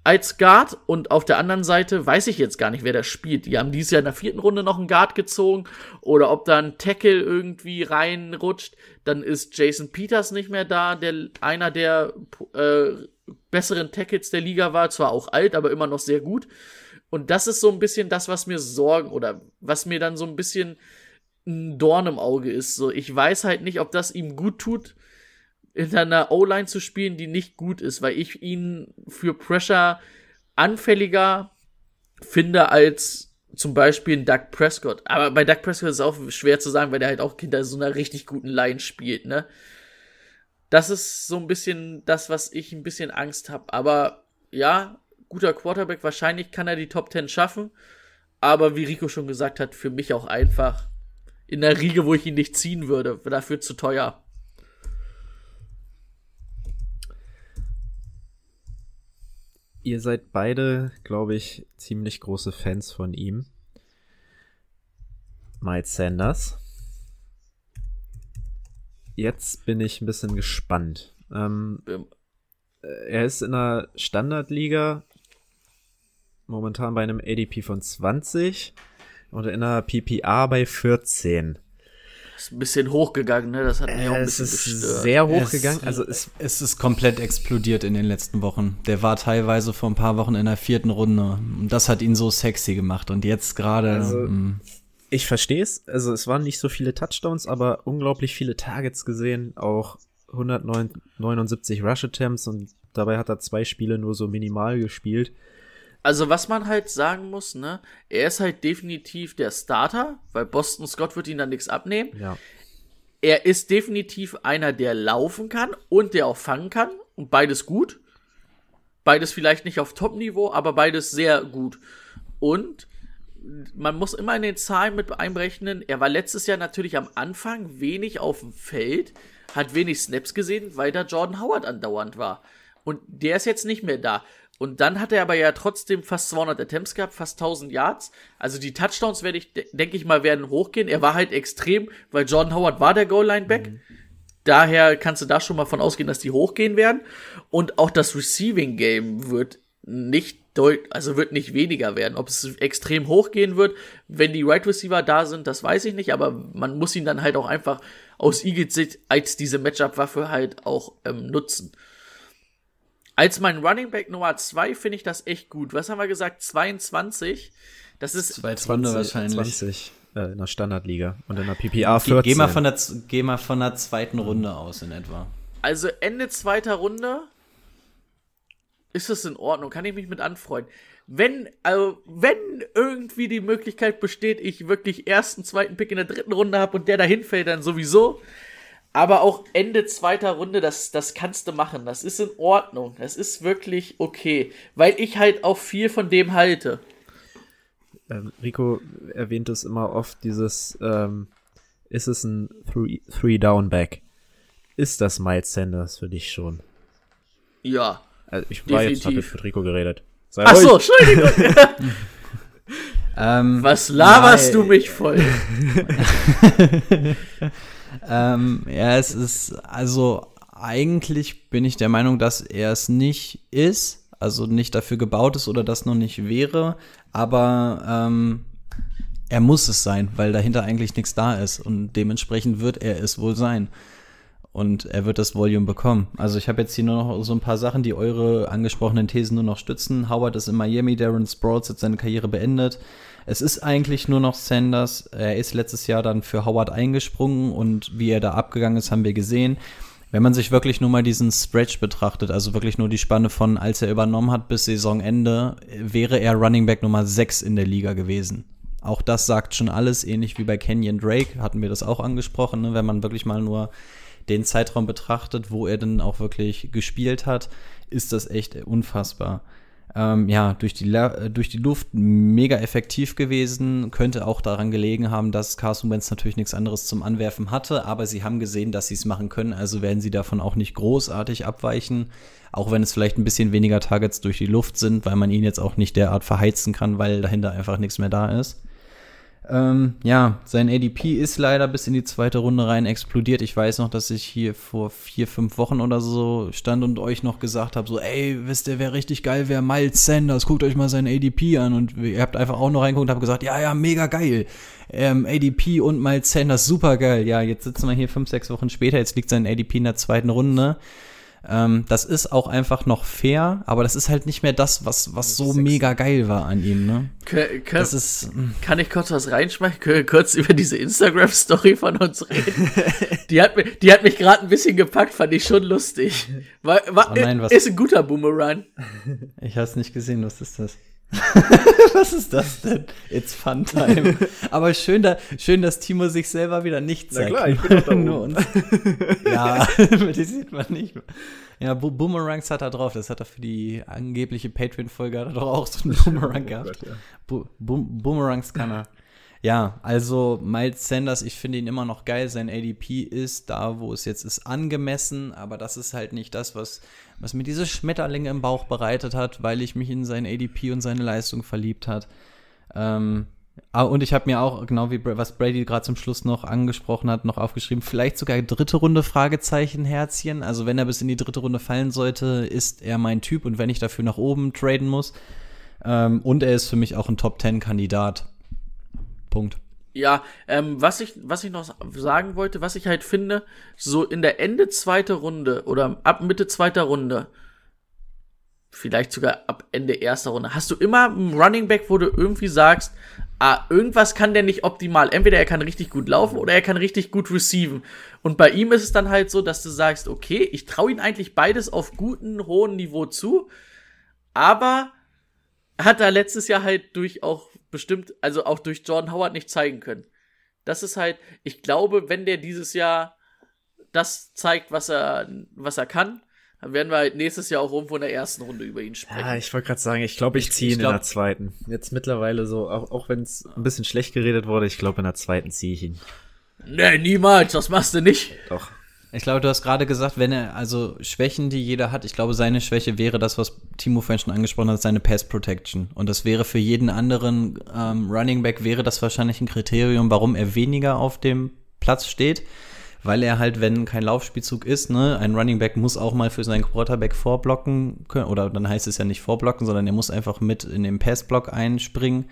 als Guard und auf der anderen Seite weiß ich jetzt gar nicht, wer das spielt. Die haben dieses Jahr in der vierten Runde noch einen Guard gezogen oder ob da ein Tackle irgendwie reinrutscht. Dann ist Jason Peters nicht mehr da, der einer der äh, besseren Tackles der Liga war, zwar auch alt, aber immer noch sehr gut. Und das ist so ein bisschen das, was mir Sorgen oder was mir dann so ein bisschen ein Dorn im Auge ist. So, ich weiß halt nicht, ob das ihm gut tut, in einer O-Line zu spielen, die nicht gut ist, weil ich ihn für Pressure anfälliger finde als zum Beispiel ein Doug Prescott. Aber bei Doug Prescott ist es auch schwer zu sagen, weil der halt auch hinter so einer richtig guten Line spielt, ne? Das ist so ein bisschen das, was ich ein bisschen Angst habe. Aber ja, guter Quarterback. Wahrscheinlich kann er die Top 10 schaffen. Aber wie Rico schon gesagt hat, für mich auch einfach in der Riege, wo ich ihn nicht ziehen würde. Dafür zu teuer. Ihr seid beide, glaube ich, ziemlich große Fans von ihm. Miles Sanders. Jetzt bin ich ein bisschen gespannt. Ähm, ähm. Er ist in einer Standardliga momentan bei einem ADP von 20 und in einer PPA bei 14. Ist ein bisschen hochgegangen, ne? Das hat mich auch ein bisschen Es ist gestört. sehr hochgegangen. Es, also es, es ist komplett explodiert in den letzten Wochen. Der war teilweise vor ein paar Wochen in der vierten Runde. Und das hat ihn so sexy gemacht. Und jetzt gerade. Also, mm. ich verstehe es. Also es waren nicht so viele Touchdowns, aber unglaublich viele Targets gesehen. Auch 179 Rush Attempts und dabei hat er zwei Spiele nur so minimal gespielt. Also, was man halt sagen muss, ne, er ist halt definitiv der Starter, weil Boston Scott wird ihn dann nichts abnehmen. Ja. Er ist definitiv einer, der laufen kann und der auch fangen kann. Und beides gut. Beides vielleicht nicht auf Top-Niveau, aber beides sehr gut. Und man muss immer in den Zahlen mit einberechnen, er war letztes Jahr natürlich am Anfang wenig auf dem Feld, hat wenig Snaps gesehen, weil da Jordan Howard andauernd war. Und der ist jetzt nicht mehr da. Und dann hat er aber ja trotzdem fast 200 Attempts gehabt, fast 1000 Yards. Also die Touchdowns werde ich, denke ich mal, werden hochgehen. Er war halt extrem, weil Jordan Howard war der Goal-Line-Back. Mhm. Daher kannst du da schon mal von ausgehen, dass die hochgehen werden. Und auch das Receiving Game wird nicht deut also wird nicht weniger werden. Ob es extrem hochgehen wird, wenn die Right Receiver da sind, das weiß ich nicht, aber man muss ihn dann halt auch einfach aus Eagles Sicht als diese Matchup-Waffe halt auch ähm, nutzen. Als mein Running Back Nummer 2 finde ich das echt gut. Was haben wir gesagt? 22. Das ist 22 wahrscheinlich. 20 äh, in der Standardliga und in der PPA 14. Geh, geh, mal von der, geh mal von der zweiten Runde aus in etwa. Also Ende zweiter Runde ist es in Ordnung, kann ich mich mit anfreunden. Wenn, also, wenn irgendwie die Möglichkeit besteht, ich wirklich ersten, zweiten Pick in der dritten Runde habe und der dahin fällt, dann sowieso. Aber auch Ende zweiter Runde, das, das kannst du machen. Das ist in Ordnung. Das ist wirklich okay. Weil ich halt auch viel von dem halte. Ähm, Rico erwähnt es immer oft, dieses, ähm, ist es ein Three-Down-Back? Ist das Miles Sanders für dich schon? Ja. Also ich war definitiv. jetzt, hab jetzt mit Rico geredet. Sei Ach ruhig. so, Entschuldigung. [laughs] ähm, Was laberst du mich voll? [laughs] ähm, ja, es ist, also eigentlich bin ich der Meinung, dass er es nicht ist, also nicht dafür gebaut ist oder das noch nicht wäre, aber ähm, er muss es sein, weil dahinter eigentlich nichts da ist und dementsprechend wird er es wohl sein. Und er wird das Volume bekommen. Also ich habe jetzt hier nur noch so ein paar Sachen, die eure angesprochenen Thesen nur noch stützen. Howard ist in Miami, Darren Sproles hat seine Karriere beendet. Es ist eigentlich nur noch Sanders. Er ist letztes Jahr dann für Howard eingesprungen und wie er da abgegangen ist, haben wir gesehen. Wenn man sich wirklich nur mal diesen Stretch betrachtet, also wirklich nur die Spanne von, als er übernommen hat bis Saisonende, wäre er Running Back Nummer 6 in der Liga gewesen. Auch das sagt schon alles, ähnlich wie bei Kenyon Drake, hatten wir das auch angesprochen, ne? wenn man wirklich mal nur den Zeitraum betrachtet, wo er dann auch wirklich gespielt hat, ist das echt unfassbar. Ähm, ja, durch die, durch die Luft mega effektiv gewesen. Könnte auch daran gelegen haben, dass Carson Wentz natürlich nichts anderes zum Anwerfen hatte, aber sie haben gesehen, dass sie es machen können, also werden sie davon auch nicht großartig abweichen. Auch wenn es vielleicht ein bisschen weniger Targets durch die Luft sind, weil man ihn jetzt auch nicht derart verheizen kann, weil dahinter einfach nichts mehr da ist. Ähm, ja, sein ADP ist leider bis in die zweite Runde rein explodiert. Ich weiß noch, dass ich hier vor vier, fünf Wochen oder so stand und euch noch gesagt habe, so, ey, wisst ihr, wer richtig geil wäre? Miles Sanders, guckt euch mal sein ADP an. Und ihr habt einfach auch noch reingeguckt und habt gesagt, ja, ja, mega geil. Ähm, ADP und Miles Sanders, super geil. Ja, jetzt sitzen wir hier fünf, sechs Wochen später, jetzt liegt sein ADP in der zweiten Runde. Ähm, das ist auch einfach noch fair, aber das ist halt nicht mehr das, was, was so mega geil war an ihm, ne? Kön das ist, hm. kann ich kurz was reinschmeißen? Können wir kurz über diese Instagram-Story von uns reden? [laughs] die, hat, mich, die hat mich gerade ein bisschen gepackt, fand ich schon lustig. War, war, oh nein, was? Ist ein guter Boomerang. Ich hab's nicht gesehen, was ist das? [laughs] Was ist das denn? It's Fun Time. [laughs] Aber schön, da, schön, dass Timo sich selber wieder nicht zeigt. Na klar, ich bin doch da [laughs] Nur uns. Ja, die sieht man nicht. Ja, Bo Boomerangs hat er drauf. Das hat er für die angebliche Patreon-Folge doch auch so einen Boomerang oh gehabt. Gott, ja. Bo Bo Boomerangs kann er. Ja, also Miles Sanders, ich finde ihn immer noch geil. Sein ADP ist da, wo es jetzt ist, angemessen, aber das ist halt nicht das, was, was mir diese Schmetterlinge im Bauch bereitet hat, weil ich mich in sein ADP und seine Leistung verliebt hat. Ähm, ah, und ich habe mir auch, genau wie was Brady gerade zum Schluss noch angesprochen hat, noch aufgeschrieben, vielleicht sogar dritte Runde Fragezeichen, Herzchen. Also wenn er bis in die dritte Runde fallen sollte, ist er mein Typ und wenn ich dafür nach oben traden muss. Ähm, und er ist für mich auch ein Top-10-Kandidat. Punkt. Ja, ähm, was ich, was ich noch sagen wollte, was ich halt finde, so in der Ende zweite Runde oder ab Mitte zweiter Runde, vielleicht sogar ab Ende erster Runde, hast du immer einen Running Back, wo du irgendwie sagst, ah, irgendwas kann der nicht optimal. Entweder er kann richtig gut laufen oder er kann richtig gut receiven. Und bei ihm ist es dann halt so, dass du sagst, okay, ich traue ihn eigentlich beides auf gutem, hohen Niveau zu, aber hat er letztes Jahr halt durch auch bestimmt, also auch durch Jordan Howard nicht zeigen können. Das ist halt, ich glaube, wenn der dieses Jahr das zeigt, was er, was er kann, dann werden wir halt nächstes Jahr auch irgendwo in der ersten Runde über ihn sprechen. Ja, ich wollte gerade sagen, ich glaube, ich ziehe ihn glaub, in der zweiten. Jetzt mittlerweile so, auch, auch wenn es ein bisschen schlecht geredet wurde, ich glaube, in der zweiten ziehe ich ihn. Nee, niemals, das machst du nicht. Doch. Ich glaube, du hast gerade gesagt, wenn er, also Schwächen, die jeder hat, ich glaube, seine Schwäche wäre das, was Timo vorhin schon angesprochen hat, seine Pass Protection. Und das wäre für jeden anderen ähm, Running Back, wäre das wahrscheinlich ein Kriterium, warum er weniger auf dem Platz steht. Weil er halt, wenn kein Laufspielzug ist, ne, ein Running Back muss auch mal für seinen Quarterback vorblocken können, oder dann heißt es ja nicht vorblocken, sondern er muss einfach mit in den Passblock einspringen.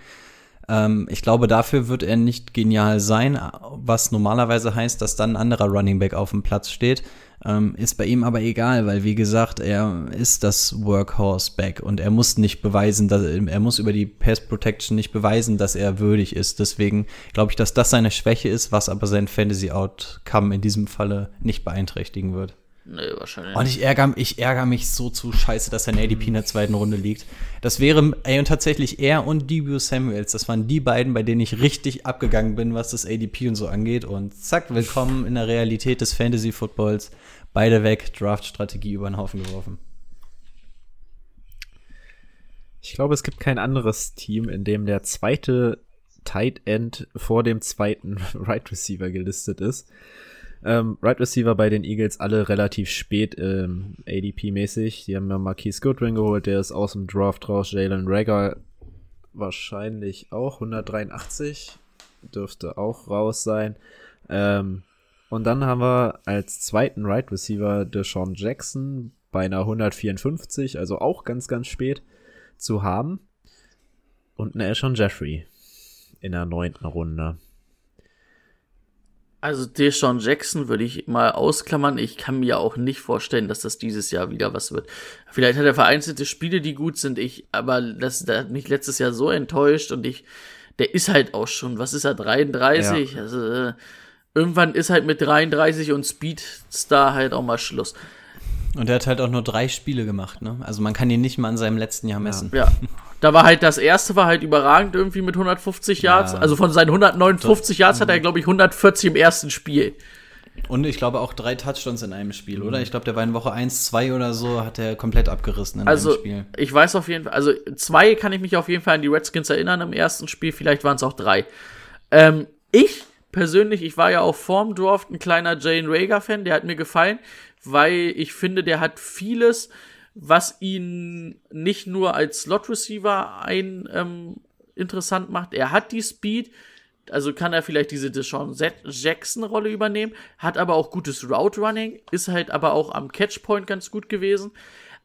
Ähm, ich glaube, dafür wird er nicht genial sein, was normalerweise heißt, dass dann ein anderer Running Back auf dem Platz steht. Ähm, ist bei ihm aber egal, weil wie gesagt, er ist das Workhorse Back und er muss nicht beweisen, dass er muss über die Pass Protection nicht beweisen, dass er würdig ist. Deswegen glaube ich, dass das seine Schwäche ist, was aber sein Fantasy Outcome in diesem Falle nicht beeinträchtigen wird. Nee, wahrscheinlich. Und ich ärgere, ich ärgere mich so zu scheiße, dass sein ADP in der zweiten Runde liegt. Das wäre, ey, und tatsächlich er und Debut Samuels, das waren die beiden, bei denen ich richtig abgegangen bin, was das ADP und so angeht. Und zack, willkommen in der Realität des Fantasy Footballs. Beide weg, Draft-Strategie über den Haufen geworfen. Ich glaube, es gibt kein anderes Team, in dem der zweite Tight End vor dem zweiten [laughs] Right Receiver gelistet ist. Ähm, right Receiver bei den Eagles alle relativ spät ähm, ADP-mäßig. Die haben ja Marquise Goodwin geholt, der ist aus dem Draft raus. Jalen Rager wahrscheinlich auch 183. Dürfte auch raus sein. Ähm, und dann haben wir als zweiten Right Receiver Deshaun Jackson bei einer 154, also auch ganz, ganz spät zu haben. Und ein Elshon Jeffrey in der neunten Runde. Also Deshaun Jackson würde ich mal ausklammern. Ich kann mir auch nicht vorstellen, dass das dieses Jahr wieder was wird. Vielleicht hat er vereinzelte Spiele, die gut sind. Ich, aber das, das hat mich letztes Jahr so enttäuscht und ich, der ist halt auch schon, was ist er, 33? Ja. Also äh, irgendwann ist halt mit 33 und Speedstar halt auch mal Schluss. Und er hat halt auch nur drei Spiele gemacht, ne? Also man kann ihn nicht mal an seinem letzten Jahr messen. Ja. Da war halt das erste war halt überragend irgendwie mit 150 Yards. Ja. Also von seinen 159 Yards mhm. hat er, glaube ich, 140 im ersten Spiel. Und ich glaube auch drei Touchdowns in einem Spiel, oder? Ich glaube, der war in Woche 1, 2 oder so, hat er komplett abgerissen in also, einem Spiel. Ich weiß auf jeden Fall, also zwei kann ich mich auf jeden Fall an die Redskins erinnern im ersten Spiel, vielleicht waren es auch drei. Ähm, ich persönlich, ich war ja auch vorm Draft ein kleiner Jane Rager-Fan, der hat mir gefallen, weil ich finde, der hat vieles was ihn nicht nur als Slot Receiver ein ähm, interessant macht. Er hat die Speed, also kann er vielleicht diese Deshaun Jackson Rolle übernehmen, hat aber auch gutes Route Running, ist halt aber auch am Catchpoint ganz gut gewesen.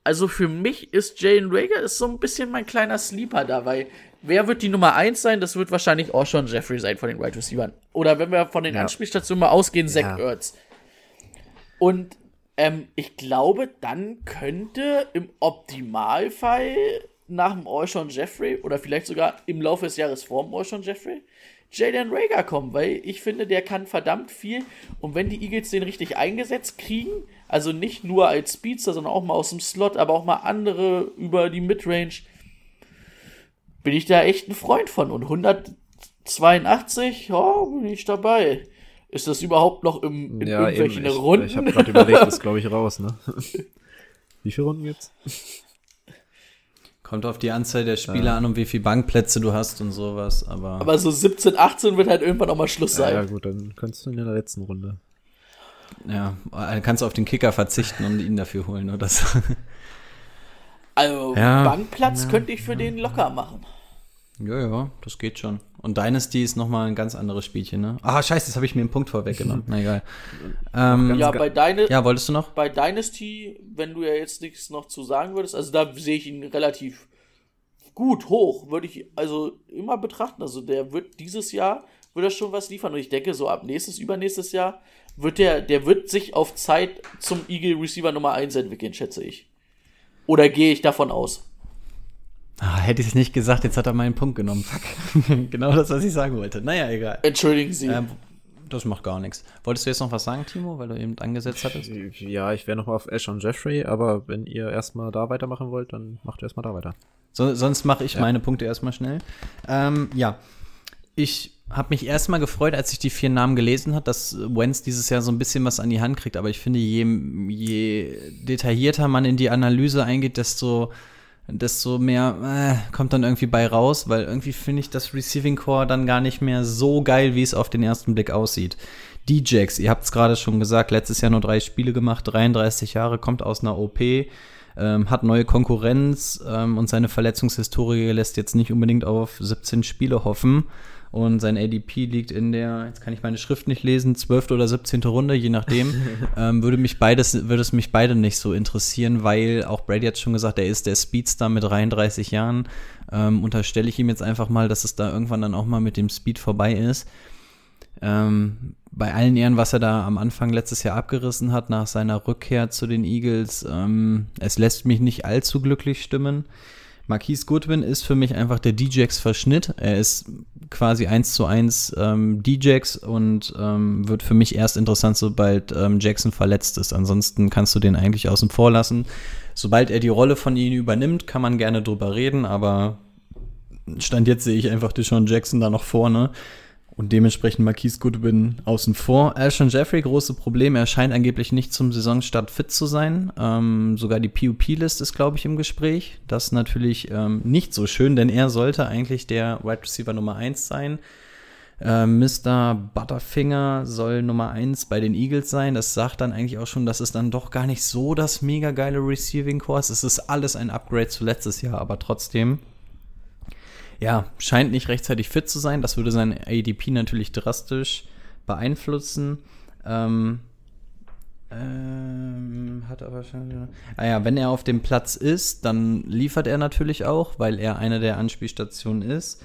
Also für mich ist Jalen Rager ist so ein bisschen mein kleiner Sleeper da, weil wer wird die Nummer 1 sein? Das wird wahrscheinlich auch schon Jeffrey sein von den Wide right Receivers. Oder wenn wir von den ja. Anspielstationen mal ausgehen, Zach ja. Ertz. Und ähm, ich glaube, dann könnte im Optimalfall nach dem Orshon Jeffrey oder vielleicht sogar im Laufe des Jahres vor dem Orshon Jeffrey Jalen Rager kommen, weil ich finde, der kann verdammt viel. Und wenn die Eagles den richtig eingesetzt kriegen, also nicht nur als Speedster, sondern auch mal aus dem Slot, aber auch mal andere über die Midrange, bin ich da echt ein Freund von. Und 182, ja, bin ich dabei. Ist das überhaupt noch im, in ja, irgendwelchen eben. Ich, Runden? Ich habe gerade überlegt, das glaube ich raus, ne? [laughs] Wie viele Runden jetzt? Kommt auf die Anzahl der Spieler ja. an und wie viele Bankplätze du hast und sowas, aber. Aber so 17, 18 wird halt irgendwann auch mal Schluss sein. Ja, ja gut, dann kannst du in der letzten Runde. Ja, dann kannst du auf den Kicker verzichten und ihn dafür holen oder so. Also, ja, Bankplatz ja, könnte ich für den locker machen. Ja, ja, das geht schon. Und Dynasty ist nochmal ein ganz anderes Spielchen, ne? Ah, scheiße, jetzt habe ich mir einen Punkt vorweggenommen. Na egal. [laughs] Ähm, ja, bei Dyna ja, wolltest du noch? Bei Dynasty, wenn du ja jetzt nichts noch zu sagen würdest, also da sehe ich ihn relativ gut hoch, würde ich also immer betrachten. Also der wird dieses Jahr, wird er schon was liefern. Und ich denke, so ab nächstes, übernächstes Jahr wird der, der wird sich auf Zeit zum Eagle Receiver Nummer 1 entwickeln, schätze ich. Oder gehe ich davon aus? Ah, hätte ich es nicht gesagt, jetzt hat er meinen Punkt genommen. Fuck. [laughs] genau das, was ich sagen wollte. Naja, egal. Entschuldigen Sie. Ähm, das macht gar nichts. Wolltest du jetzt noch was sagen, Timo, weil du eben angesetzt hattest? Ja, ich wäre noch auf Ash und Jeffrey, aber wenn ihr erstmal da weitermachen wollt, dann macht ihr erstmal da weiter. So, sonst mache ich ja. meine Punkte erstmal schnell. Ähm, ja, ich habe mich erstmal gefreut, als ich die vier Namen gelesen habe, dass Wenz dieses Jahr so ein bisschen was an die Hand kriegt. Aber ich finde, je, je detaillierter man in die Analyse eingeht, desto desto mehr äh, kommt dann irgendwie bei raus, weil irgendwie finde ich das Receiving Core dann gar nicht mehr so geil, wie es auf den ersten Blick aussieht. D-Jax, ihr habt es gerade schon gesagt, letztes Jahr nur drei Spiele gemacht, 33 Jahre, kommt aus einer OP, ähm, hat neue Konkurrenz ähm, und seine Verletzungshistorie lässt jetzt nicht unbedingt auf 17 Spiele hoffen und sein ADP liegt in der, jetzt kann ich meine Schrift nicht lesen, 12. oder 17. Runde, je nachdem. [laughs] ähm, würde mich beides, würde es mich beide nicht so interessieren, weil auch Brady hat schon gesagt, er ist der Speedstar mit 33 Jahren. Ähm, unterstelle ich ihm jetzt einfach mal, dass es da irgendwann dann auch mal mit dem Speed vorbei ist. Ähm, bei allen Ehren, was er da am Anfang letztes Jahr abgerissen hat, nach seiner Rückkehr zu den Eagles, ähm, es lässt mich nicht allzu glücklich stimmen. Marquise Goodwin ist für mich einfach der DJX-Verschnitt. Er ist quasi eins zu eins ähm, DJX und ähm, wird für mich erst interessant, sobald ähm, Jackson verletzt ist. Ansonsten kannst du den eigentlich außen vor lassen. Sobald er die Rolle von ihm übernimmt, kann man gerne drüber reden, aber Stand jetzt sehe ich einfach Deshaun Jackson da noch vorne. Und dementsprechend Marquise Goodwin außen vor. Alshon Jeffrey, große Probleme. Er scheint angeblich nicht zum Saisonstart fit zu sein. Ähm, sogar die PUP-List ist, glaube ich, im Gespräch. Das ist natürlich ähm, nicht so schön, denn er sollte eigentlich der Wide Receiver Nummer 1 sein. Äh, Mr. Butterfinger soll Nummer 1 bei den Eagles sein. Das sagt dann eigentlich auch schon, dass es dann doch gar nicht so das mega geile Receiving Course. Es ist alles ein Upgrade zu letztes Jahr, aber trotzdem ja, scheint nicht rechtzeitig fit zu sein. Das würde sein ADP natürlich drastisch beeinflussen. Ähm, Ähm, hat aber schon. Ah ja, wenn er auf dem Platz ist, dann liefert er natürlich auch, weil er eine der Anspielstationen ist.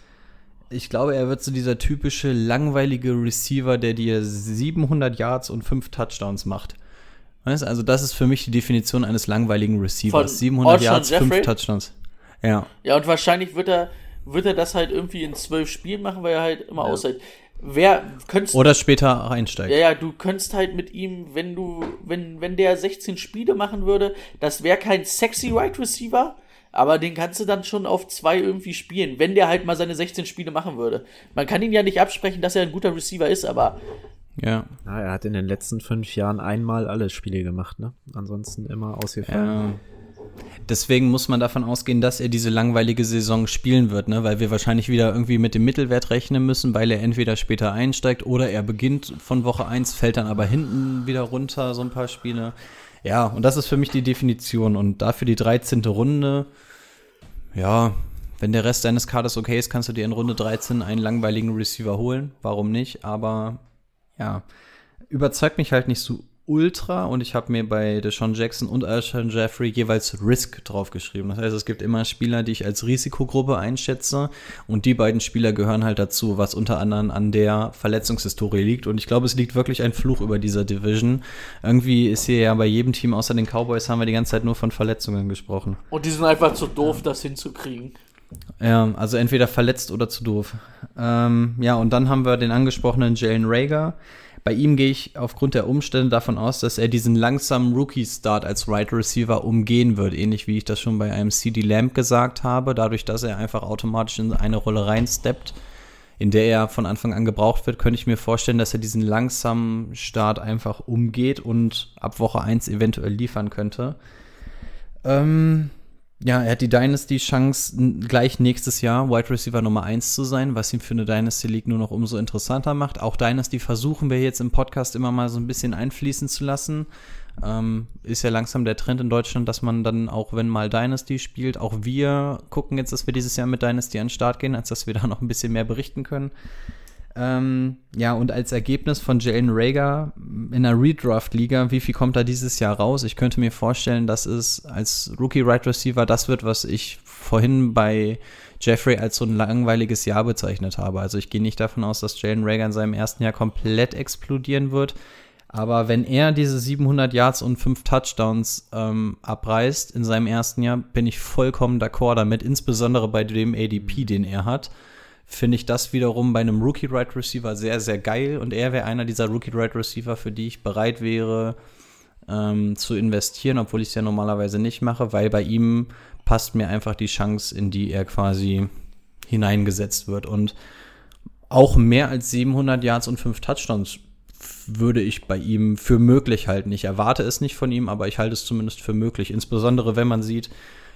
Ich glaube, er wird so dieser typische langweilige Receiver, der dir 700 Yards und 5 Touchdowns macht. Weißt? Also das ist für mich die Definition eines langweiligen Receivers. Von 700 Alshon Yards, 5 Jeffrey? Touchdowns. Ja. Ja, und wahrscheinlich wird er, wird er das halt irgendwie in zwölf Spielen machen, weil er halt immer aushält. Wer könntest Oder später einsteigt. Ja, ja, du könntest halt mit ihm, wenn du, wenn, wenn der 16 Spiele machen würde, das wäre kein sexy Right Receiver, aber den kannst du dann schon auf zwei irgendwie spielen, wenn der halt mal seine 16 Spiele machen würde. Man kann ihn ja nicht absprechen, dass er ein guter Receiver ist, aber Ja. Ja, er hat in den letzten fünf Jahren einmal alle Spiele gemacht, ne? Ansonsten immer ausgefallen. Ja. Deswegen muss man davon ausgehen, dass er diese langweilige Saison spielen wird, ne? weil wir wahrscheinlich wieder irgendwie mit dem Mittelwert rechnen müssen, weil er entweder später einsteigt oder er beginnt von Woche 1, fällt dann aber hinten wieder runter, so ein paar Spiele. Ja, und das ist für mich die Definition. Und dafür die 13. Runde, ja, wenn der Rest deines Kaders okay ist, kannst du dir in Runde 13 einen langweiligen Receiver holen. Warum nicht? Aber ja, überzeugt mich halt nicht so ultra und ich habe mir bei Deshaun Jackson und Alshon Jeffrey jeweils Risk draufgeschrieben. Das heißt, es gibt immer Spieler, die ich als Risikogruppe einschätze und die beiden Spieler gehören halt dazu, was unter anderem an der Verletzungshistorie liegt und ich glaube, es liegt wirklich ein Fluch über dieser Division. Irgendwie ist hier ja bei jedem Team außer den Cowboys haben wir die ganze Zeit nur von Verletzungen gesprochen. und die sind einfach zu doof, das hinzukriegen. Ja, also entweder verletzt oder zu doof. Ähm, ja, und dann haben wir den angesprochenen Jalen Rager. Bei ihm gehe ich aufgrund der Umstände davon aus, dass er diesen langsamen Rookie-Start als Right Receiver umgehen wird, ähnlich wie ich das schon bei einem CD Lamb gesagt habe, dadurch, dass er einfach automatisch in eine Rolle reinsteppt, in der er von Anfang an gebraucht wird, könnte ich mir vorstellen, dass er diesen langsamen Start einfach umgeht und ab Woche 1 eventuell liefern könnte. Ähm, ja, er hat die Dynasty-Chance, gleich nächstes Jahr Wide Receiver Nummer 1 zu sein, was ihn für eine Dynasty League nur noch umso interessanter macht. Auch Dynasty versuchen wir jetzt im Podcast immer mal so ein bisschen einfließen zu lassen. Ähm, ist ja langsam der Trend in Deutschland, dass man dann auch, wenn mal Dynasty spielt, auch wir gucken jetzt, dass wir dieses Jahr mit Dynasty an den Start gehen, als dass wir da noch ein bisschen mehr berichten können. Ähm, ja, und als Ergebnis von Jalen Rager in der Redraft-Liga, wie viel kommt da dieses Jahr raus? Ich könnte mir vorstellen, dass es als Rookie-Right Receiver das wird, was ich vorhin bei Jeffrey als so ein langweiliges Jahr bezeichnet habe. Also ich gehe nicht davon aus, dass Jalen Rager in seinem ersten Jahr komplett explodieren wird. Aber wenn er diese 700 Yards und 5 Touchdowns ähm, abreißt in seinem ersten Jahr, bin ich vollkommen d'accord damit, insbesondere bei dem ADP, den er hat finde ich das wiederum bei einem Rookie Right Receiver sehr, sehr geil. Und er wäre einer dieser Rookie Right Receiver, für die ich bereit wäre ähm, zu investieren, obwohl ich es ja normalerweise nicht mache, weil bei ihm passt mir einfach die Chance, in die er quasi hineingesetzt wird. Und auch mehr als 700 Yards und 5 Touchdowns würde ich bei ihm für möglich halten. Ich erwarte es nicht von ihm, aber ich halte es zumindest für möglich. Insbesondere wenn man sieht,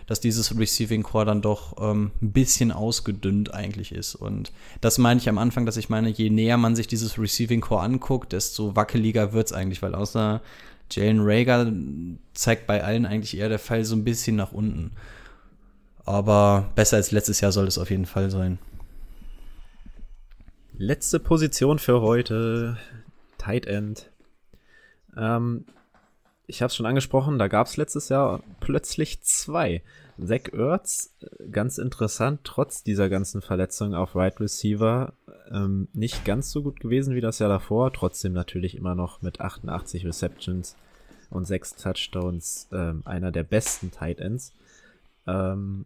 dass dieses Receiving Core dann doch ähm, ein bisschen ausgedünnt eigentlich ist. Und das meine ich am Anfang, dass ich meine, je näher man sich dieses Receiving Core anguckt, desto wackeliger wird es eigentlich, weil außer Jalen Rager zeigt bei allen eigentlich eher der Fall so ein bisschen nach unten. Aber besser als letztes Jahr soll es auf jeden Fall sein. Letzte Position für heute. Tight End. Ähm, ich habe es schon angesprochen, da gab es letztes Jahr plötzlich zwei. Zach Ertz, äh, ganz interessant, trotz dieser ganzen Verletzungen auf Right Receiver, ähm, nicht ganz so gut gewesen wie das Jahr davor, trotzdem natürlich immer noch mit 88 Receptions und 6 Touchdowns ähm, einer der besten Tight Ends. Ähm,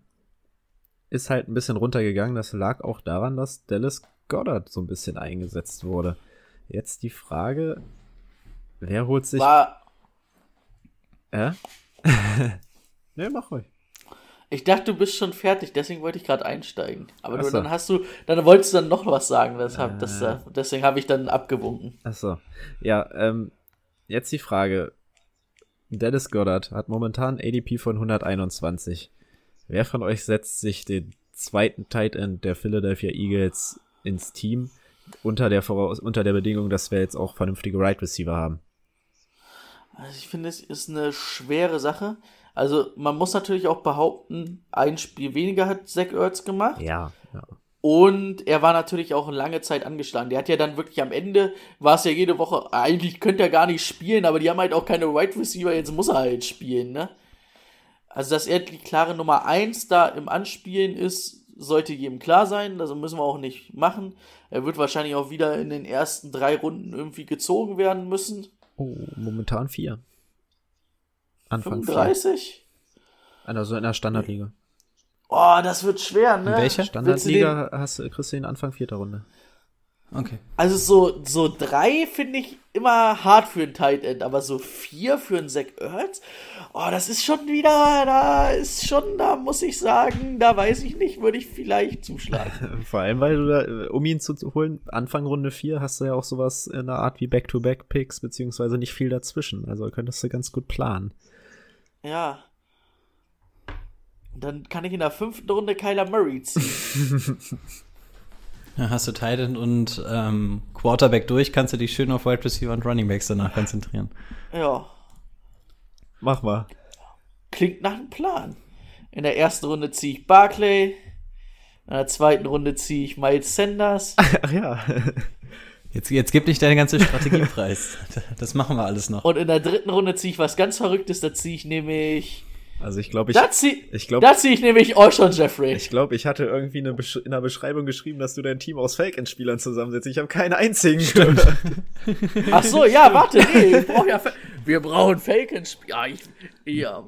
ist halt ein bisschen runtergegangen, das lag auch daran, dass Dallas Goddard so ein bisschen eingesetzt wurde. Jetzt die Frage, wer holt sich... War, Äh? [laughs] ne, mach ruhig. ich dachte, du bist schon fertig, deswegen wollte ich gerade einsteigen. Aber du, dann hast du, dann wolltest du dann noch was sagen, deshalb, Äh. das, äh, deswegen habe ich dann abgewunken. Achso. Ja, ähm, jetzt die Frage. Dallas Goddard hat momentan ADP von 121. Wer von euch setzt sich den zweiten Tight End der Philadelphia Eagles ins Team unter der, Voraus unter der Bedingung, dass wir jetzt auch vernünftige Right Receiver haben? Also ich finde, es ist eine schwere Sache. Also man muss natürlich auch behaupten, ein Spiel weniger hat Zach Ertz gemacht. Ja, ja. Und er war natürlich auch lange Zeit angeschlagen. Der hat ja dann wirklich am Ende, war es ja jede Woche, eigentlich könnte er gar nicht spielen, aber die haben halt auch keine Wide Receiver, jetzt muss er halt spielen, ne? Also, dass er die klare Nummer 1 da im Anspielen ist, sollte jedem klar sein. Also müssen wir auch nicht machen. Er wird wahrscheinlich auch wieder in den ersten drei Runden irgendwie gezogen werden müssen. Oh, momentan vier. Anfang 35? Vier. Also in der Standardliga. Oh, das wird schwer, ne? In welcher? Standardliga hast, kriegst du den Anfang vierter Runde. Okay. Also so, so drei finde ich immer hart für ein Tight End, aber so vier für einen Zach Ertz, oh, das ist schon wieder, da ist schon, da muss ich sagen, da weiß ich nicht, würde ich vielleicht zuschlagen. [laughs] Vor allem, weil du da, um ihn zu holen, Anfang Runde vier hast du ja auch sowas in der Art wie Back-to-Back-Picks, beziehungsweise nicht viel dazwischen. Also könntest du ganz gut planen. Ja. Und dann kann ich in der fünften Runde Kyler Murray ziehen. [laughs] Hast du Titan und ähm, Quarterback durch, kannst du dich schön auf Wide Receiver und Running Backs danach konzentrieren. Ja. Mach mal. Klingt nach einem Plan. In der ersten Runde ziehe ich Barclay. In der zweiten Runde ziehe ich Miles Sanders. [laughs] Ach ja. Jetzt, jetzt gib nicht deine ganze Strategie preis. Das machen wir alles noch. Und in der dritten Runde ziehe ich was ganz Verrücktes. Da ziehe ich nämlich. Also ich glaube, ich, ziehe ich glaube, da zieh ich nämlich Alshon Jeffrey. ich glaube, ich hatte irgendwie eine Besch in der Beschreibung geschrieben, dass du dein Team aus Fake-Spielern zusammensetzt. Ich habe keinen einzigen. Stimmt. [laughs] Ach so, ja, warte, nee, wir brauchen ja, Fa- wir brauchen Falcon. Ja, ich, ja,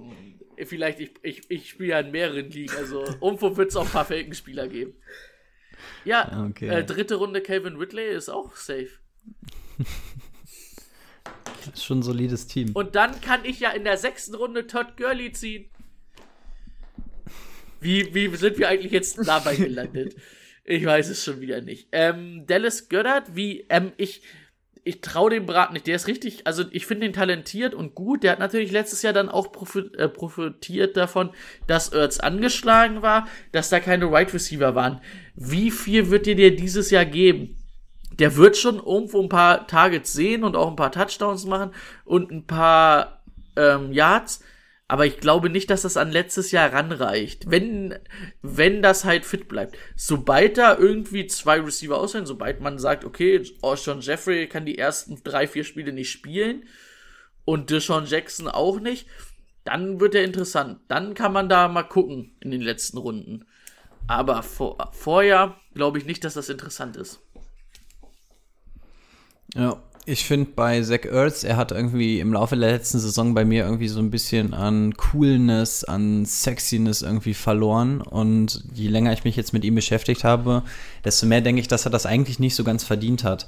vielleicht, ich, ich, ich spiele ja in mehreren Ligen, also irgendwo wird es auch ein paar Falcon-Spieler geben. Ja, Okay. äh, dritte Runde Calvin Ridley ist auch safe. [laughs] Schon ein solides Team. Und dann kann ich ja in der sechsten Runde Todd Gurley ziehen. Wie, wie sind wir eigentlich jetzt dabei gelandet? Ich weiß es schon wieder nicht. Ähm, Dallas Goddard, wie, ähm, ich, ich traue dem Brat nicht. Der ist richtig, also ich finde ihn talentiert und gut. Der hat natürlich letztes Jahr dann auch äh, profitiert davon, dass Ertz angeschlagen war, dass da keine Wide Receiver waren. Wie viel wird dir der dieses Jahr geben? Der wird schon irgendwo ein paar Targets sehen und auch ein paar Touchdowns machen und ein paar ähm, Yards. Aber ich glaube nicht, dass das an letztes Jahr ranreicht. Wenn, wenn das halt fit bleibt. Sobald da irgendwie zwei Receiver ausfallen, sobald man sagt, okay, Sean Jeffrey kann die ersten drei, vier Spiele nicht spielen und Deshaun Jackson auch nicht, dann wird er interessant. Dann kann man da mal gucken in den letzten Runden. Aber vor, vorher glaube ich nicht, dass das interessant ist. Ja, ich finde bei Zach Ertz, er hat irgendwie im Laufe der letzten Saison bei mir irgendwie so ein bisschen an Coolness, an Sexiness irgendwie verloren. Und je länger ich mich jetzt mit ihm beschäftigt habe, desto mehr denke ich, dass er das eigentlich nicht so ganz verdient hat.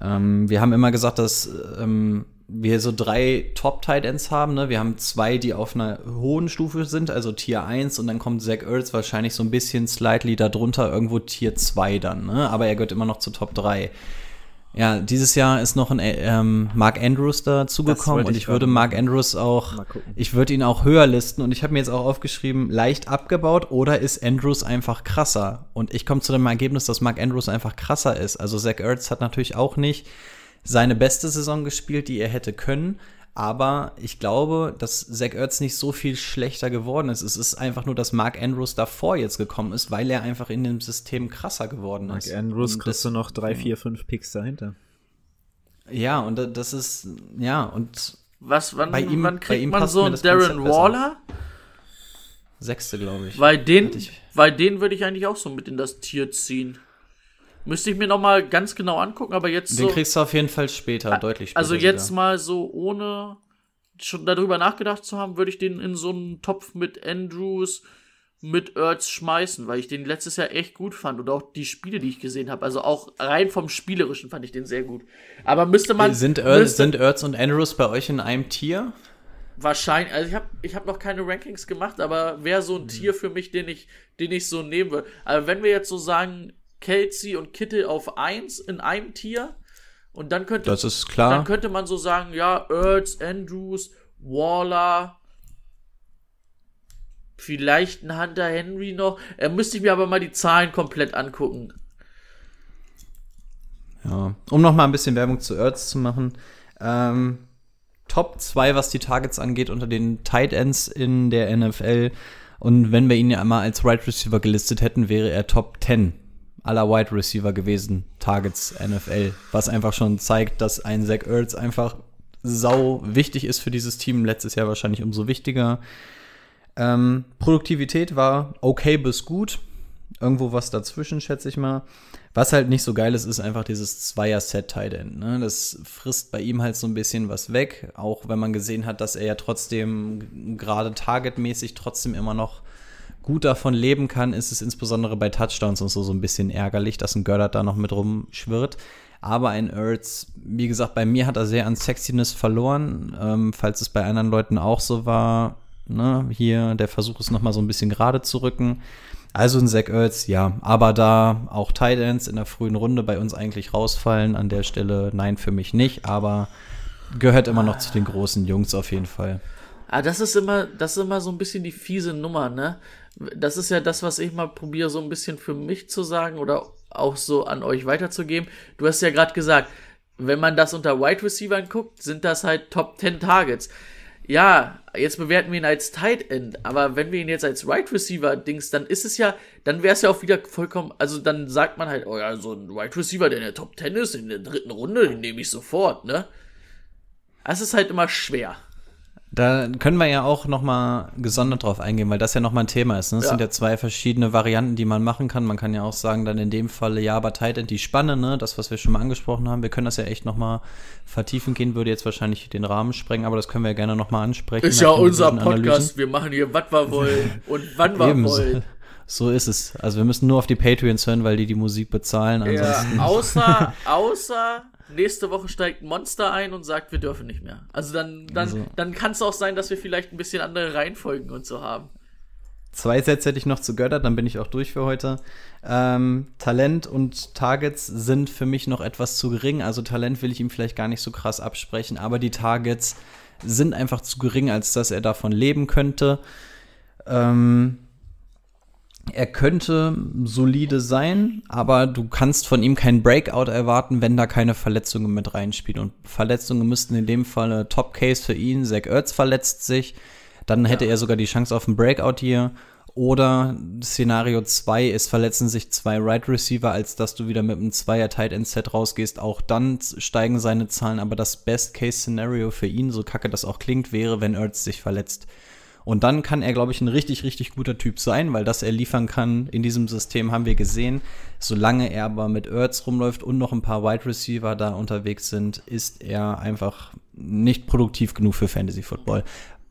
Ähm, wir haben immer gesagt, dass ähm, wir so drei Top-Tight-Ends haben. Ne? Wir haben zwei, die auf einer hohen Stufe sind, also Tier 1, und dann kommt Zach Ertz wahrscheinlich so ein bisschen slightly darunter, irgendwo Tier 2 dann. Ne? Aber er gehört immer noch zu Top 3. Ja, dieses Jahr ist noch ein ähm, Mark Andrews dazugekommen und ich ich würde Mark Andrews auch, ich würde ihn auch höher listen und ich habe mir jetzt auch aufgeschrieben, leicht abgebaut oder ist Andrews einfach krasser? Und ich komme zu dem Ergebnis, dass Mark Andrews einfach krasser ist. Also Zach Ertz hat natürlich auch nicht seine beste Saison gespielt, die er hätte können. Aber ich glaube, dass Zach Ertz nicht so viel schlechter geworden ist. Es ist einfach nur, dass Mark Andrews davor jetzt gekommen ist, weil er einfach in dem System krasser geworden Mark ist. Andrews Und kriegst du noch drei, vier, fünf Picks dahinter. Ja, und da- das ist, ja, und Was, wann, Bei ihm- wann bei kriegt ihm man so einen Darren Konzept besser. Waller? sechste, glaube ich. Weil den, ich- weil den würde ich eigentlich auch so mit in das Tier ziehen. Müsste ich mir noch mal ganz genau angucken, aber jetzt Den so, kriegst du auf jeden Fall später, deutlich später. also jetzt sogar. mal so ohne schon darüber nachgedacht zu haben, würde ich den in so einen Topf mit Andrews, mit Ertz schmeißen, weil ich den letztes Jahr echt gut fand und auch die Spiele, die ich gesehen habe, also auch rein vom spielerischen fand ich den sehr gut. Aber müsste man Sind, müsste, sind Ertz und Andrews bei euch in einem Tier? Wahrscheinlich, also ich habe ich hab noch keine Rankings gemacht, aber wäre so ein Mhm. Tier für mich, den ich, den ich so nehmen würde. Aber wenn wir jetzt so sagen, Kelsey und Kittel auf 1 in einem Tier und dann könnte, Das ist klar. dann könnte man so sagen, ja, Ertz, Andrews, Waller, vielleicht ein Hunter Henry noch. Äh, müsste ich mir aber mal die Zahlen komplett angucken. Ja. Um noch mal ein bisschen Werbung zu Ertz zu machen. Ähm, Top 2, was die Targets angeht, unter den Tight Ends in der NFL. Und wenn wir ihn ja einmal als Right Receiver gelistet hätten, wäre er Top 10. aller Wide Receiver gewesen, Targets NFL, was einfach schon zeigt, dass ein Zach Ertz einfach sau wichtig ist für dieses Team. Letztes Jahr wahrscheinlich umso wichtiger. Ähm, Produktivität war okay bis gut. Irgendwo was dazwischen, schätze ich mal. Was halt nicht so geil ist, ist einfach dieses Zweier-Set-Tight End. Ne? Das frisst bei ihm halt so ein bisschen was weg. Auch wenn man gesehen hat, dass er ja trotzdem gerade targetmäßig trotzdem immer noch gut davon leben kann, ist es insbesondere bei Touchdowns und so so ein bisschen ärgerlich, dass ein Gördert da noch mit rumschwirrt. Aber ein Ertz, wie gesagt, bei mir hat er sehr an Sexiness verloren. Ähm, falls es bei anderen Leuten auch so war, ne, hier der Versuch ist nochmal so ein bisschen gerade zu rücken. Also ein Zach Ertz, ja. Aber da auch Tight Ends in der frühen Runde bei uns eigentlich rausfallen, an der Stelle nein für mich nicht, aber gehört immer noch zu den großen Jungs auf jeden Fall. Ah, das ist immer, das ist immer so ein bisschen die fiese Nummer, ne? Das ist ja das, was ich mal probiere, so ein bisschen für mich zu sagen oder auch so an euch weiterzugeben. Du hast ja gerade gesagt, wenn man das unter Wide Receiver guckt, sind das halt Top 10 Targets. Ja, jetzt bewerten wir ihn als Tight End, aber wenn wir ihn jetzt als Wide Receiver dings, dann ist es ja, dann wäre es ja auch wieder vollkommen, also dann sagt man halt, oh ja, so ein Wide Receiver, der in der Top 10 ist, in der dritten Runde, den nehme ich sofort, ne? Es ist halt immer schwer. Da können wir ja auch noch mal gesondert drauf eingehen, weil das ja noch mal ein Thema ist. Ne? Es Ja. sind ja zwei verschiedene Varianten, die man machen kann. Man kann ja auch sagen, dann in dem Falle, ja, aber Tight End die Spanne, ne? das, was wir schon mal angesprochen haben. Wir können das ja echt noch mal vertiefen gehen, würde jetzt wahrscheinlich den Rahmen sprengen, aber das können wir ja gerne noch mal ansprechen. Ist ja unser. Podcast, wir machen hier, was wir wollen und wann wir wollen. so ist es. Also wir müssen nur auf die Patreons hören, weil die die Musik bezahlen. Ja, Ansonsten außer, außer nächste Woche steigt ein Monster ein und sagt, wir dürfen nicht mehr. Also dann, dann, Also- dann kann es auch sein, dass wir vielleicht ein bisschen andere Reihenfolgen und so haben. Zwei Sätze hätte ich noch zu Götter, dann bin ich auch durch für heute. Ähm, Talent und Targets sind für mich noch etwas zu gering. Also Talent will ich ihm vielleicht gar nicht so krass absprechen, aber die Targets sind einfach zu gering, als dass er davon leben könnte. Ähm, er könnte solide sein, aber du kannst von ihm keinen Breakout erwarten, wenn da keine Verletzungen mit reinspielen. Und Verletzungen müssten in dem Fall eine Top-Case für ihn. Zach Ertz verletzt sich. Dann hätte er sogar die Chance auf einen Breakout hier. Oder Szenario 2 ist, verletzen sich zwei Right Receiver, als dass du wieder mit einem Zweier Tight End Set rausgehst. Auch dann steigen seine Zahlen. Aber das Best-Case-Szenario für ihn, so kacke das auch klingt, wäre, wenn Ertz sich verletzt. Und dann kann er, glaube ich, ein richtig, richtig guter Typ sein, weil das er liefern kann in diesem System, haben wir gesehen. Solange er aber mit Ertz rumläuft und noch ein paar Wide Receiver da unterwegs sind, ist er einfach nicht produktiv genug für Fantasy Football.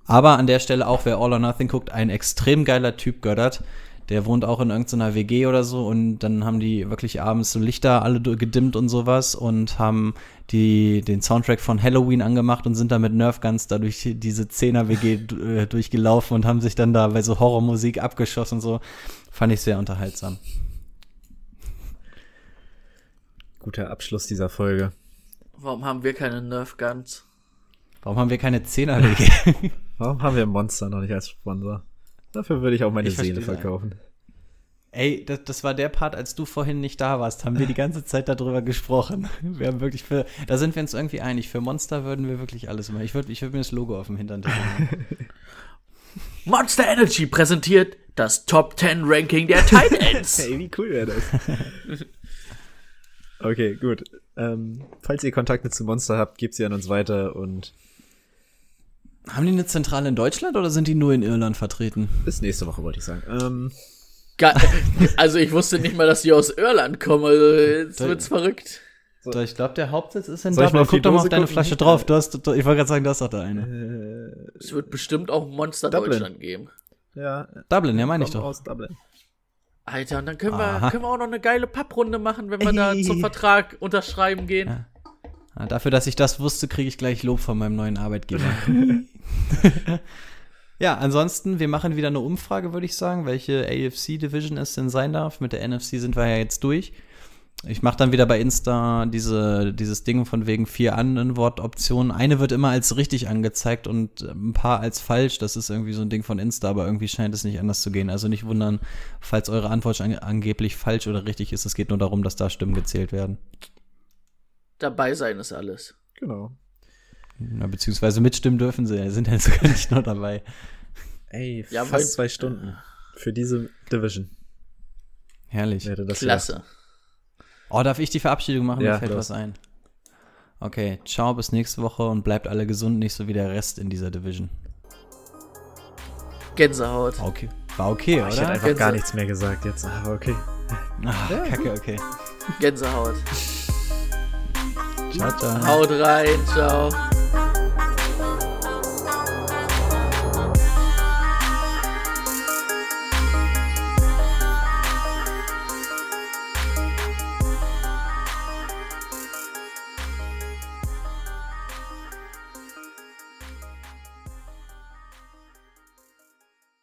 Aber an der Stelle auch, wer All or Nothing guckt, ein extrem geiler Typ Göttert. Der wohnt auch in irgendeiner WG oder so und dann haben die wirklich abends so Lichter alle gedimmt und sowas und haben die, den Soundtrack von Halloween angemacht und sind dann mit Nerf Guns da durch diese 10er WG du- äh, durchgelaufen und haben sich dann da bei so Horrormusik abgeschossen und so. Fand ich sehr unterhaltsam. Guter Abschluss dieser Folge. Warum haben wir keine Nerf Guns? Warum haben wir keine 10er WG? [laughs] Warum haben wir Monster noch nicht als Sponsor? Dafür würde ich auch meine Ich Seele verstehe verkaufen. Ey, das, das war der Part, als du vorhin nicht da warst, haben wir die ganze Zeit darüber gesprochen. [laughs] Wir haben wirklich für, da sind wir uns irgendwie einig. Für Monster würden wir wirklich alles machen. Ich würde ich würd mir das Logo auf dem Hintern tätowieren. [laughs] Monster Energy präsentiert das Top 10 Ranking der Tight Ends. [laughs] Hey, wie cool wäre das? okay, gut. Ähm, falls ihr Kontakte zu Monster habt, gebt sie an uns weiter und Haben die eine Zentrale in Deutschland oder sind die nur in Irland vertreten? bis nächste Woche, wollte ich sagen. Ähm, [laughs] also ich wusste nicht mal, dass die aus Irland kommen. Also jetzt wird's verrückt. So. Ich glaube, der Hauptsitz ist in Soll ich mal Dublin. Guck doch mal auf deine gucken? Flasche drauf. Du hast, du, ich wollte gerade sagen, du hast doch da eine. Es wird bestimmt auch Monster Dublin. Deutschland geben. ja, Dublin, ja, meine ich doch. aus Dublin. Alter, und dann können wir, können wir auch noch eine geile Papprunde machen, wenn wir da Ey. [laughs] zum Vertrag unterschreiben gehen. Ja. Ah, dafür, dass ich das wusste, kriege ich gleich Lob von meinem neuen Arbeitgeber. [laughs] ja, ansonsten, wir machen wieder eine Umfrage, würde ich sagen, welche AFC-Division es denn sein darf. Mit der NFC sind wir ja jetzt durch. Ich mache dann wieder bei Insta diese, dieses Ding von wegen vier Antwortoptionen. Eine wird immer als richtig angezeigt und ein paar als falsch. Das ist irgendwie so ein Ding von Insta, aber irgendwie scheint es nicht anders zu gehen. Also nicht wundern, falls eure Antwort an angeblich falsch oder richtig ist. Es geht nur darum, dass da Stimmen gezählt werden. Dabei sein ist alles. Genau. Ja, beziehungsweise mitstimmen dürfen sie, sind ja [laughs] sogar nicht nur dabei. Ey, Ja, fast zwei Stunden für diese Division Herrlich. wäre das Klasse. Oh, darf ich die Verabschiedung machen? Ja, Mir fällt los. was ein. Okay, ciao, bis nächste Woche und bleibt alle gesund, nicht so wie der Rest in dieser Division. Gänsehaut. War okay. War okay, Ich hätte oder? einfach Gänse- gar nichts mehr gesagt jetzt, aber okay. Ah, Kacke, okay. Gänsehaut. Ciao, ciao. Haut rein, ciao.